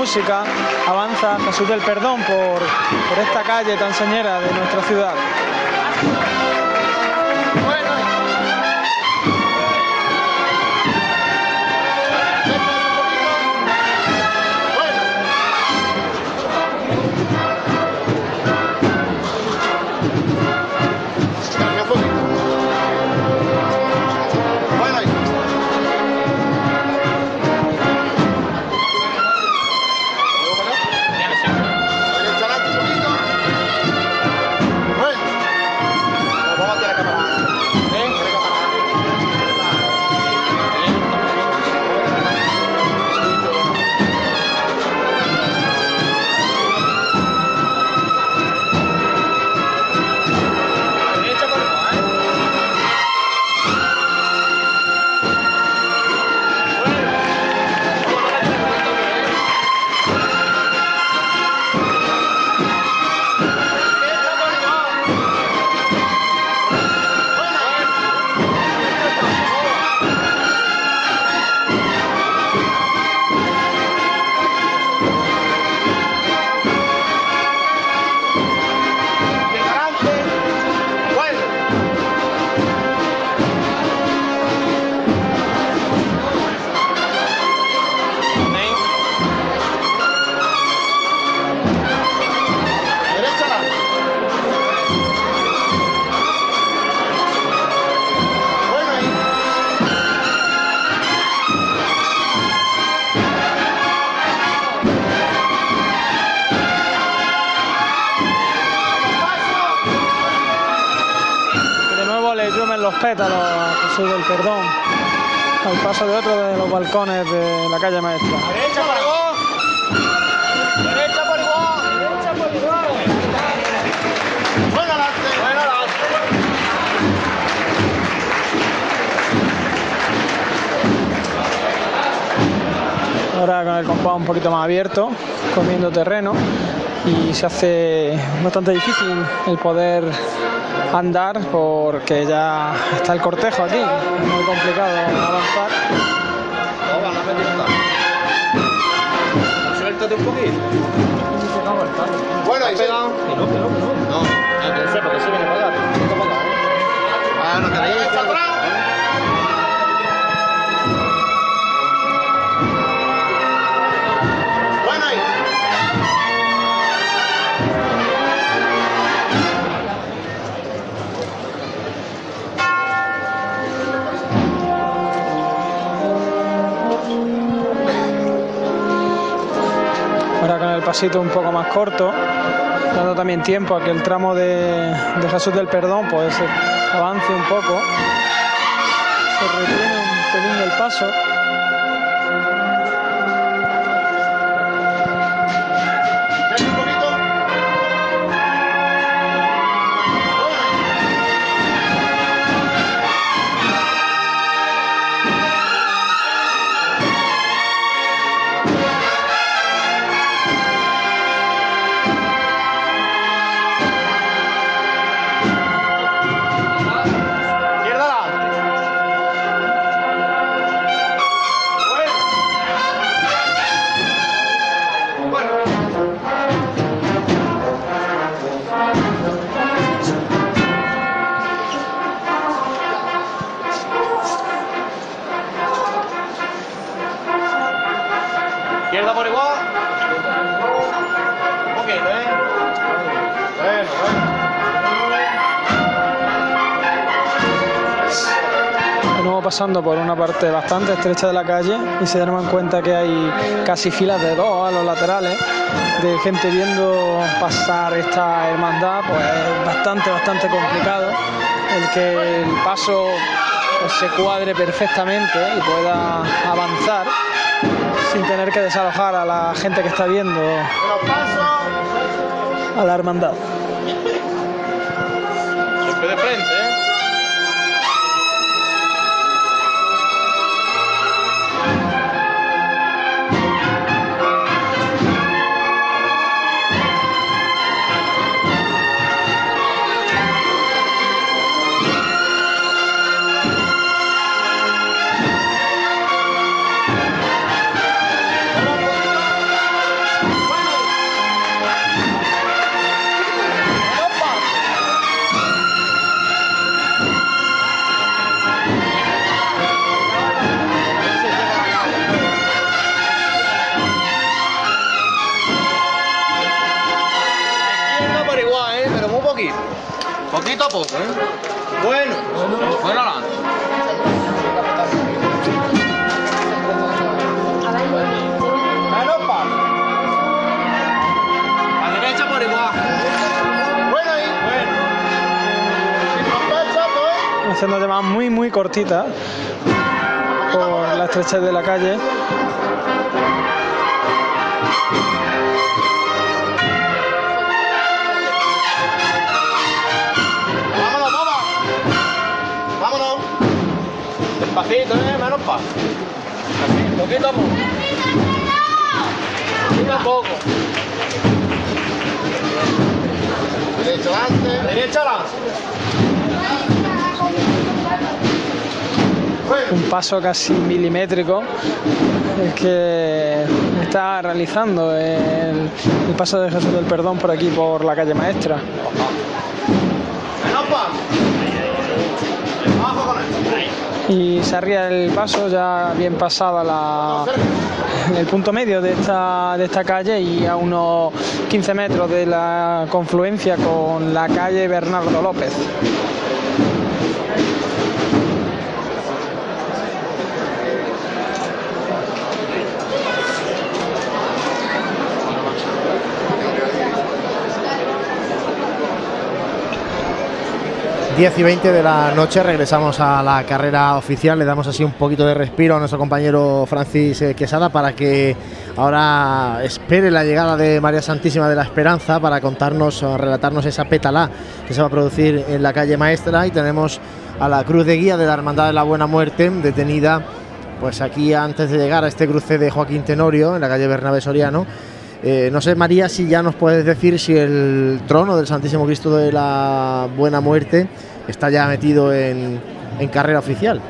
[SPEAKER 3] Música, avanza Jesús del Perdón por, por esta calle tan señera de nuestra ciudad. de la calle maestra.
[SPEAKER 12] ¡Derecha por igual! ¡Derecha por igual! ¡Derecha por igual! ¡Fuera.
[SPEAKER 3] Ahora con el compás un poquito más abierto, comiendo terreno y se hace bastante difícil el poder andar porque ya está el cortejo aquí, es muy complicado avanzar.
[SPEAKER 12] Un poquito.
[SPEAKER 18] Bueno, ahí se-.
[SPEAKER 12] No, que no, que no. No, que no sé, porque sí viene para acá, ¿eh? Bueno, que ahí está atrás.
[SPEAKER 3] Pasito un poco más corto, dando también tiempo a que el tramo de, de Jesús del Perdón pues avance un poco. Se retiene un pelín el paso. Pasando por una parte bastante estrecha de la calle y se dan cuenta que hay casi filas de dos a los laterales de gente viendo pasar esta hermandad, pues es bastante, bastante complicado el que el paso se cuadre perfectamente y pueda avanzar sin tener que desalojar a la gente que está viendo a la hermandad.
[SPEAKER 12] Poco, ¿eh? Bueno. Bueno, adelante. A derecha por igual. Bueno ahí. Bueno.
[SPEAKER 3] haciendo además muy muy cortita por la estrechez de la calle.
[SPEAKER 12] Despacito, ¿eh? Menos paso. Así, poquito a poco. Poquito a poco. Derecha adelante. Derecha adelante.
[SPEAKER 3] un paso casi milimétrico el que está realizando el, el paso de Jesús del Perdón por aquí por la calle Maestra. Y se arría el paso ya bien pasada la, el punto medio de esta, de esta calle y a unos 15 metros de la confluencia con la calle Bernardo López.
[SPEAKER 5] ...10 y 20 de la noche regresamos a la carrera oficial, le damos así un poquito de respiro a nuestro compañero Francis eh, Quesada para que ahora espere la llegada de María Santísima de la Esperanza para contarnos, o relatarnos esa pétala que se va a producir en la calle Maestra y tenemos a la Cruz de Guía de la Hermandad de la Buena Muerte detenida pues aquí antes de llegar a este cruce de Joaquín Tenorio en la calle Bernabé Soriano. Eh, no sé, María, si ya nos puedes decir si el trono del Santísimo Cristo de la Buena Muerte está ya metido en, en carrera oficial.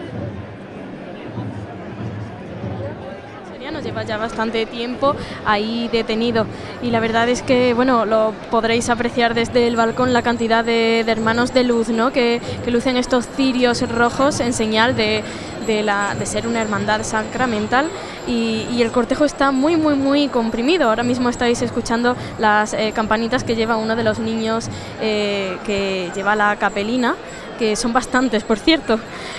[SPEAKER 7] Nos lleva ya bastante tiempo ahí detenido y la verdad es que bueno lo podréis apreciar desde el balcón la cantidad de, hermanos de luz ¿no? que, que lucen estos cirios rojos en señal de, de, la, de ser una hermandad sacramental y, el cortejo está muy, muy, muy comprimido. Ahora mismo estáis escuchando las eh, campanitas que lleva uno de los niños eh, que lleva la capelina que son bastantes, por cierto.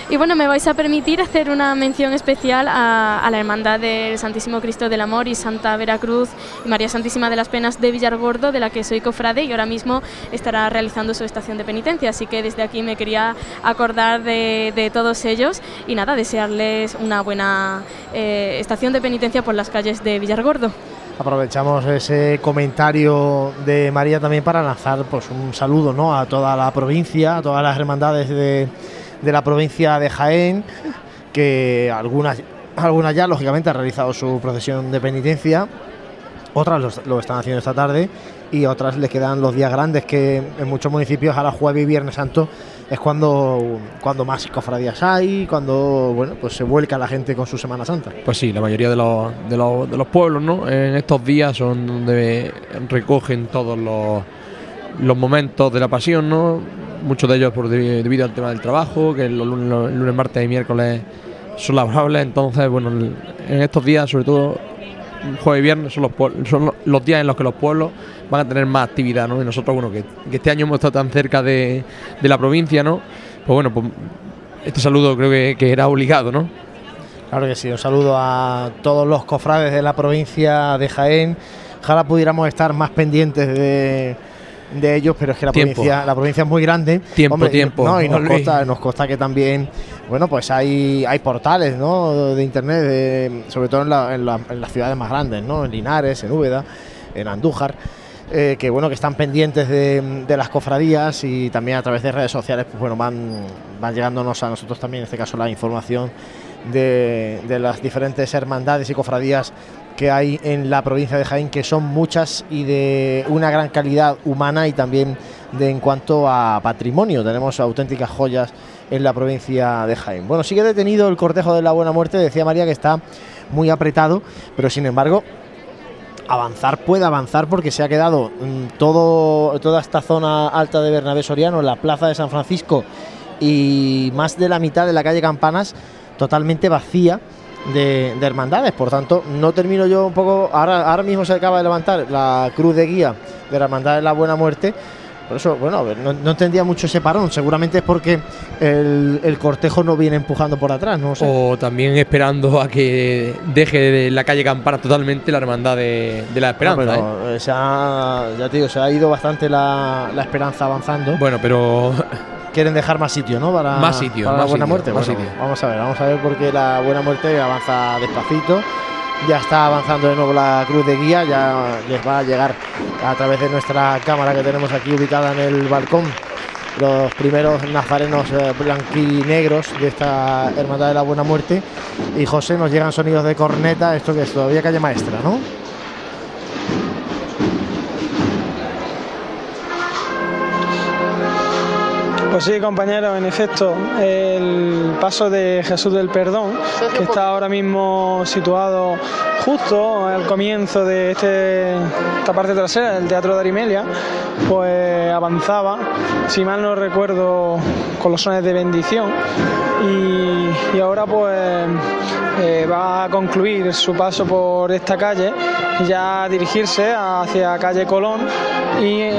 [SPEAKER 7] Y bueno, me vais a permitir hacer una mención especial a, la Hermandad del Santísimo Cristo del Amor y Santa Veracruz y María Santísima de las Penas de Villargordo, de la que soy cofrade y ahora mismo estará realizando su estación de penitencia. Así que desde aquí me quería acordar de, de todos ellos y nada, desearles una buena eh, estación de penitencia por las calles de Villargordo.
[SPEAKER 5] Aprovechamos ese comentario de María también para lanzar pues, un saludo ¿no? a toda la provincia, a todas las hermandades de, de la provincia de Jaén, que algunas, algunas ya lógicamente han realizado su procesión de penitencia, otras lo, lo, están haciendo esta tarde y otras les quedan los días grandes que en muchos municipios ahora jueves y viernes santo es cuando, cuando más cofradías hay, cuando bueno pues se vuelca la gente con su Semana Santa.
[SPEAKER 8] Pues sí, la mayoría de los, de los, de los pueblos ¿no? en estos días son donde recogen todos los, los momentos de la pasión, ¿no? muchos de ellos por debido al tema del trabajo, que los lunes, los lunes martes y miércoles son laborables, entonces bueno, en estos días sobre todo jueves y viernes son los, son los días en los que los pueblos van a tener más actividad, ¿no? Y nosotros, bueno, que, este año hemos estado tan cerca de, la provincia. Pues bueno, pues este saludo creo que, que, era obligado, ¿no?
[SPEAKER 5] Claro que sí, un saludo a todos los cofrades de la provincia de Jaén. Ojalá pudiéramos estar más pendientes de, de ellos, pero es que la
[SPEAKER 8] tiempo.
[SPEAKER 5] provincia, la provincia es muy grande.
[SPEAKER 8] Tiempo, Hombre, tiempo.
[SPEAKER 5] No, y nos consta, nos consta que también, bueno, pues hay, hay portales, ¿no? De internet, de, sobre todo en, la, en, la, en, las ciudades más grandes, ¿no? En Linares, en Úbeda, en Andújar. Eh, que bueno que están pendientes de, de, las cofradías y también a través de redes sociales pues bueno van, van llegándonos a nosotros también en este caso la información de, de las diferentes hermandades y cofradías que hay en la provincia de Jaén, que son muchas y de una gran calidad humana y también de en cuanto a patrimonio. Tenemos auténticas joyas en la provincia de Jaén. Bueno, sigue detenido el cortejo de la Buena Muerte, decía María que está muy apretado, pero sin embargo avanzar puede avanzar porque se ha quedado mm, todo, toda esta zona alta de Bernabé Soriano, la plaza de San Francisco y más de la mitad de la calle Campanas totalmente vacía de, de, hermandades. Por tanto, no termino yo un poco. Ahora, ahora mismo se acaba de levantar la cruz de guía de la Hermandad de la Buena Muerte. Por eso, bueno, no, no entendía mucho ese parón. Seguramente es porque el, el, cortejo no viene empujando por atrás, no sé.
[SPEAKER 8] O también esperando a que deje de la calle Campana totalmente la hermandad de, de la Esperanza.
[SPEAKER 5] No, pero
[SPEAKER 8] ¿eh?
[SPEAKER 5] se ha, ya te digo, se ha ido bastante la, la Esperanza avanzando.
[SPEAKER 8] Bueno, pero
[SPEAKER 5] quieren dejar más sitio, ¿no? Para,
[SPEAKER 8] más sitio,
[SPEAKER 5] para
[SPEAKER 8] más
[SPEAKER 5] la buena
[SPEAKER 8] sitio,
[SPEAKER 5] muerte.
[SPEAKER 8] Más
[SPEAKER 5] bueno,
[SPEAKER 8] sitio.
[SPEAKER 5] Vamos a ver, vamos a ver porque la buena muerte avanza despacito. Ya está avanzando de nuevo la cruz de guía, ya les va a llegar a través de nuestra cámara que tenemos aquí ubicada en el balcón los primeros nazarenos eh, blanquinegros de esta Hermandad de la Buena Muerte. Y José, nos llegan sonidos de corneta, esto que es todavía calle maestra, ¿no?
[SPEAKER 3] Pues sí, compañeros, en efecto, el paso de Jesús del Perdón, que está ahora mismo situado justo al comienzo de este, esta parte trasera del Teatro de Arimelia, pues avanzaba, si mal no recuerdo, con los sones de bendición y, y ahora pues eh, va a concluir su paso por esta calle ya dirigirse hacia calle Colón y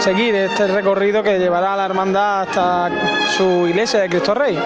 [SPEAKER 3] seguir este recorrido que llevará a la hermandad hasta su iglesia de Cristo Rey.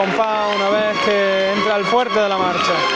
[SPEAKER 3] Compás una vez que entra el fuerte de la marcha.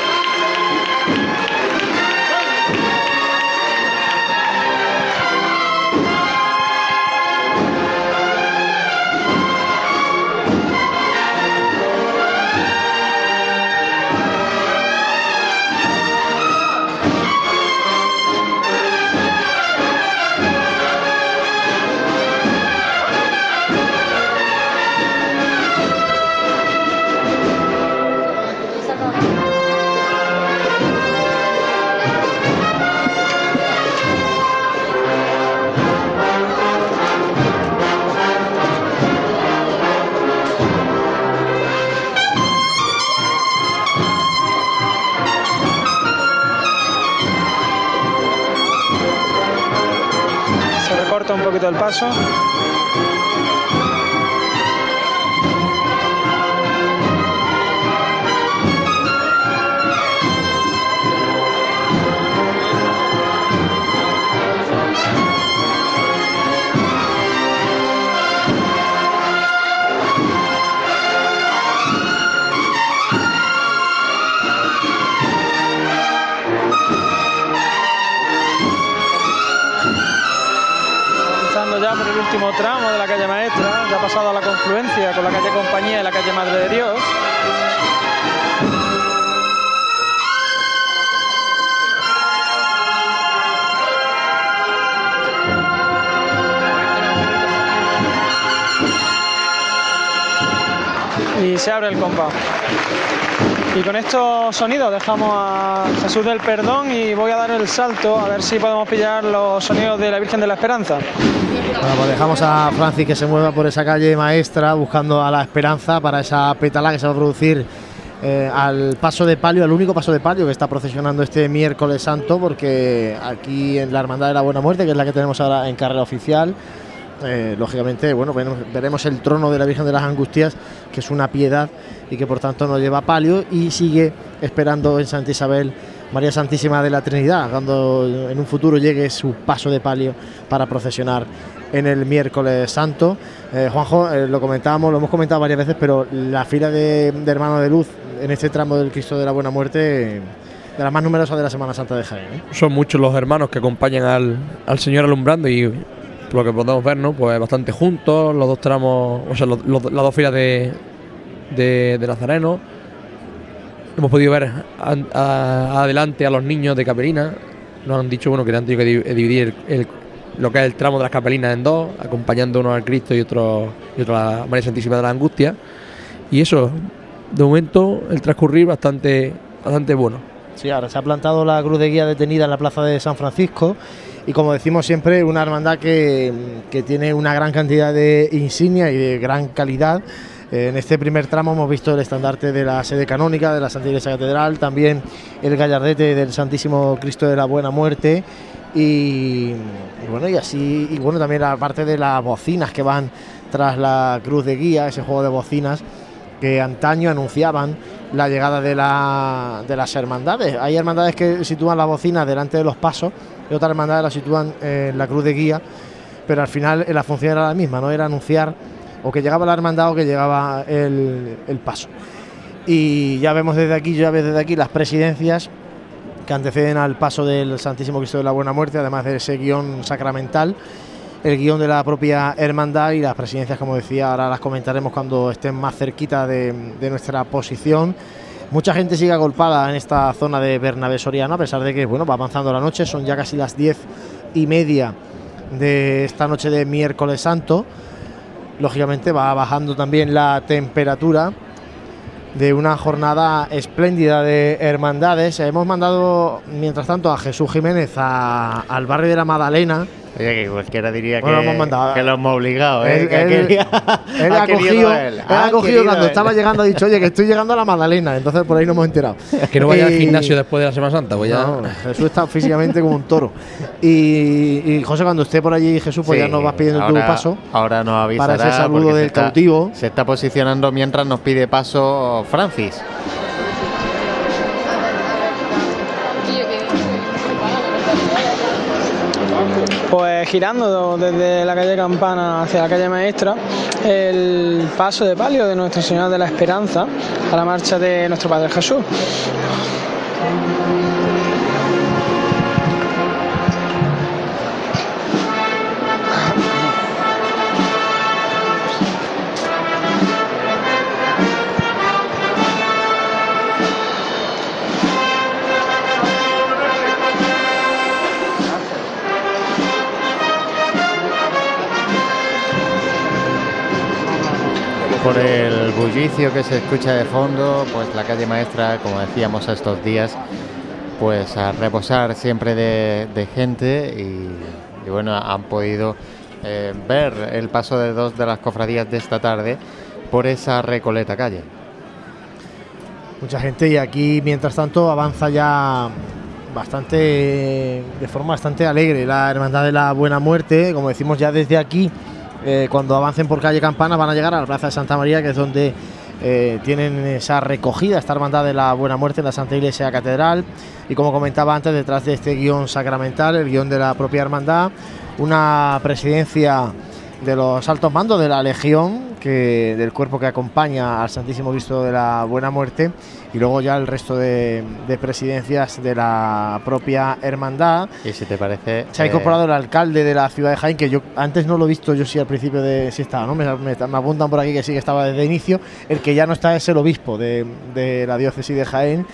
[SPEAKER 3] Poquito el paso. Tramo de la calle Maestra, ya ha pasado a la confluencia con la calle Compañía y la calle Madre de Dios. Y se abre el compás. Y con estos sonidos dejamos a Jesús del Perdón y voy a dar el salto a ver si podemos pillar los sonidos de la Virgen de la Esperanza.
[SPEAKER 5] Bueno, pues dejamos a Francis que se mueva por esa calle maestra buscando a la esperanza para esa petala que se va a producir eh, al paso de palio, al único paso de palio que está procesionando este miércoles santo, porque aquí en la Hermandad de la Buena Muerte, que es la que tenemos ahora en carrera oficial, eh, lógicamente, bueno, veremos el trono de la Virgen de las Angustias, que es una piedad y que por tanto no lleva palio y sigue esperando en Santa Isabel María Santísima de la Trinidad, cuando en un futuro llegue su paso de palio para procesionar en el miércoles santo. Eh, Juanjo, eh, lo comentábamos, lo hemos comentado varias veces, pero la fila de, hermanos de luz en este tramo del Cristo de la Buena Muerte, de las más numerosas de la Semana Santa de Jaén. ¿eh?
[SPEAKER 8] Son muchos los hermanos que acompañan al, al Señor alumbrando y lo que podemos ver, ¿no? Pues bastante juntos, los dos tramos, o sea, las dos filas de, de, de Nazareno. Hemos podido ver adelante a los niños de Capelina. Nos han dicho bueno, que han tenido que di- dividir el- lo que es el tramo de las Capelinas en dos, acompañando uno al Cristo y otro, y otro a la María Santísima de la Angustia. Y eso, de momento, el transcurrir bastante, bastante bueno.
[SPEAKER 5] Sí, ahora se ha plantado la cruz de guía detenida en la plaza de San Francisco y como decimos siempre, una hermandad que, que tiene una gran cantidad de insignia y de gran calidad. En este primer tramo hemos visto el estandarte de la sede canónica de la Santa Iglesia Catedral, también el gallardete del Santísimo Cristo de la Buena Muerte y, y bueno, y así, y bueno, también la parte de las bocinas que van tras la cruz de guía, ese juego de bocinas que antaño anunciaban la llegada de, la- de las hermandades. Hay hermandades que sitúan las bocinas delante de los pasos y otras hermandades las sitúan en la cruz de guía, pero al final eh, la función era la misma, no era anunciar o que llegaba la hermandad o que llegaba el, paso. Y ya vemos desde aquí, ya ves desde aquí las presidencias que anteceden al paso del Santísimo Cristo de la Buena Muerte, además de ese guion sacramental, el guion de la propia hermandad y las presidencias, como decía, ahora las comentaremos cuando estén más cerquita de, de nuestra posición. Mucha gente sigue agolpada en esta zona de Bernabé Soriano, a pesar de que bueno, va avanzando la noche, son ya casi las diez y media de esta noche de miércoles santo. Lógicamente va bajando también la temperatura de una jornada espléndida de hermandades. Hemos mandado, mientras tanto, a Jesús Jiménez a- al barrio de la Magdalena.
[SPEAKER 6] Oye, que cualquiera diría
[SPEAKER 5] Bueno,
[SPEAKER 6] que,
[SPEAKER 5] hemos mandado-
[SPEAKER 6] que lo hemos obligado, ¿eh?
[SPEAKER 5] Él-
[SPEAKER 6] Que
[SPEAKER 5] él-
[SPEAKER 6] quería-
[SPEAKER 5] Él ha, cogido,
[SPEAKER 6] él,
[SPEAKER 5] él
[SPEAKER 6] ha
[SPEAKER 5] ha cogido cuando
[SPEAKER 6] él.
[SPEAKER 5] estaba llegando, ha dicho, oye, que estoy llegando a la Magdalena. Entonces por ahí no hemos enterado.
[SPEAKER 8] Que no vaya al
[SPEAKER 5] Y-
[SPEAKER 8] gimnasio después de la Semana Santa, pues ya.
[SPEAKER 5] No, Jesús está físicamente como un toro. Y, y, José, cuando esté por allí, Jesús, pues
[SPEAKER 6] Sí,
[SPEAKER 5] ya nos vas pidiendo
[SPEAKER 6] ahora-
[SPEAKER 5] tu paso.
[SPEAKER 6] Ahora nos avisará
[SPEAKER 5] Para ese saludo del
[SPEAKER 6] está-
[SPEAKER 5] cautivo.
[SPEAKER 6] Se está posicionando mientras nos pide paso Francis.
[SPEAKER 3] Pues girando desde la calle Campana hacia la calle Maestra el paso de palio de Nuestra Señora de la Esperanza a la marcha de nuestro Padre Jesús.
[SPEAKER 6] Bullicio que se escucha de fondo, pues la calle maestra, como decíamos estos días, pues a reposar siempre de, gente y, y bueno, han podido eh, ver el paso de dos de las cofradías de esta tarde por esa recoleta calle.
[SPEAKER 5] Mucha gente y aquí mientras tanto avanza ya bastante de forma bastante alegre la Hermandad de la Buena Muerte, como decimos ya desde aquí, eh, cuando avancen por calle Campana van a llegar a la Plaza de Santa María, que es donde eh, tienen esa recogida, esta Hermandad de la Buena Muerte en la Santa Iglesia Catedral. Y como comentaba antes, detrás de este guion sacramental, el guion de la propia Hermandad, una presidencia de los altos mandos de la Legión, que, del cuerpo que acompaña al Santísimo Cristo de la Buena Muerte, y luego ya el resto de, de presidencias de la propia hermandad.
[SPEAKER 6] Y si te parece...
[SPEAKER 5] Se ha
[SPEAKER 6] eh,
[SPEAKER 5] incorporado el alcalde de la ciudad de Jaén, que yo antes no lo he visto, yo sí al principio de si estaba, ¿no? Me, me- me apuntan por aquí que sí que estaba desde inicio. El que ya no está es el obispo de, de la diócesis de Jaén.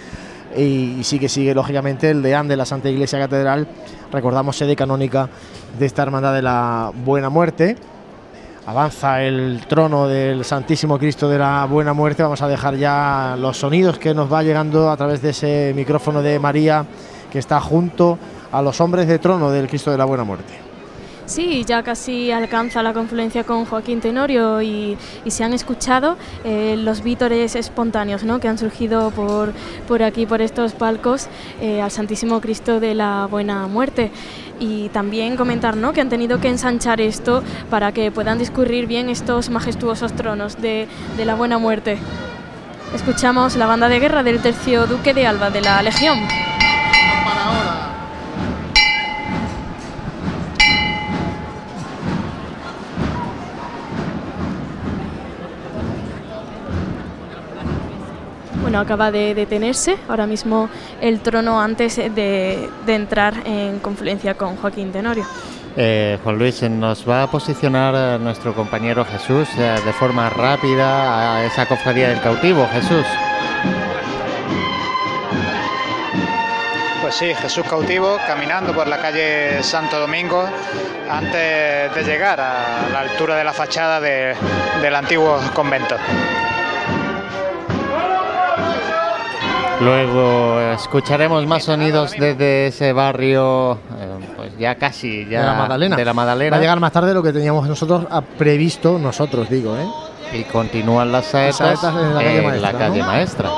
[SPEAKER 5] Y, y sí que sigue, lógicamente, el deán de la Santa Iglesia Catedral. Recordamos sede canónica de esta hermandad de la Buena Muerte. Avanza el trono del Santísimo Cristo de la Buena Muerte. Vamos a dejar ya los sonidos que nos va llegando a través de ese micrófono de María que está junto a los hombres de trono del Cristo de la Buena Muerte.
[SPEAKER 7] Sí, ya casi alcanza la confluencia con Joaquín Tenorio y, se han escuchado eh, los vítores espontáneos ¿no? que han surgido por, por aquí, por estos palcos, eh, al Santísimo Cristo de la Buena Muerte. Y también comentar ¿no? que han tenido que ensanchar esto para que puedan discurrir bien estos majestuosos tronos de, de la Buena Muerte. Escuchamos la banda de guerra del tercio Duque de Alba de la Legión. Bueno, acaba de detenerse ahora mismo el trono antes de, de entrar en confluencia con Joaquín Tenorio.
[SPEAKER 6] Eh, Juan Luis, nos va a posicionar eh, nuestro compañero Jesús eh, de forma rápida a esa cofradía del cautivo. Jesús.
[SPEAKER 9] Pues sí, Jesús cautivo caminando por la calle Santo Domingo antes de llegar a la altura de la fachada de- del antiguo convento.
[SPEAKER 6] Luego escucharemos más sonidos desde ese barrio, eh, pues ya casi, ya
[SPEAKER 5] de la Magdalena.
[SPEAKER 6] de la Magdalena.
[SPEAKER 5] Va a llegar más tarde de lo que teníamos nosotros ah, previsto, nosotros digo, ¿eh?
[SPEAKER 6] Y continúan las saetas,
[SPEAKER 5] saetas en la calle
[SPEAKER 6] en
[SPEAKER 5] maestra,
[SPEAKER 6] la calle
[SPEAKER 5] ¿no?
[SPEAKER 6] maestra.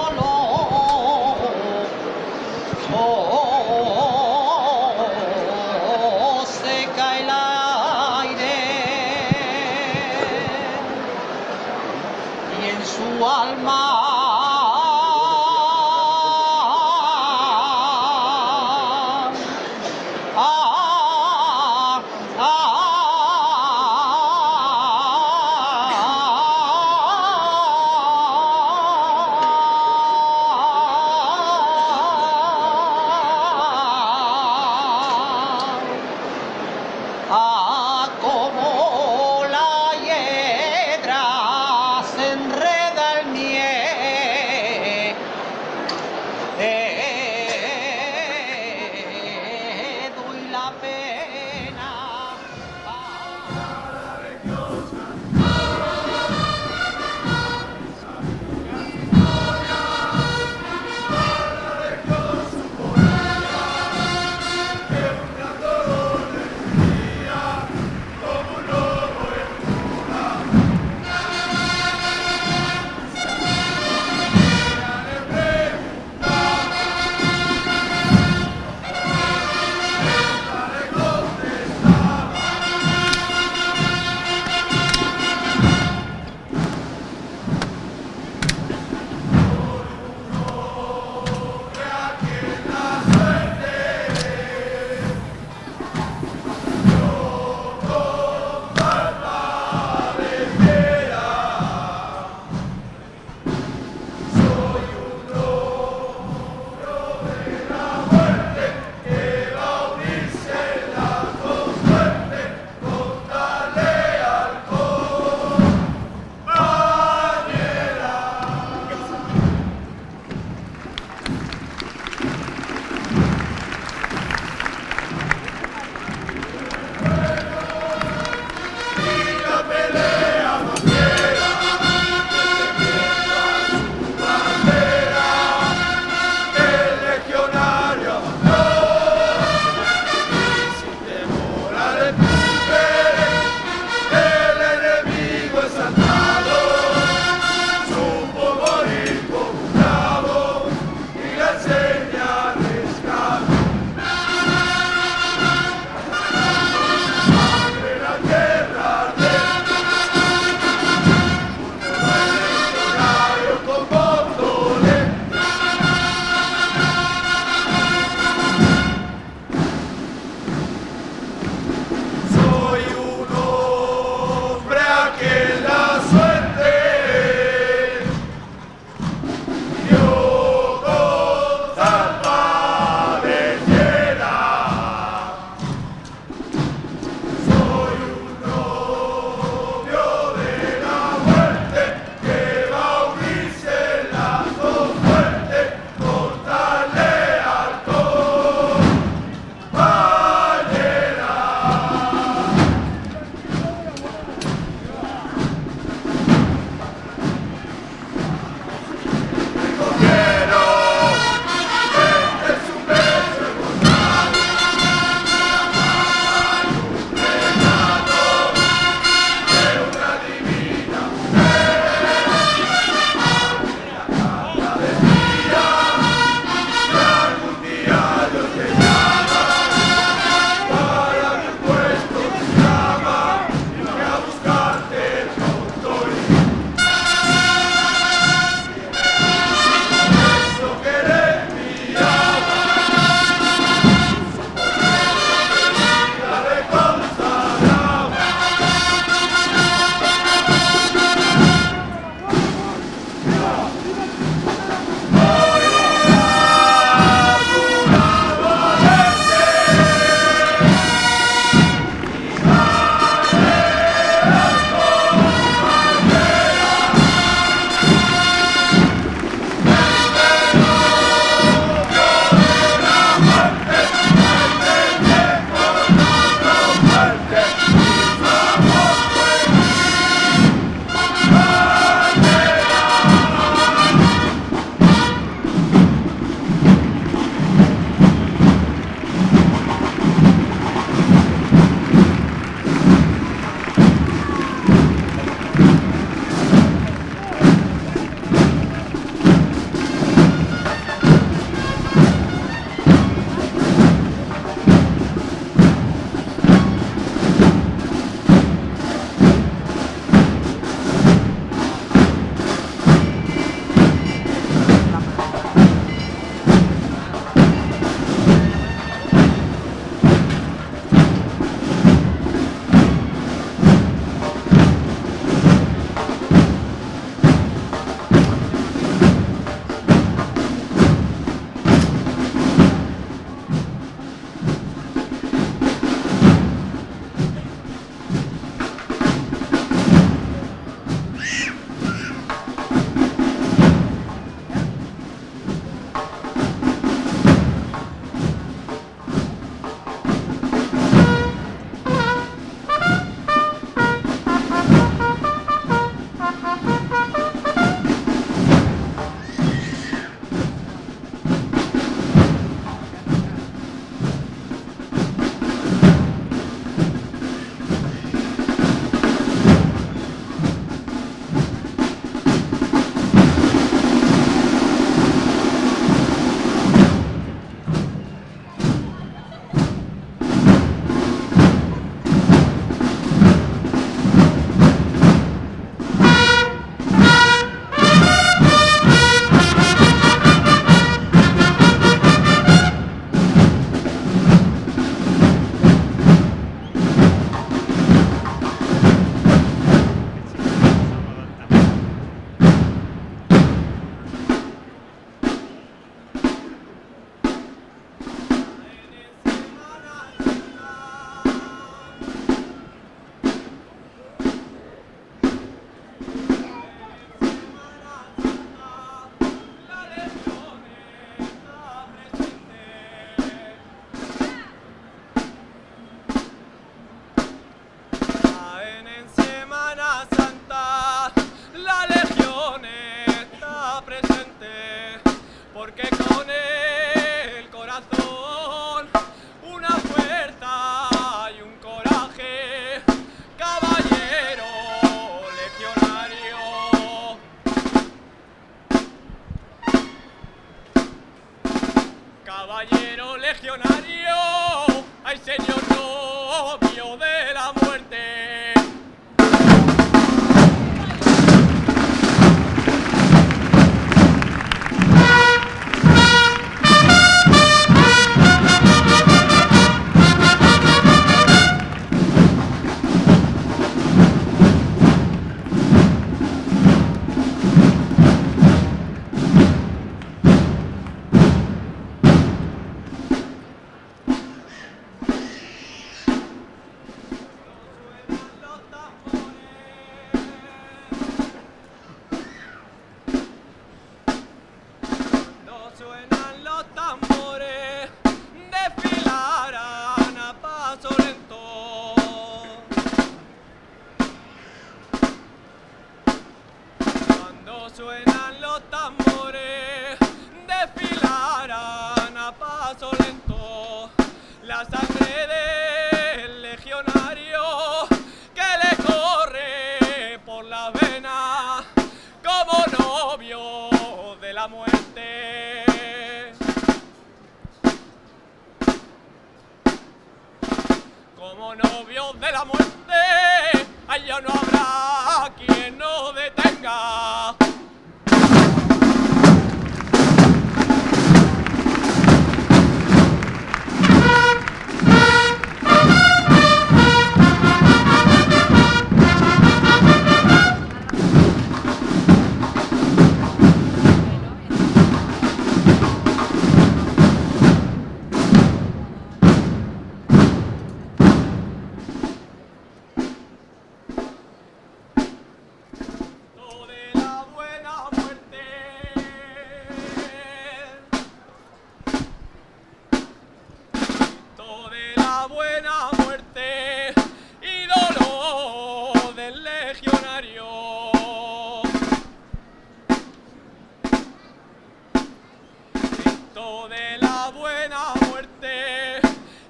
[SPEAKER 19] de la buena muerte,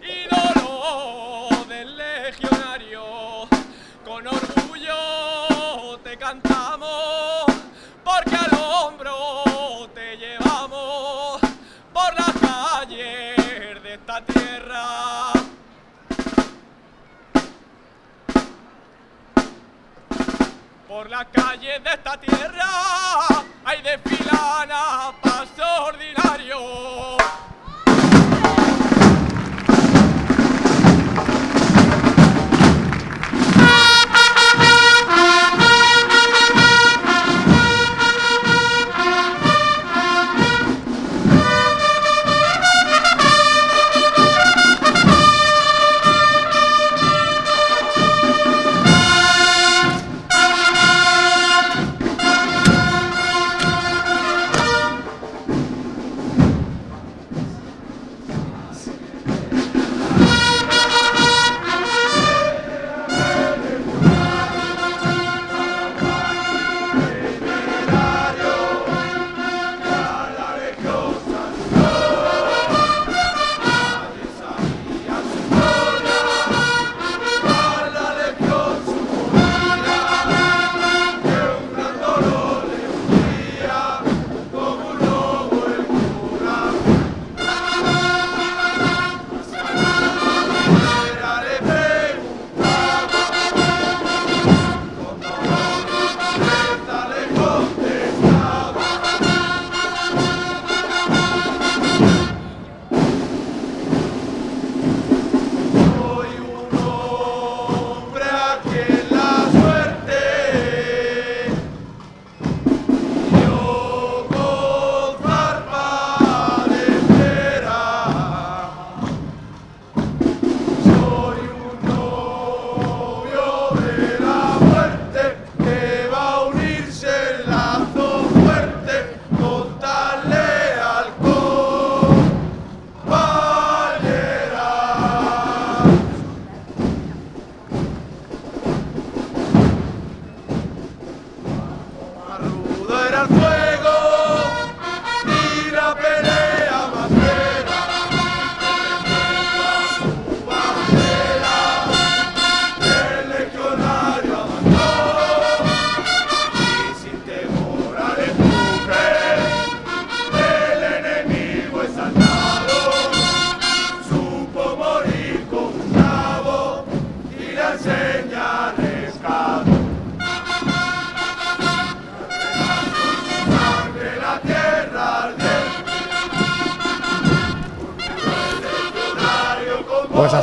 [SPEAKER 19] ídolo del legionario, con orgullo te cantamos, porque al hombro te llevamos por las calles de esta tierra. Por las calles de esta tierra hay desfilan a pasos
[SPEAKER 5] yo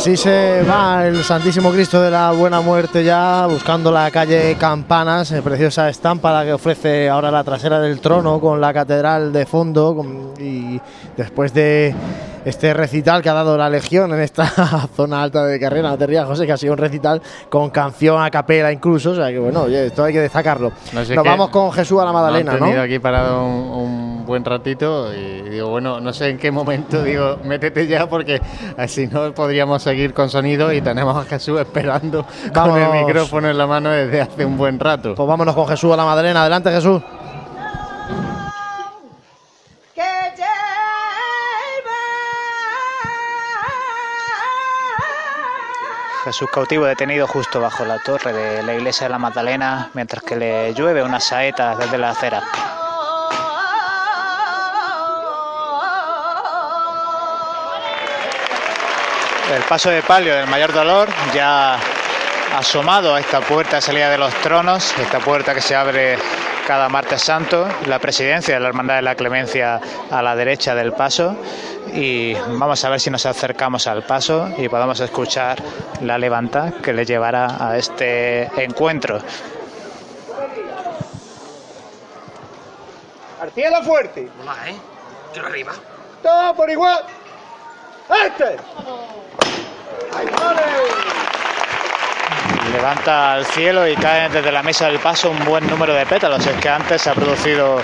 [SPEAKER 5] así se va el Santísimo Cristo de la Buena Muerte ya buscando la calle Campanas, eh, preciosa estampa la que ofrece ahora la trasera del trono con la catedral de fondo con- y después de este recital que ha dado la Legión en esta zona alta de carrera, no te rías José, que ha sido un recital con canción a capela incluso, o sea que bueno, oye, esto hay que destacarlo.
[SPEAKER 6] No sé
[SPEAKER 5] Nos vamos con Jesús a la
[SPEAKER 6] han
[SPEAKER 5] ¿no?
[SPEAKER 6] tenido aquí parado un buen ratito y digo, bueno, no sé en qué momento digo, métete ya porque así no podríamos seguir con sonido y tenemos a Jesús esperando con el micrófono en la mano desde hace un buen rato.
[SPEAKER 5] Pues vámonos con Jesús a la Madalena, adelante Jesús.
[SPEAKER 9] Jesús cautivo detenido justo bajo la torre de la iglesia de la Magdalena mientras que le llueve unas saetas desde la acera. El paso de palio del mayor dolor ya asomado a esta puerta de salida de los tronos, esta puerta que se abre cada martes santo, la presidencia de la Hermandad de la Clemencia a la derecha del paso y vamos a ver si nos acercamos al paso y podamos escuchar la levanta que le llevará a este encuentro.
[SPEAKER 11] Artiela fuerte.
[SPEAKER 14] Hola, ¿eh? Tiro arriba.
[SPEAKER 11] Todo por igual. ¡Este!
[SPEAKER 9] Levanta al cielo y cae desde la mesa del paso un buen número de pétalos. Es que antes se ha producido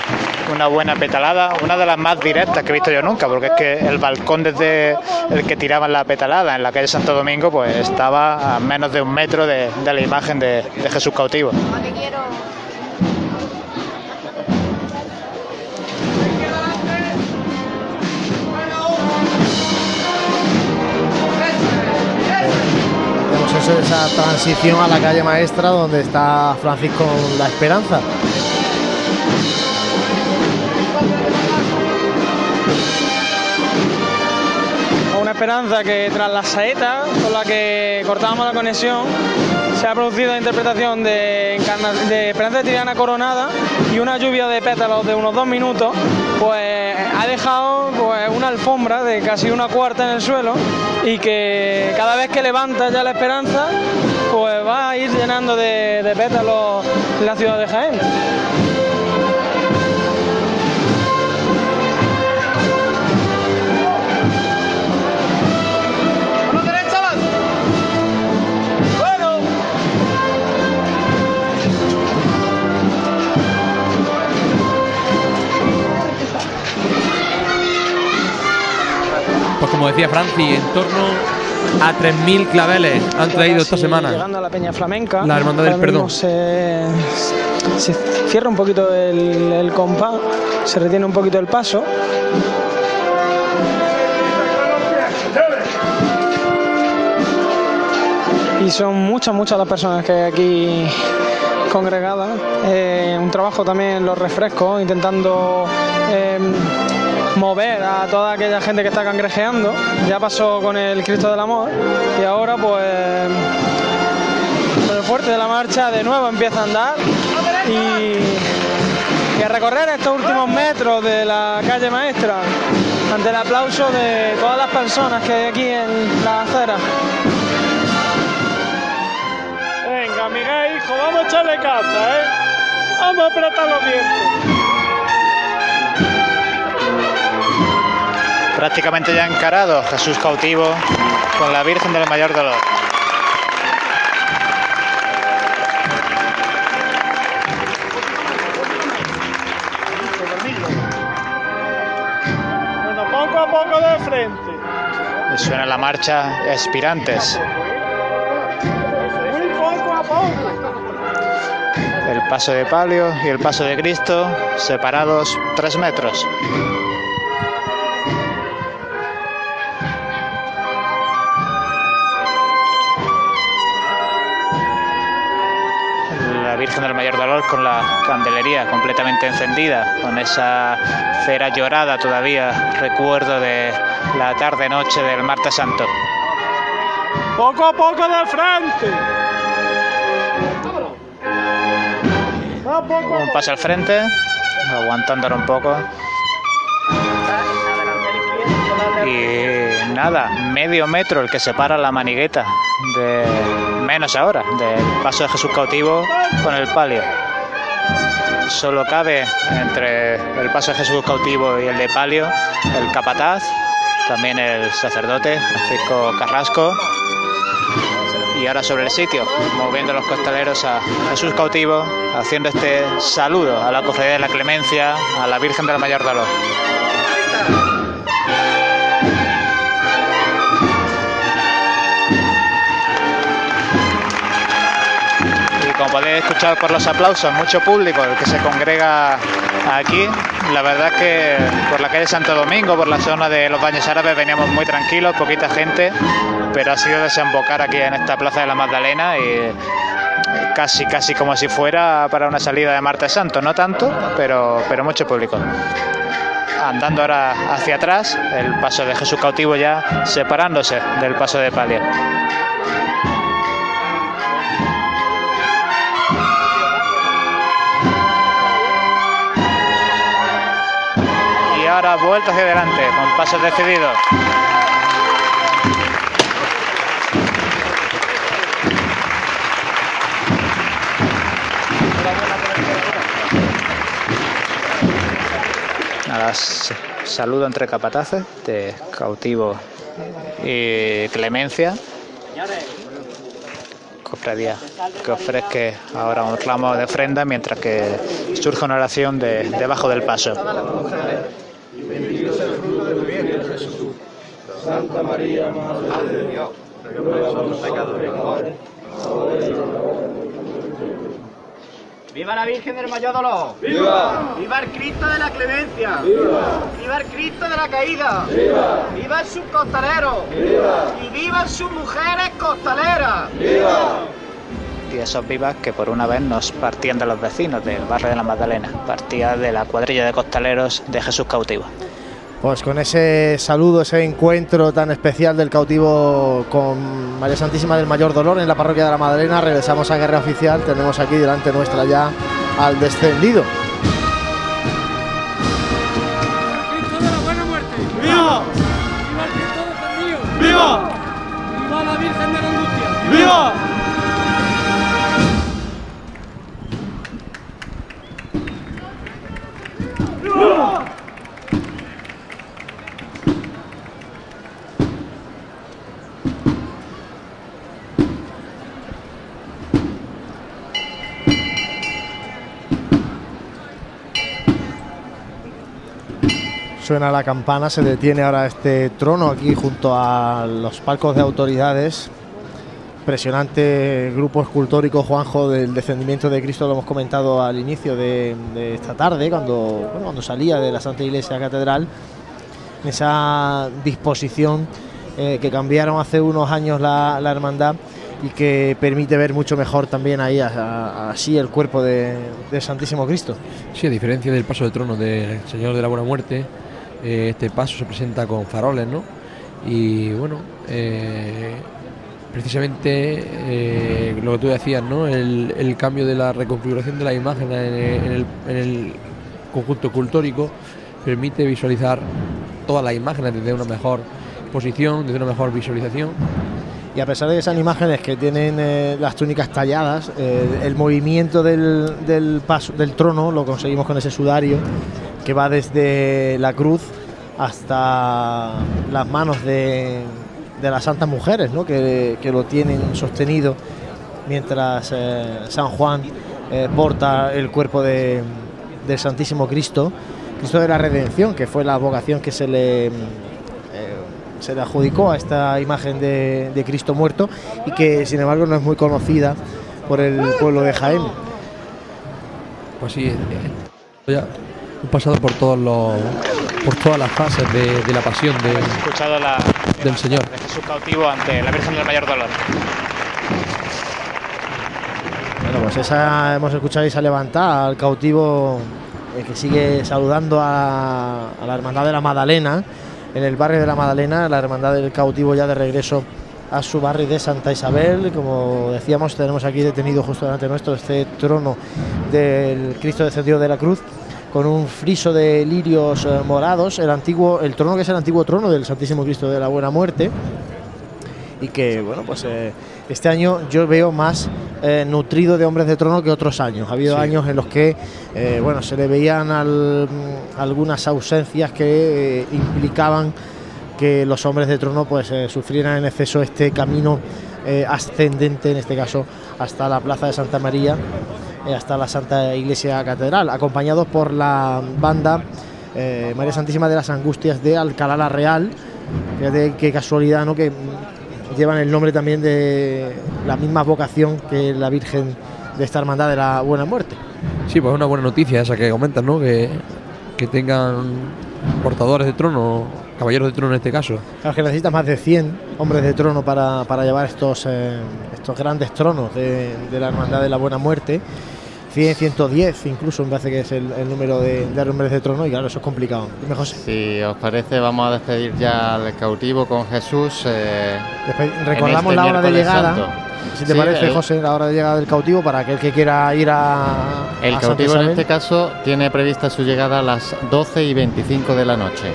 [SPEAKER 9] una buena petalada, una de las más directas que he visto yo nunca, porque es que el balcón desde el que tiraban la petalada en la calle Santo Domingo, pues estaba a menos de un metro de, de la imagen de, de Jesús cautivo.
[SPEAKER 5] Vemos esa transición a la calle maestra donde está Francisco la esperanza.
[SPEAKER 3] Una esperanza que tras la saeta con la que cortábamos la conexión se ha producido la interpretación de Esperanza de Tirana Coronada y una lluvia de pétalos de unos dos minutos, pues ha dejado pues, una alfombra de casi una cuarta en el suelo y que cada vez que levanta ya la esperanza, pues va a ir llenando de, de pétalos la ciudad de Jaén.
[SPEAKER 8] Pues como decía Franci, en torno a 3.000 claveles han traído esta semana.
[SPEAKER 3] Llegando a la Peña Flamenca.
[SPEAKER 8] La Hermandad del Perdón.
[SPEAKER 3] Se, se cierra un poquito el, el compás, se retiene un poquito el paso. Y son muchas, muchas las personas que hay aquí congregadas. Eh, un trabajo también en los refrescos, intentando eh, mover a toda aquella gente que está cangrejeando. Ya pasó con el Cristo del Amor y ahora pues el fuerte de la marcha de nuevo empieza a andar y, a recorrer estos últimos metros de la calle maestra ante el aplauso de todas las personas que hay aquí en la acera.
[SPEAKER 13] Venga, Miguel, hijo, vamos a echarle casa, ¿eh? Vamos a apretar los dientes.
[SPEAKER 9] Prácticamente ya encarado Jesús cautivo con la Virgen del Mayor Dolor.
[SPEAKER 13] Bueno, poco a poco de frente.
[SPEAKER 9] Y suena la marcha Espirantes.
[SPEAKER 13] Muy poco a poco.
[SPEAKER 9] El paso de palio y el paso de Cristo separados tres metros. Del Mayor Dolor con la candelería completamente encendida, con esa cera llorada todavía, recuerdo de la tarde-noche del martes santo.
[SPEAKER 13] Poco a poco de frente.
[SPEAKER 9] Un paso al frente, aguantándolo un poco. Y nada, medio metro el que separa la manigueta, de menos ahora, del paso de Jesús cautivo con el palio. Solo cabe entre el paso de Jesús cautivo y el de palio el capataz, también el sacerdote Francisco Carrasco. Y ahora sobre el sitio, moviendo los costaleros a Jesús cautivo, haciendo este saludo a la cofradía de la Clemencia, a la Virgen del Mayor Dolor. Podéis escuchar por los aplausos, mucho público el que se congrega aquí. La verdad es que por la calle Santo Domingo, por la zona de los baños árabes, veníamos muy tranquilos, poquita gente, pero ha sido desembocar aquí en esta plaza de la Magdalena y casi, casi como si fuera para una salida de Martes Santo, no tanto, pero, pero mucho público. Andando ahora hacia atrás, el paso de Jesús cautivo ya separándose del paso de Palia. Vuelta hacia adelante, con pasos decididos. Saludo entre capataces de cautivo y clemencia. Cofradía que ofrezca ahora un clamo de ofrenda mientras que surge una oración de, debajo del paso.
[SPEAKER 15] Santa María, Madre de Dios, ruega por los pecadores ahora, ahora y en la hora de nuestra muerte.
[SPEAKER 12] ¡Viva la Virgen del Mayor Dolor!
[SPEAKER 15] ¡Viva!
[SPEAKER 12] ¡Viva el Cristo de la Clemencia!
[SPEAKER 15] ¡Viva!
[SPEAKER 12] ¡Viva el Cristo de la Caída!
[SPEAKER 15] ¡Viva!
[SPEAKER 12] ¡Viva sus costaleros!
[SPEAKER 15] ¡Viva!
[SPEAKER 12] ¡Y vivan sus mujeres costaleras!
[SPEAKER 15] ¡Viva!
[SPEAKER 9] Y esos vivas que por una vez nos partían de los vecinos del barrio de la Magdalena, partía de la cuadrilla de costaleros de Jesús cautivo.
[SPEAKER 5] Pues con ese saludo, ese encuentro tan especial del cautivo con María Santísima del Mayor Dolor en la parroquia de la Madalena, regresamos a Guerra Oficial. Tenemos aquí delante nuestra ya al descendido. Suena la campana, se detiene ahora este trono aquí junto a los palcos de autoridades. Impresionante grupo escultórico, Juanjo, del descendimiento de Cristo, lo hemos comentado al inicio de, de esta tarde, cuando, bueno, cuando salía de la Santa Iglesia Catedral. Esa disposición eh, que cambiaron hace unos años la, la hermandad y que permite ver mucho mejor también ahí así el cuerpo de, del Santísimo Cristo.
[SPEAKER 8] Sí, a diferencia del paso de trono del Señor de la Buena Muerte, eh, este paso se presenta con faroles, ¿no? Y bueno, eh, precisamente eh, lo que tú decías, ¿no? El, cambio de la reconfiguración de la imagen en, el, conjunto escultórico permite visualizar todas las imágenes desde una mejor posición, desde una mejor visualización.
[SPEAKER 5] Y a pesar de que esas imágenes que tienen las túnicas talladas, el movimiento del paso del trono lo conseguimos con ese sudario que va desde la cruz hasta las manos de, de las santas mujeres, ¿no? que, que lo tienen sostenido mientras eh, San Juan eh, porta el cuerpo de- del Santísimo Cristo, Cristo de la Redención, que fue la vocación que se le eh, se le adjudicó a esta imagen de, de Cristo muerto y que sin embargo no es muy conocida por el pueblo de Jaén.
[SPEAKER 8] Pues sí, ya he pasado por todos los por todas las fases de, de la pasión de,
[SPEAKER 9] escuchado la
[SPEAKER 8] del Señor.
[SPEAKER 9] de Jesús cautivo ante la Virgen del Mayor Dolor.
[SPEAKER 5] Bueno, pues esa hemos escuchado esa levantada al cautivo eh, que sigue saludando a, a la hermandad de la Madalena en el barrio de la Madalena, la hermandad del cautivo ya de regreso a su barrio de Santa Isabel. Como decíamos, tenemos aquí detenido justo delante nuestro este trono del Cristo descendido de la cruz con un friso de lirios eh, morados, el antiguo, el trono que es el antiguo trono del Santísimo Cristo de la Buena Muerte. Y que, bueno, pues eh, este año yo veo más eh, nutrido de hombres de trono que otros años. Ha habido
[SPEAKER 8] Sí.
[SPEAKER 5] años en los que, eh, bueno, se le veían al- algunas ausencias que implicaban que los hombres de trono pues sufrieran en exceso este camino ascendente, en este caso, hasta la Plaza de Santa María, hasta la Santa Iglesia Catedral, acompañados por la banda eh, María Santísima de las Angustias de Alcalá la Real. Fíjate qué casualidad, ¿no? Que llevan el nombre también de la misma vocación que la Virgen de esta hermandad de la Buena Muerte.
[SPEAKER 8] Sí, pues es una buena noticia esa que comentas, ¿no? Que, que tengan portadores de trono, caballeros de trono en este caso.
[SPEAKER 5] Claro que necesitas más de 100 hombres de trono para, para llevar estos, eh, estos grandes tronos de, de la Hermandad de la Buena Muerte. 100, 110 incluso me parece que es el, el número de, de de trono y claro, eso es complicado. Dime, José.
[SPEAKER 6] Si os parece, vamos a despedir ya al cautivo con Jesús. eh,
[SPEAKER 5] Recordamos
[SPEAKER 6] en este
[SPEAKER 5] la hora de llegada.
[SPEAKER 6] santo.
[SPEAKER 5] Si te
[SPEAKER 6] Sí,
[SPEAKER 5] parece,
[SPEAKER 6] el-
[SPEAKER 5] José, la hora de llegada del cautivo para aquel que quiera ir a.
[SPEAKER 6] El
[SPEAKER 5] a Santa
[SPEAKER 6] cautivo en
[SPEAKER 5] Isabel.
[SPEAKER 6] este caso tiene prevista su llegada a las 12 y 25 de la noche.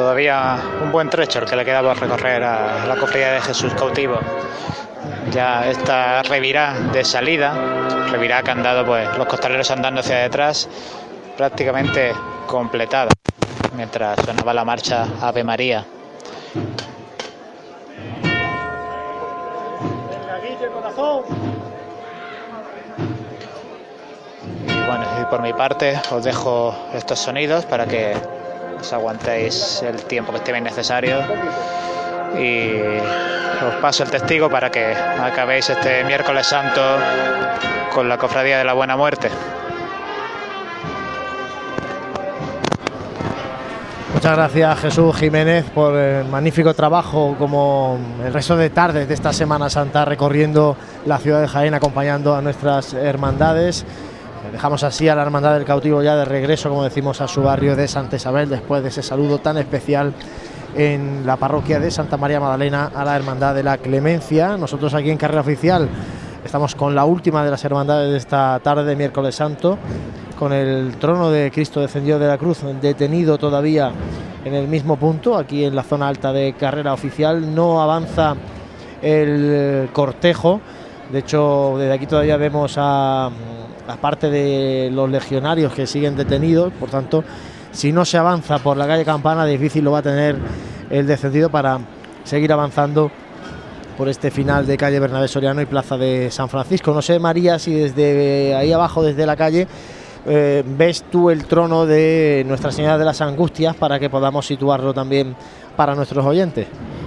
[SPEAKER 9] Todavía un buen trecho el que le queda por recorrer a la cofradía de Jesús cautivo. Ya esta revirá de salida, revirá que han dado pues los costaleros andando hacia detrás, prácticamente completada, mientras sonaba la marcha Ave María. Y bueno, y por mi parte os dejo estos sonidos para que os aguantéis el tiempo que esté necesario. Y os paso el testigo para que acabéis este miércoles santo con la cofradía de la buena muerte.
[SPEAKER 5] Muchas gracias Jesús Jiménez por el magnífico trabajo como el resto de tardes de esta Semana Santa recorriendo la ciudad de Jaén acompañando a nuestras hermandades. Dejamos así a la Hermandad del Cautivo ya de regreso, como decimos, a su barrio de Santa Isabel después de ese saludo tan especial en la parroquia de Santa María Magdalena a la Hermandad de la Clemencia. Nosotros aquí en Carrera Oficial estamos con la última de las hermandades de esta tarde de miércoles santo, con el trono de Cristo descendido de la cruz detenido todavía en el mismo punto, aquí en la zona alta de Carrera Oficial. No avanza el cortejo. De hecho, desde aquí todavía vemos a, a parte de los legionarios que siguen detenidos. Por tanto, si no se avanza por la calle Campana, difícil lo va a tener el descendido para seguir avanzando por este final de calle Bernabé Soriano y Plaza de San Francisco. No sé, María, si desde ahí abajo, desde la calle, eh, ves tú el trono de Nuestra Señora de las Angustias para que podamos situarlo también para nuestros oyentes.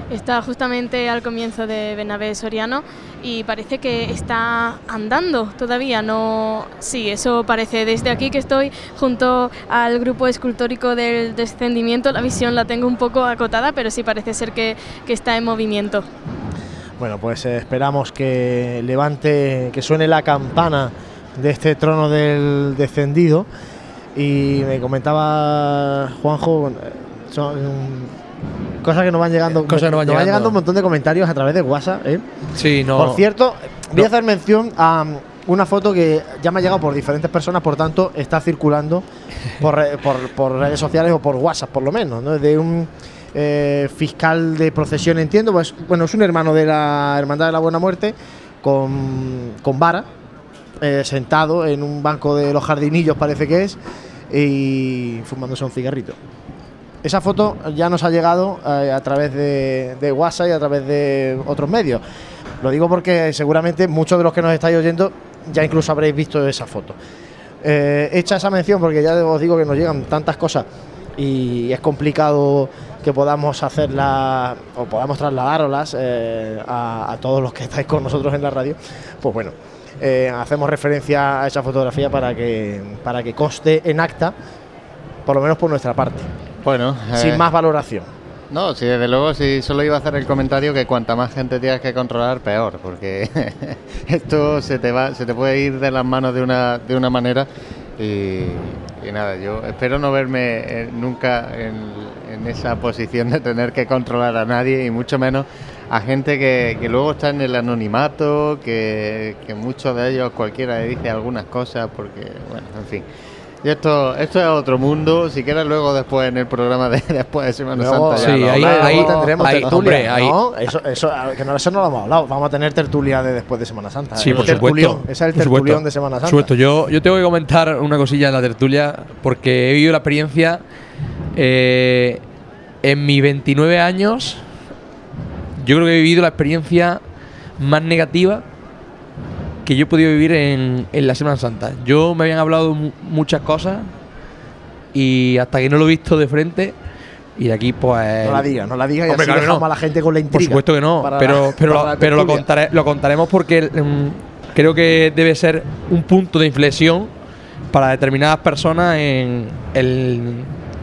[SPEAKER 7] Está justamente al comienzo de Bernabé Soriano y parece que está andando todavía, no... Sí, eso parece. Desde aquí que estoy junto al grupo escultórico del descendimiento, la visión la tengo un poco acotada, pero sí parece ser que, que está en movimiento.
[SPEAKER 5] Bueno, pues esperamos que levante, que suene la campana de este trono del descendido. Y me comentaba Juanjo, son cosas que nos van llegando.
[SPEAKER 8] Cosas que nos van
[SPEAKER 5] llegando.
[SPEAKER 8] llegando.
[SPEAKER 5] un montón de comentarios a través de WhatsApp. ¿eh?
[SPEAKER 8] Sí, no.
[SPEAKER 5] Por cierto, voy a hacer mención a mm, una foto que ya me ha llegado por diferentes personas, por tanto está circulando por, re- por, por redes sociales o por WhatsApp por lo menos, ¿no? de un eh, fiscal de procesión, entiendo, pues bueno, es un hermano de la Hermandad de la Buena Muerte con, con vara, eh, sentado en un banco de los jardinillos parece que es, y fumándose un cigarrito. Esa foto ya nos ha llegado eh, a través de, WhatsApp y a través de otros medios. Lo digo porque seguramente muchos de los que nos estáis oyendo ya incluso habréis visto esa foto. Eh, hecha esa mención, porque ya os digo que nos llegan tantas cosas y es complicado que podamos hacerla o podamos trasladarlas eh, a, todos los que estáis con nosotros en la radio, pues bueno, hacemos referencia a esa fotografía para que, para que conste en acta, por lo menos por nuestra parte.
[SPEAKER 6] Bueno,
[SPEAKER 5] Sin
[SPEAKER 6] eh,
[SPEAKER 5] más valoración.
[SPEAKER 6] No, sí, desde luego, si solo iba a hacer el comentario que cuanta más gente tienes que controlar, peor, porque esto se te va, se te puede ir de las manos de una, de una manera y, y nada, yo espero no verme eh, nunca en, en esa posición de tener que controlar a nadie y mucho menos a gente que, que luego está en el anonimato, que, que muchos de ellos cualquiera le dice algunas cosas, porque, bueno, en fin. Y esto, esto es otro mundo. Si quieres, luego después en el programa de después de Semana
[SPEAKER 5] Luego,
[SPEAKER 6] Santa. ya
[SPEAKER 8] sí,
[SPEAKER 6] lo
[SPEAKER 8] ahí- ahí-
[SPEAKER 5] Luego tendremos
[SPEAKER 8] ahí-
[SPEAKER 5] tertulia,
[SPEAKER 8] hombre, ahí-
[SPEAKER 5] ¿no? Eso, eso, que no, eso no lo hemos hablado. Vamos a tener tertulia de después de Semana Santa.
[SPEAKER 8] Sí,
[SPEAKER 5] El
[SPEAKER 8] por
[SPEAKER 5] tertulión.
[SPEAKER 8] supuesto.
[SPEAKER 5] Ese es el tertulión de Semana
[SPEAKER 8] Por
[SPEAKER 5] Santa.
[SPEAKER 8] supuesto. Yo, yo tengo que comentar una cosilla en la tertulia porque he vivido la experiencia eh, en mis 29 años. Yo creo que he vivido la experiencia más negativa que yo he podido vivir en, en la Semana Santa. Yo me habían hablado mu- muchas cosas y hasta que no lo he visto de frente y de aquí pues...
[SPEAKER 5] No la digas, no la digas y
[SPEAKER 8] Hombre,
[SPEAKER 5] así
[SPEAKER 8] claro
[SPEAKER 5] dejamos
[SPEAKER 8] no.
[SPEAKER 5] a la gente con la
[SPEAKER 8] Por
[SPEAKER 5] intriga.
[SPEAKER 8] supuesto que no, pero,
[SPEAKER 5] la-
[SPEAKER 8] pero, lo, pero lo contaremos porque mm, creo que debe ser un punto de inflexión para determinadas personas en el,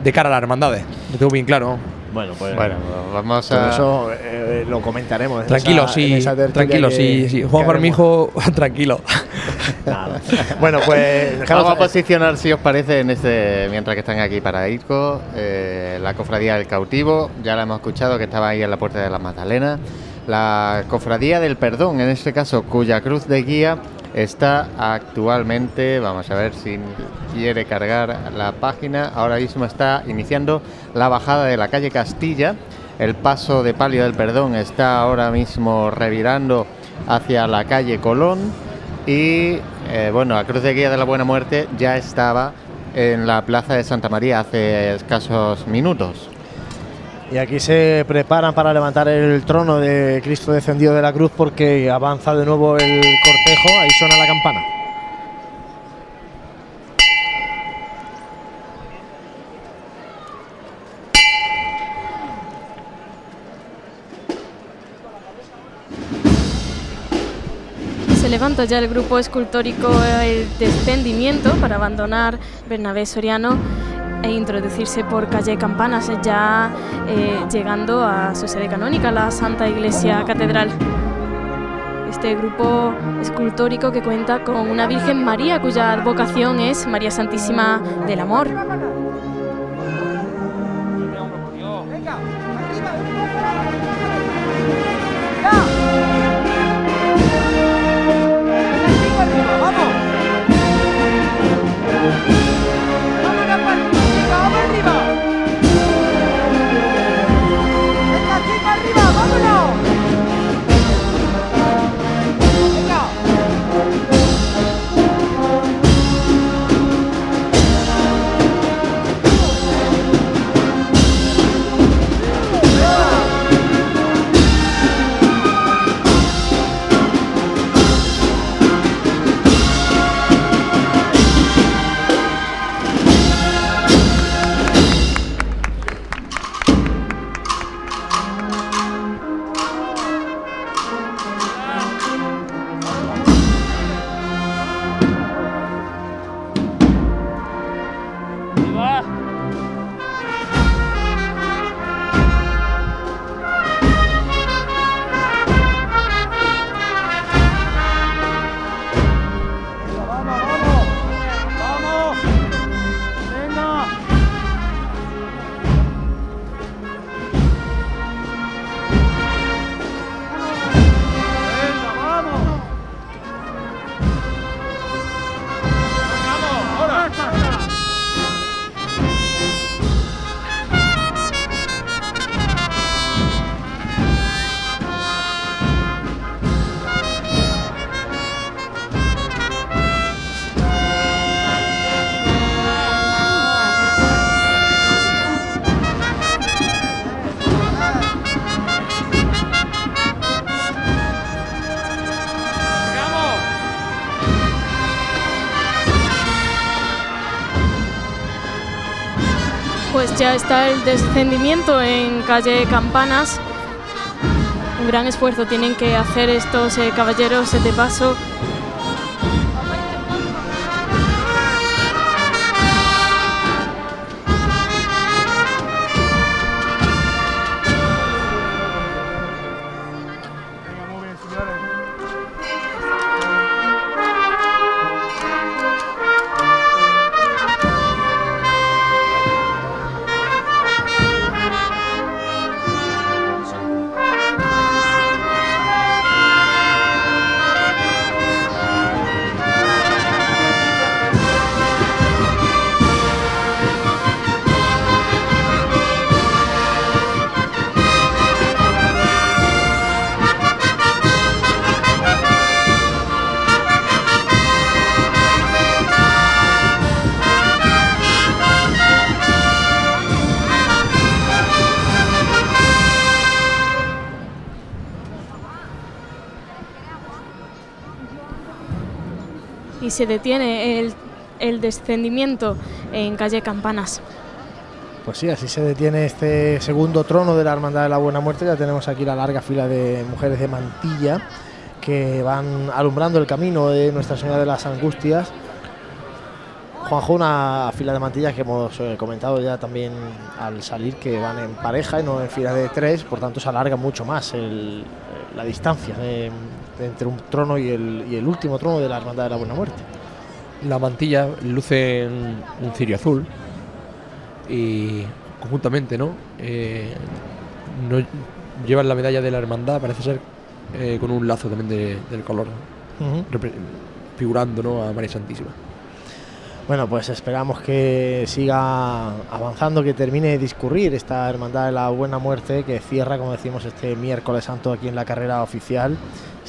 [SPEAKER 8] de cara a las hermandades. Lo tengo bien claro.
[SPEAKER 5] Bueno, pues
[SPEAKER 6] Bueno, vamos a.
[SPEAKER 5] eso eh, lo comentaremos. en
[SPEAKER 8] Tranquilo,
[SPEAKER 5] esa-
[SPEAKER 8] sí, tranquilo,
[SPEAKER 5] que-
[SPEAKER 8] sí, sí. Juan. Farmijo, tranquilo.
[SPEAKER 5] Nada. Bueno, pues
[SPEAKER 6] Vamos a posicionar, si os parece, en este, mientras que están aquí para IRCO, eh, la Cofradía del Cautivo, ya la hemos escuchado que estaba ahí en la Puerta de la Magdalena. La Cofradía del Perdón, en este caso, cuya cruz de guía está actualmente, vamos a ver si quiere cargar la página, ahora mismo está iniciando la bajada de la calle Castilla. El paso de palio del Perdón está ahora mismo revirando hacia la calle Colón. Y eh, bueno, la Cruz de Guía de la Buena Muerte ya estaba en la Plaza de Santa María hace escasos minutos.
[SPEAKER 5] Y aquí se preparan para levantar el trono de Cristo descendido de la cruz porque avanza de nuevo el cortejo. Ahí suena la campana.
[SPEAKER 7] Se levanta ya el grupo escultórico El Descendimiento para abandonar Bernabé Soriano e introducirse por calle Campanas, ya eh, llegando a su sede canónica, la Santa Iglesia Catedral. Este grupo escultórico que cuenta con una Virgen María cuya advocación es María Santísima del Amor. Está el descendimiento en calle Campanas. Un gran esfuerzo tienen que hacer estos eh, caballeros de paso. Se detiene el, descendimiento en calle Campanas.
[SPEAKER 5] Pues sí, así se detiene este segundo trono de la Hermandad de la Buena Muerte. Ya tenemos aquí la larga fila de mujeres de mantilla que van alumbrando el camino de Nuestra Señora de las Angustias. Juanjo, una fila de mantillas que hemos eh, comentado ya también al salir que van en pareja y no en fila de tres, por tanto se alarga mucho más el- la distancia de entre un trono y el, y el último trono de la Hermandad de la Buena Muerte.
[SPEAKER 8] La mantilla luce en un cirio azul y conjuntamente, ¿no? Eh, no llevan la medalla de la hermandad, parece ser eh, con un lazo también de- del color, figurando ¿no? a María Santísima.
[SPEAKER 5] Bueno, pues esperamos que siga avanzando, que termine de discurrir esta Hermandad de la Buena Muerte, que cierra, como decimos, este miércoles santo aquí en la carrera oficial.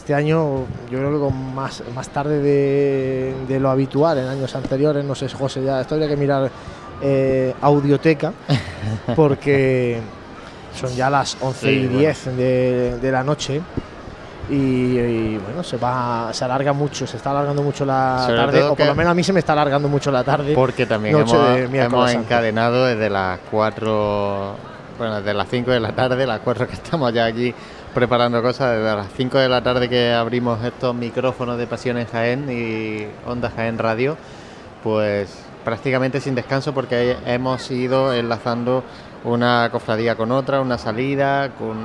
[SPEAKER 5] Este año, yo creo que con más, más tarde de, de lo habitual, en años anteriores, no sé, José, ya esto habría que mirar eh, audioteca, porque son ya las 11 y
[SPEAKER 6] Sí, bueno.
[SPEAKER 5] 10 de, de la noche. Y, y, bueno, se va, se alarga mucho, se está alargando mucho la
[SPEAKER 6] Sobre
[SPEAKER 5] tarde, o por lo menos a mí se me está alargando mucho la tarde.
[SPEAKER 6] Porque también hemos, encadenado desde las 4, bueno, desde las 5 de la tarde, las 4 que estamos ya aquí preparando cosas, desde las 5 de la tarde que abrimos estos micrófonos de Pasión en Jaén y Onda Jaén Radio, pues prácticamente sin descanso porque hemos ido enlazando una cofradía con otra, una salida con,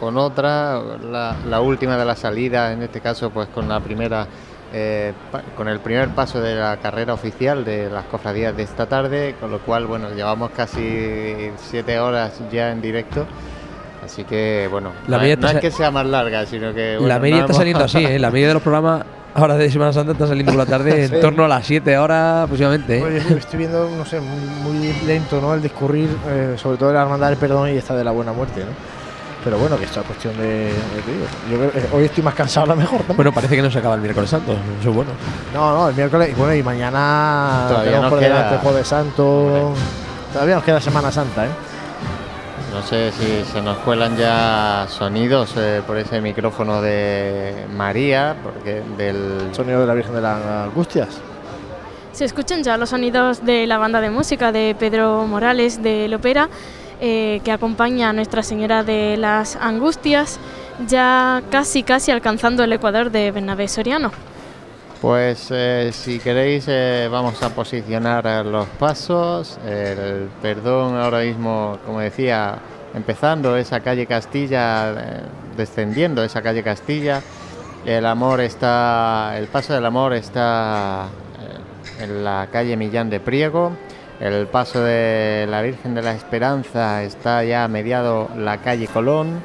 [SPEAKER 6] con otra, la, última de las salidas, en este caso pues con la primera, eh, con el primer paso de la carrera oficial de las cofradías de esta tarde, con lo cual bueno, llevamos casi siete horas ya en directo. Así que bueno,
[SPEAKER 8] La
[SPEAKER 6] no,
[SPEAKER 8] media
[SPEAKER 6] es- no que sea más larga, sino que... bueno,
[SPEAKER 8] la media
[SPEAKER 6] no
[SPEAKER 8] está saliendo así, ¿eh? La media de los programas ahora de Semana Santa está saliendo por la tarde
[SPEAKER 5] Sí.
[SPEAKER 8] en torno a las 7 horas aproximadamente. ¿eh?
[SPEAKER 5] Estoy viendo, no sé, muy, muy lento, ¿no? El discurrir, eh, sobre todo de la Hermandad del Perdón y esta de la Buena Muerte, ¿no? Pero bueno, que esto es cuestión de. yo creo que hoy estoy más cansado, a lo mejor.
[SPEAKER 8] Bueno, parece que no se acaba el miércoles santo, eso es bueno.
[SPEAKER 5] No, no, el miércoles. Bueno, y mañana
[SPEAKER 6] Todavía
[SPEAKER 5] tenemos
[SPEAKER 6] nos
[SPEAKER 5] por
[SPEAKER 6] queda-
[SPEAKER 5] delante Jueves Santo. Todavía nos queda Semana Santa, ¿eh?
[SPEAKER 6] No sé si se nos cuelan ya sonidos eh, por ese micrófono de María, porque del
[SPEAKER 5] sonido de la Virgen de las Angustias.
[SPEAKER 7] Se escuchan ya los sonidos de la banda de música de Pedro Morales de Ópera, eh, que acompaña a Nuestra Señora de las Angustias, ya casi casi alcanzando el Ecuador de Bernabé Soriano.
[SPEAKER 6] Pues eh, si queréis eh, vamos a posicionar los pasos. El perdón ahora mismo, como decía, empezando esa calle Castilla, eh, descendiendo esa calle Castilla. El amor está, el paso del amor está en la calle Millán de Priego. El paso de la Virgen de la Esperanza está ya mediado la calle Colón.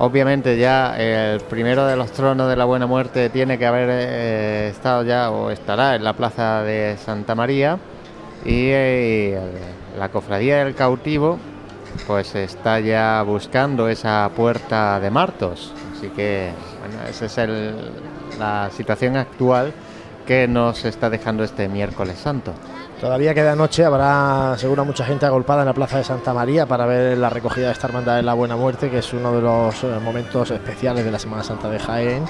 [SPEAKER 6] Obviamente ya el primero de los tronos de la Buena Muerte tiene que haber eh, estado ya o estará en la plaza de Santa María y eh, la cofradía del cautivo pues está ya buscando esa puerta de Martos. Así que bueno, esa es el- la situación actual que nos está dejando este miércoles santo.
[SPEAKER 5] Todavía queda noche, habrá seguro mucha gente agolpada en la Plaza de Santa María para ver la recogida de esta Hermandad de la Buena Muerte, que es uno de los eh, momentos especiales de la Semana Santa de Jaén.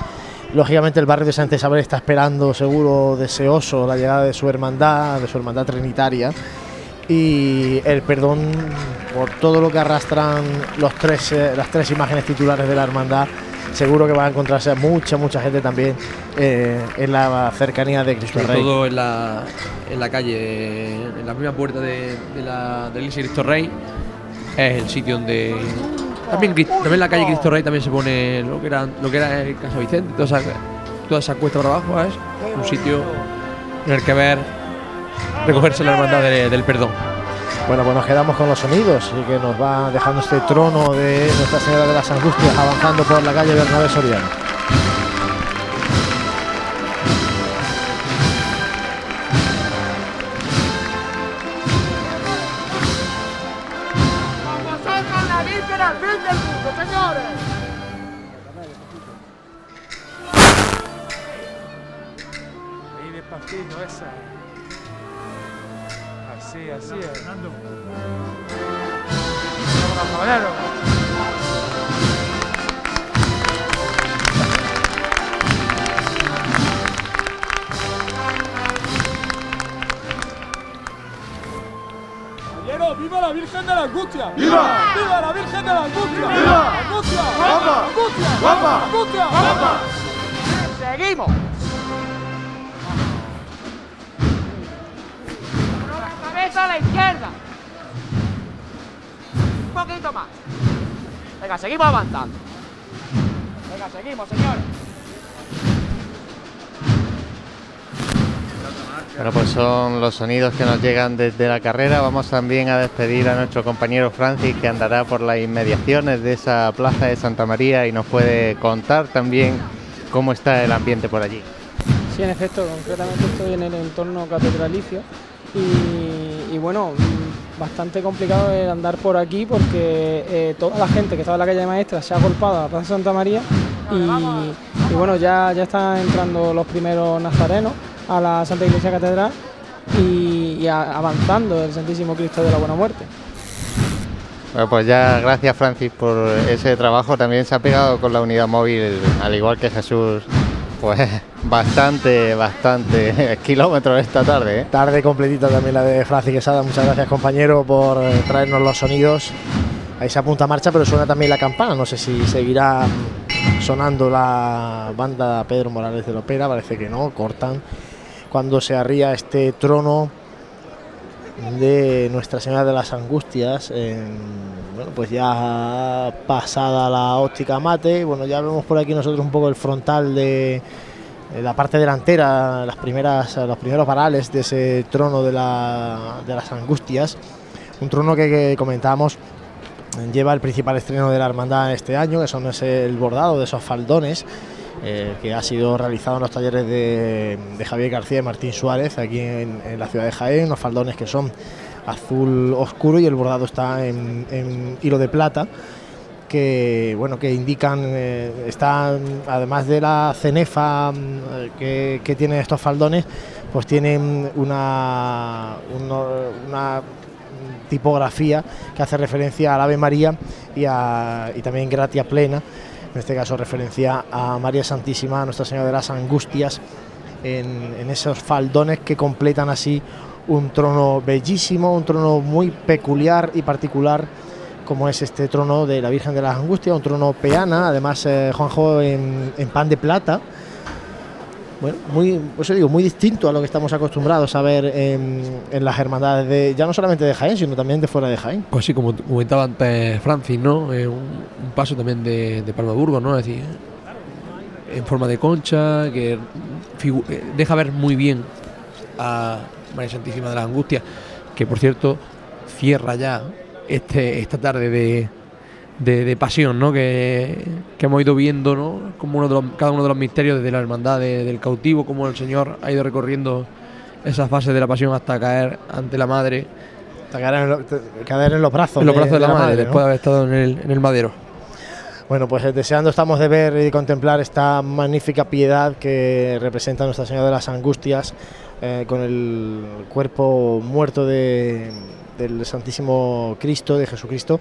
[SPEAKER 5] Lógicamente el barrio de Santa Isabel está esperando, seguro deseoso, la llegada de su hermandad, de su hermandad trinitaria. Y el perdón por todo lo que arrastran los tres, eh, las tres imágenes titulares de la hermandad, seguro que va a encontrarse mucha, mucha gente también eh, en la cercanía de Cristo
[SPEAKER 8] Sobre
[SPEAKER 5] Rey.
[SPEAKER 8] todo en la, en la calle, en la misma puerta de, de la del Iglesia Cristo Rey, es el sitio donde. También, también en la calle Cristo Rey también se pone lo que era, lo que era el Casa Vicente, toda esa, toda esa cuesta por abajo, es un sitio en el que ver recogerse la hermandad de- del perdón.
[SPEAKER 5] Bueno, pues nos quedamos con los sonidos y que nos va dejando este trono de Nuestra Señora de las Angustias avanzando por la calle Bernabé Soriano.
[SPEAKER 20] Seguimos
[SPEAKER 21] avanzando. Venga, seguimos, señores.
[SPEAKER 6] Bueno, pues son los sonidos que nos llegan desde la carrera. Vamos también a despedir a nuestro compañero Francis, que andará por las inmediaciones de esa plaza de Santa María y nos puede contar también cómo está el ambiente por allí.
[SPEAKER 3] Sí, en efecto, concretamente estoy en el entorno catedralicio y, y bueno, bastante complicado el andar por aquí porque eh, toda la gente que estaba en la calle de Maestra se ha golpado a la Plaza Santa María y, y bueno, ya, ya están entrando los primeros nazarenos a la Santa Iglesia Catedral y, y a- avanzando el Santísimo Cristo de la Buena Muerte.
[SPEAKER 6] Bueno, pues ya gracias Francis por ese trabajo. También se ha pegado con la unidad móvil, al igual que Jesús, pues bastante, bastante kilómetros esta tarde. ¿eh?
[SPEAKER 5] Tarde completita también la de Francis Quesada. Muchas gracias, compañero, por eh, traernos los sonidos. Ahí se apunta a marcha, pero suena también la campana. No sé si seguirá sonando la banda Pedro Morales de la. Parece que no, cortan. Cuando se arría este trono de Nuestra Señora de las Angustias, bueno, pues ya pasada la óptica mate, bueno, ya vemos por aquí nosotros un poco el frontal de, la parte delantera, las primeras, los primeros varales de ese trono de, la- de las Angustias, un trono que, que comentábamos lleva el principal estreno de la hermandad este año, que son ese, el bordado de esos faldones. eh, que ha sido realizado en los talleres de, de Javier García y Martín Suárez aquí en, en la ciudad de Jaén, unos faldones que son azul oscuro y el bordado está en, hilo de plata que bueno que indican eh, además de la cenefa mm, que, que tienen estos faldones pues tienen una, una tipografía que hace referencia al Ave María y, a- y también Gratia Plena, en este caso referencia a María Santísima, Nuestra Señora de las Angustias, en esos faldones que completan así un trono bellísimo, un trono muy peculiar y particular como es este trono de la Virgen de las Angustias, un trono peana, además eh, Juanjo en, pan de plata, bueno, muy, pues digo, muy distinto a lo que estamos acostumbrados a ver en, las hermandades de, ya no solamente de Jaén, sino también de fuera de Jaén.
[SPEAKER 8] Pues sí, como comentaba antes Francis, ¿no? Eh, un, paso también de, de Palma Burgos, ¿no? Es en forma de concha, que eh, deja ver muy bien a María Santísima de las Angustias, que por cierto cierra ya este, esta tarde de, de, de pasión, ¿no? Que, que hemos ido viendo, ¿no? Como uno de los, cada uno de los misterios de la hermandad de- del cautivo, como el Señor ha ido recorriendo esa fase de la pasión hasta caer ante la madre.
[SPEAKER 5] Hasta caer en, lo- te- caer en los brazos.
[SPEAKER 8] En los brazos de, la, madre,
[SPEAKER 5] ¿no?
[SPEAKER 8] después de haber estado en el, en el madero.
[SPEAKER 5] Bueno, pues eh, deseando estamos de ver y contemplar esta magnífica piedad que representa Nuestra Señora de las Angustias eh, con el cuerpo muerto de- del Santísimo Cristo, de Jesucristo,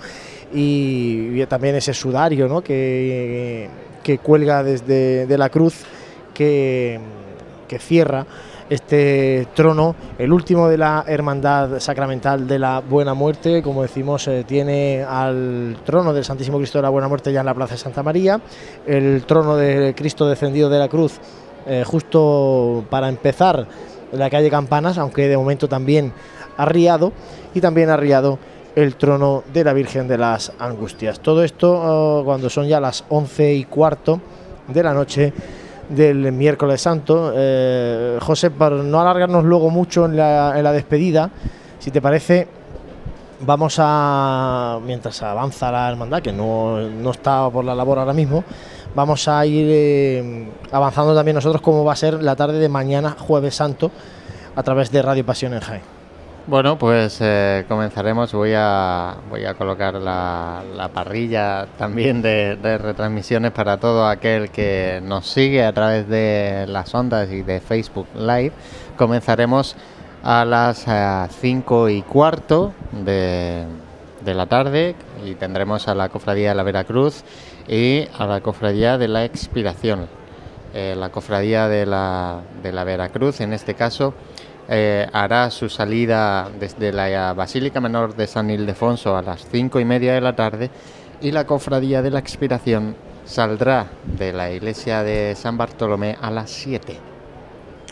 [SPEAKER 5] y, también ese sudario ¿no? que, que cuelga desde de la cruz que, que cierra este trono, el último de la Hermandad Sacramental de la Buena Muerte, como decimos, eh, tiene al trono del Santísimo Cristo de la Buena Muerte ya en la Plaza de Santa María, el trono de Cristo descendido de la cruz eh, justo para empezar en la calle Campanas, aunque de momento también arriado, y también arriado el trono de la Virgen de las Angustias. Todo esto oh, cuando son ya las once y cuarto de la noche del miércoles santo. Eh, José, para no alargarnos luego mucho en la, en la despedida, si te parece, vamos a, mientras avanza la hermandad, que no, no está por la labor ahora mismo, vamos a ir eh, avanzando también nosotros cómo va a ser la tarde de mañana, jueves santo, a través de Radio Pasión en Jaén.
[SPEAKER 6] Bueno, pues eh, comenzaremos. Voy a, voy a colocar la, la parrilla también de, retransmisiones para todo aquel que nos sigue a través de las ondas y de Facebook Live. Comenzaremos a las 5 y cuarto de, de la tarde y tendremos a la Cofradía de la Veracruz y a la Cofradía de la Expiración. eh, la cofradía de la, de la Veracruz, en este caso, eh, hará su salida desde la Basílica Menor de San Ildefonso a las cinco y media de la tarde y la cofradía de la expiración saldrá de la iglesia de San Bartolomé a las 7.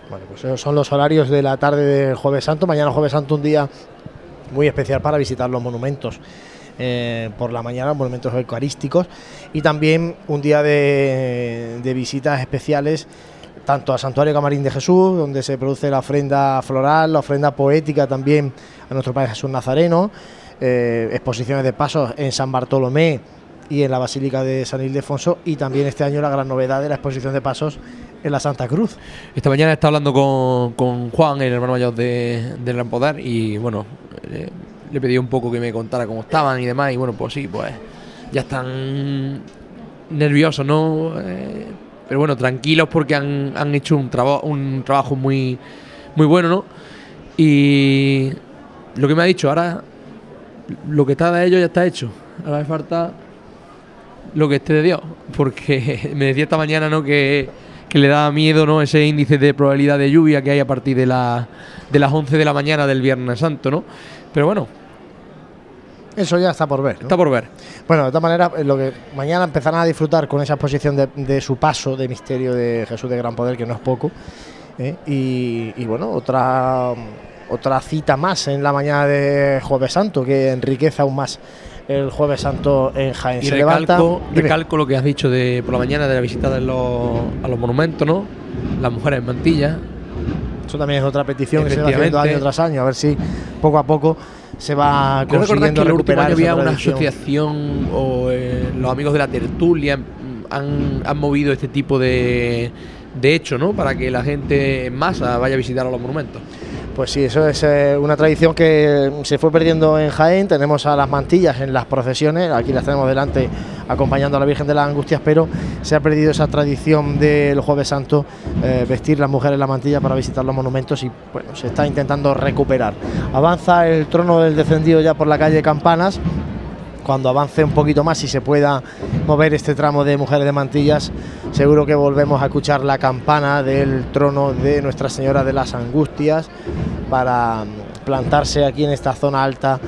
[SPEAKER 5] Bueno, pues esos son los horarios de la tarde del Jueves Santo. Mañana Jueves Santo un día muy especial para visitar los monumentos. eh, por la mañana, monumentos eucarísticos y también un día de, de visitas especiales tanto al Santuario Camarín de Jesús, donde se produce la ofrenda floral, la ofrenda poética también a nuestro Padre Jesús Nazareno, eh, exposiciones de pasos en San Bartolomé y en la Basílica de San Ildefonso y también este año la gran novedad de la exposición de pasos en la Santa Cruz.
[SPEAKER 8] Esta mañana está hablando con, con Juan, el hermano mayor de, del Gran Poder, y bueno, eh, le pedí un poco que me contara cómo estaban y demás, y bueno, pues sí, pues ya están nerviosos, ¿no? Eh, pero bueno, tranquilos porque han, han hecho un, traba- un trabajo muy, muy bueno, ¿no? Y lo que me ha dicho, ahora lo que está de ellos ya está hecho. Ahora me falta lo que esté de Dios. Porque me decía esta mañana, ¿no? Que, que le daba miedo, ¿no? Ese índice de probabilidad de lluvia que hay a partir de, la, de las 11 de la mañana del Viernes Santo, ¿no? Pero bueno,
[SPEAKER 5] Eso ya está por ver. ¿no?
[SPEAKER 8] está por ver.
[SPEAKER 5] Bueno, de todas maneras, eh, lo que mañana empezarán a disfrutar con esa exposición de, de su paso de misterio de Jesús de Gran Poder, que no es poco. ¿eh? Y, y bueno, otra, otra cita más en la mañana de Jueves Santo, que enriquece aún más el Jueves Santo en Jaén.
[SPEAKER 8] Y
[SPEAKER 5] Se
[SPEAKER 8] recalco, recalco lo que has dicho de por la mañana de la visita de los, a los monumentos, ¿no? Las mujeres en mantilla.
[SPEAKER 5] Eso también es otra petición que se va haciendo año tras año, a ver si poco a poco se va consiguiendo
[SPEAKER 8] que el último
[SPEAKER 5] recuperar
[SPEAKER 8] año
[SPEAKER 5] esa
[SPEAKER 8] había una asociación o eh, los amigos de la tertulia mm, han, han movido este tipo de, de hecho, ¿no? Para que la gente en masa vaya a visitar a los monumentos.
[SPEAKER 5] Pues sí, eso es eh, una tradición que se fue perdiendo en Jaén. Tenemos a las mantillas en las procesiones, aquí las tenemos delante acompañando a la Virgen de las Angustias, pero se ha perdido esa tradición del Jueves Santo, eh, vestir las mujeres la mantilla para visitar los monumentos y bueno, se está intentando recuperar. Avanza el trono del descendido ya por la calle Campanas. Cuando avance un poquito más y se pueda mover este tramo de mujeres de mantillas, seguro que volvemos a escuchar la campana del trono de Nuestra Señora de las Angustias para plantarse aquí en esta zona alta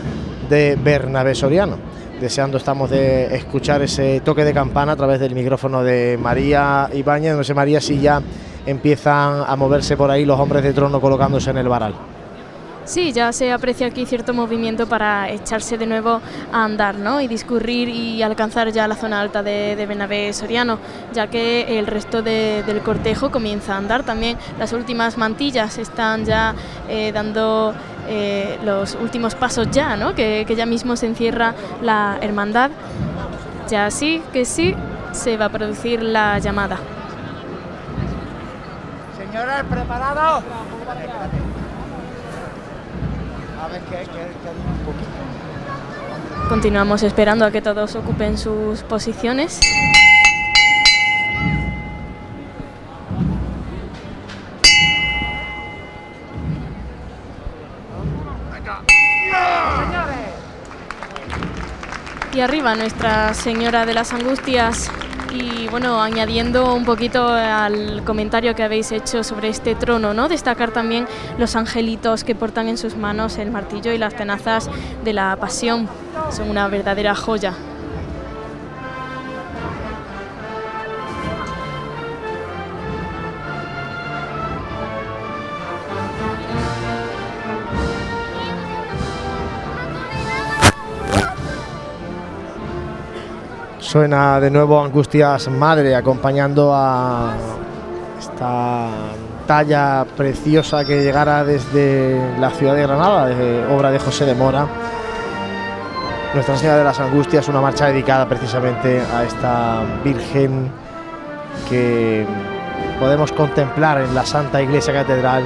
[SPEAKER 5] de Bernabé Soriano. Deseando estamos de escuchar ese toque de campana a través del micrófono de María Ibáñez. No sé, María, si ya empiezan a moverse por ahí los hombres de trono colocándose en el varal.
[SPEAKER 7] Sí, ya se aprecia aquí cierto movimiento para echarse de nuevo a andar ¿no? y discurrir y alcanzar ya la zona alta de, de Soriano, ya que el resto de- del cortejo comienza a andar. También las últimas mantillas están ya eh, dando eh, los últimos pasos ya, ¿no? que, ya mismo se encierra la hermandad. Ya sí que sí se va a producir la llamada.
[SPEAKER 20] Señores, ¿preparados?
[SPEAKER 11] A ver qué, qué, qué un poquito.
[SPEAKER 7] Continuamos esperando a que todos ocupen sus posiciones. Y arriba Nuestra Señora de las Angustias. Y bueno, añadiendo un poquito al comentario que habéis hecho sobre este trono, ¿no? Destacar también los angelitos que portan en sus manos el martillo y las tenazas de la pasión. Son una verdadera joya.
[SPEAKER 5] Suena de nuevo Angustias Madre acompañando a esta talla preciosa que llegara desde la ciudad de Granada, obra de José de Mora. Nuestra Señora de las Angustias, una marcha dedicada precisamente a esta Virgen que podemos contemplar en la Santa Iglesia Catedral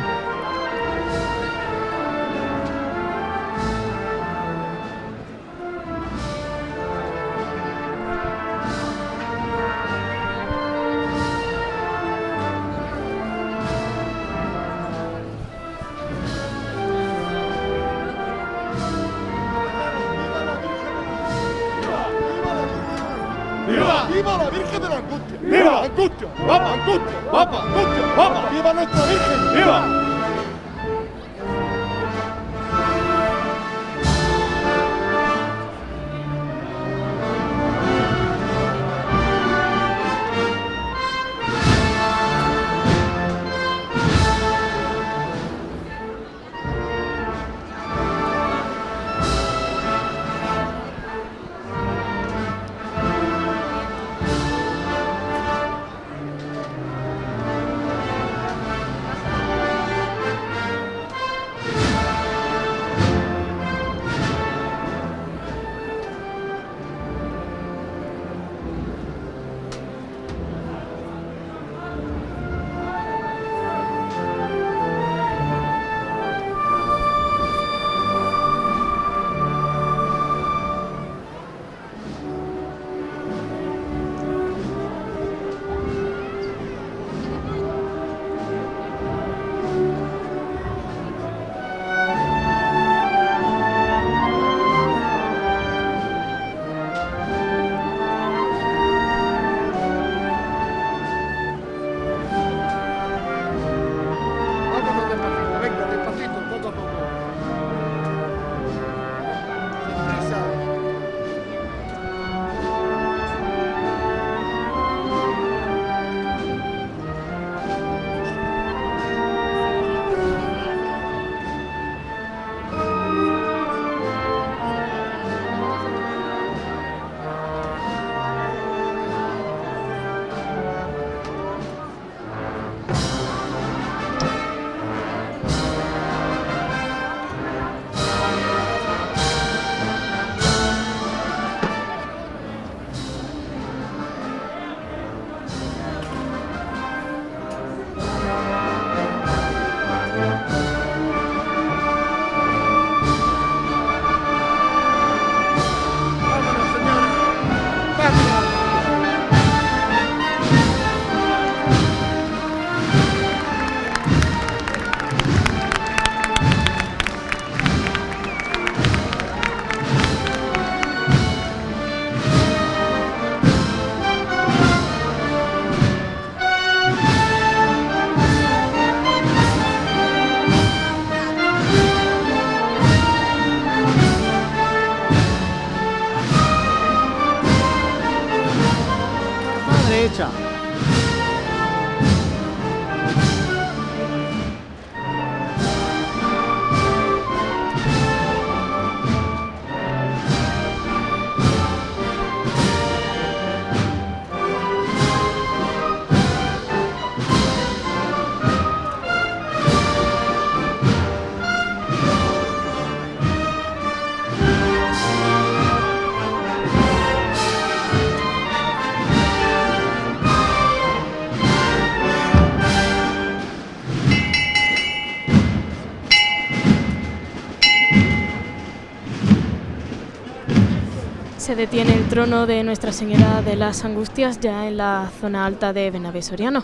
[SPEAKER 7] Se detiene el trono de Nuestra Señora de las Angustias ya en la zona alta de Benavés Soriano.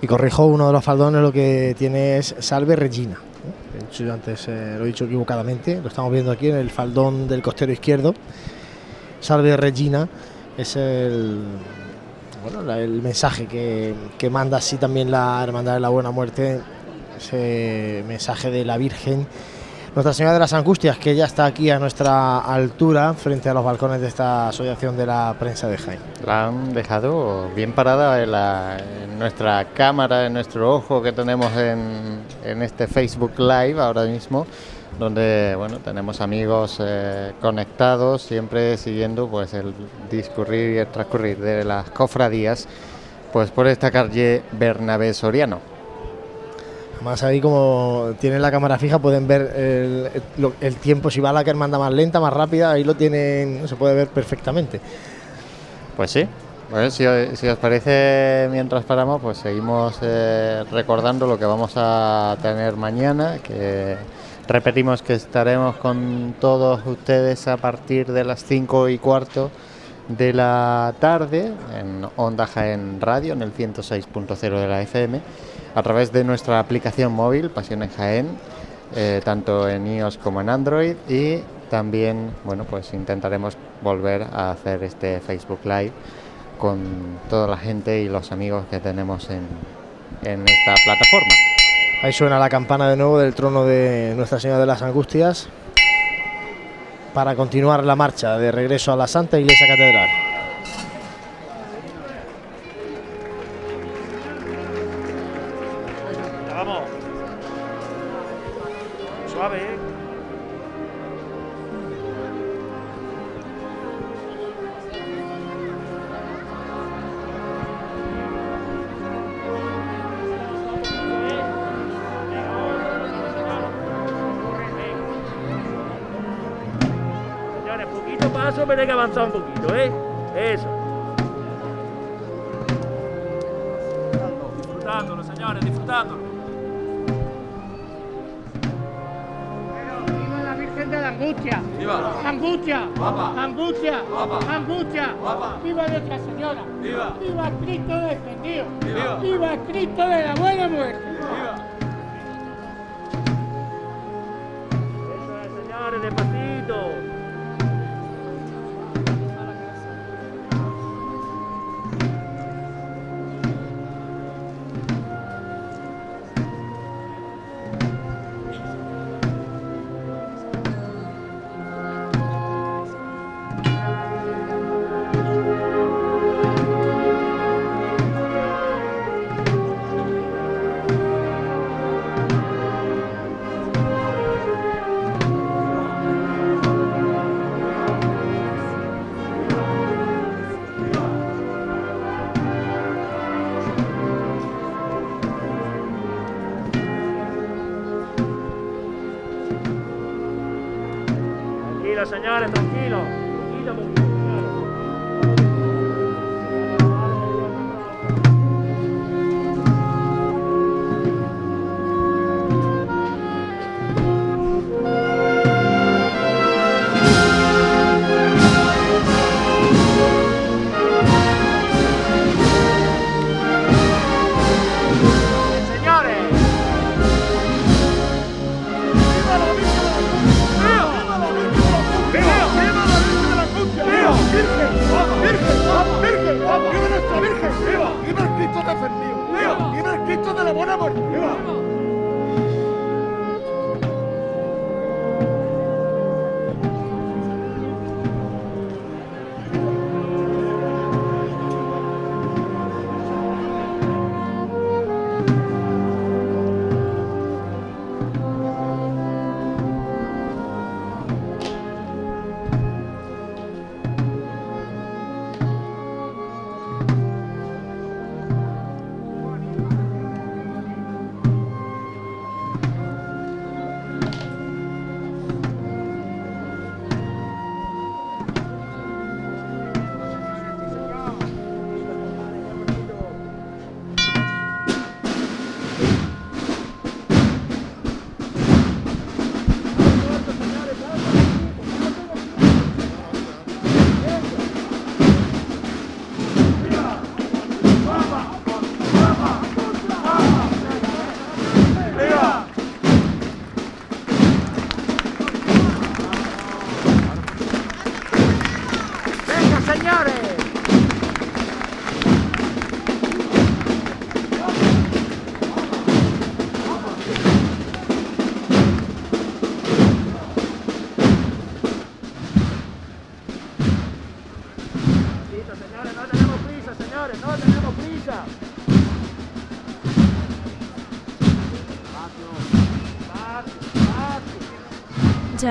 [SPEAKER 5] Y corrijo, uno de los faldones lo que tiene es Salve Regina. yo antes eh, lo he dicho equivocadamente, lo estamos viendo aquí en el faldón del costero izquierdo. Salve Regina es el, bueno, el mensaje que, que manda así también la Hermandad de la Buena Muerte, ese mensaje de la Virgen. Nuestra Señora de las Angustias, que ya está aquí a nuestra altura, frente a los balcones de esta asociación de la prensa de Jaén.
[SPEAKER 6] La han dejado bien parada en, nuestra cámara, en nuestro ojo que tenemos en, en este Facebook Live ahora mismo, donde bueno tenemos amigos eh, conectados, siempre siguiendo pues el discurrir y el transcurrir de las cofradías, pues por esta calle Bernabé Soriano.
[SPEAKER 5] Además ahí como tienen la cámara fija pueden ver el, tiempo, si va la que manda más lenta, más rápida, ahí lo tienen, se puede ver perfectamente.
[SPEAKER 6] Pues sí. Pues si, o- si os parece, mientras paramos, pues seguimos eh, recordando lo que vamos a tener mañana, que repetimos que estaremos con todos ustedes a partir de las 5 y cuarto de la tarde en Onda Jaén Radio, en el 106.0 de la FM, a través de nuestra aplicación móvil, Pasión en Jaén, eh, tanto en iOS como en Android y también, bueno, pues intentaremos volver a hacer este Facebook Live con toda la gente y los amigos que tenemos en, en esta plataforma.
[SPEAKER 5] Ahí suena la campana de nuevo del trono de Nuestra Señora de las Angustias para continuar la marcha de regreso a la Santa Iglesia Catedral.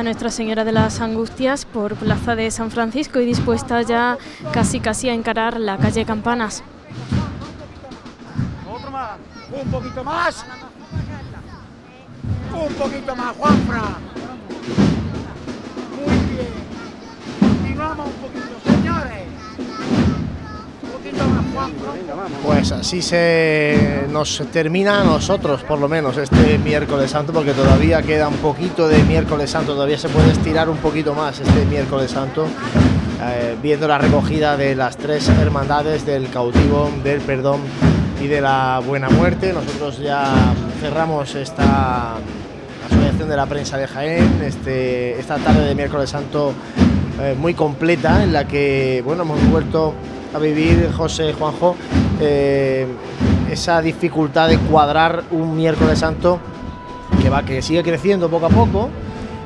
[SPEAKER 20] Nuestra Señora de
[SPEAKER 7] las Angustias por Plaza de San Francisco y dispuesta ya casi casi a encarar la calle Campanas.
[SPEAKER 20] Otro más. Un poquito más. Un poquito más, Juanfra. Muy bien. Continuamos un poquito, señores. Un poquito más, Juanfra.
[SPEAKER 5] Pues así se nos termina a nosotros, por lo menos, este miércoles santo, porque todavía queda un poquito de miércoles santo, todavía se puede estirar un poquito más este miércoles santo, eh, viendo la recogida de las tres hermandades del cautivo, del perdón y de la buena muerte. Nosotros ya cerramos esta asociación de la prensa de Jaén, este, esta tarde de miércoles santo eh, muy completa, en la que bueno, hemos vuelto a vivir, José, Juanjo, eh, esa dificultad de cuadrar un miércoles santo que va, que sigue creciendo poco a poco,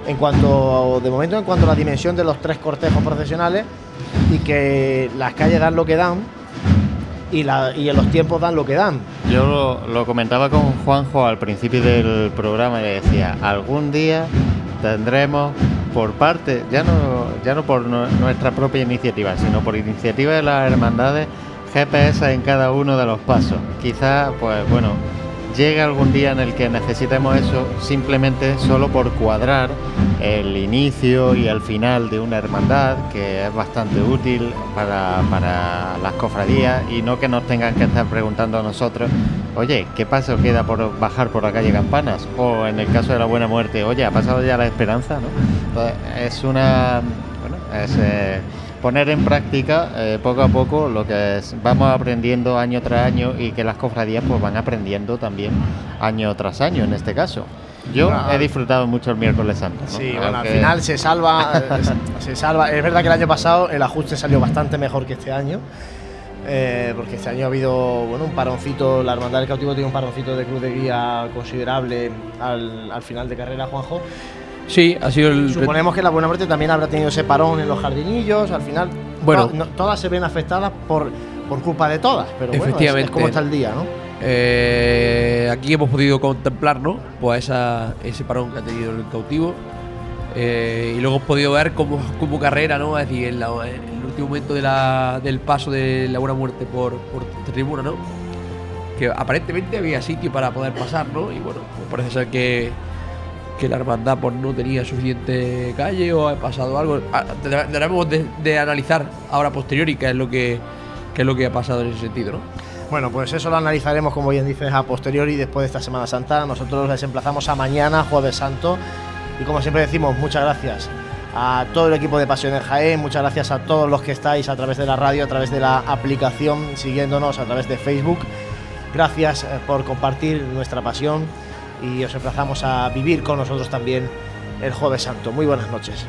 [SPEAKER 5] en cuanto, de momento, en cuanto a la dimensión de los tres cortejos profesionales y que las calles dan lo que dan y, la- y en los tiempos dan lo que dan.
[SPEAKER 6] Yo lo, comentaba con Juanjo al principio del programa y le decía, algún día tendremos por parte, ya no, ya no por nu- nuestra propia iniciativa, sino por iniciativa de las hermandades, GPS en cada uno de los pasos. Quizá, pues bueno, llegue algún día en el que necesitemos eso simplemente solo por cuadrar el inicio y el final de una hermandad, que es bastante útil para, para las cofradías y no que nos tengan que estar preguntando a nosotros, oye, ¿qué paso queda por bajar por la calle Campanas? O en el caso de la Buena Muerte, oye, ¿ha pasado ya la esperanza? ¿no? Es una... Bueno, es... eh, poner en práctica eh, poco a poco lo que es- vamos aprendiendo año tras año y que las cofradías pues van aprendiendo también año tras año en este caso. Yo
[SPEAKER 5] Bueno,
[SPEAKER 6] he disfrutado mucho el miércoles santo. ¿no?
[SPEAKER 5] Sí, bueno, al final se salva, eh, se salva. Es verdad que el año pasado el ajuste salió bastante mejor que este año. eh, porque este año ha habido bueno, un paroncito, la Hermandad del Cautivo tiene un paroncito de cruz de guía considerable al, al final de carrera, Juanjo.
[SPEAKER 8] Sí, ha sido el.
[SPEAKER 5] Suponemos que la Buena Muerte también habrá tenido ese parón en los jardinillos. Al final,
[SPEAKER 8] Bueno.
[SPEAKER 5] to- no- todas se ven afectadas por, por culpa de todas. Pero bueno, es-
[SPEAKER 8] Efectivamente.
[SPEAKER 5] es, como está el día, ¿no?
[SPEAKER 8] Eh, aquí hemos podido contemplar, ¿no? Pues esa- ese parón que ha tenido el cautivo. Eh, y luego hemos podido ver cómo, cómo carrera, ¿no? Es decir, en, la- en el último momento de la- del paso de la buena muerte por, por tribuna, ¿no? Que aparentemente había sitio para poder pasar, ¿no? Y bueno, pues parece ser que, que la hermandad pues, no tenía suficiente calle o ha pasado algo. Ah, debe- Debemos de, de analizar ahora posteriori qué es lo que qué es lo que ha pasado en ese sentido, ¿no?
[SPEAKER 5] Bueno, pues eso lo analizaremos, como bien dices, a posteriori, después de esta Semana Santa. Nosotros les emplazamos a mañana, Jueves Santo. Y como siempre decimos, muchas gracias a todo el equipo de Pasión en Jaén, muchas gracias a todos los que estáis a través de la radio, a través de la aplicación, siguiéndonos a través de Facebook. Gracias eh, por compartir nuestra pasión y os emplazamos a vivir con nosotros también el Jueves Santo. Muy buenas noches.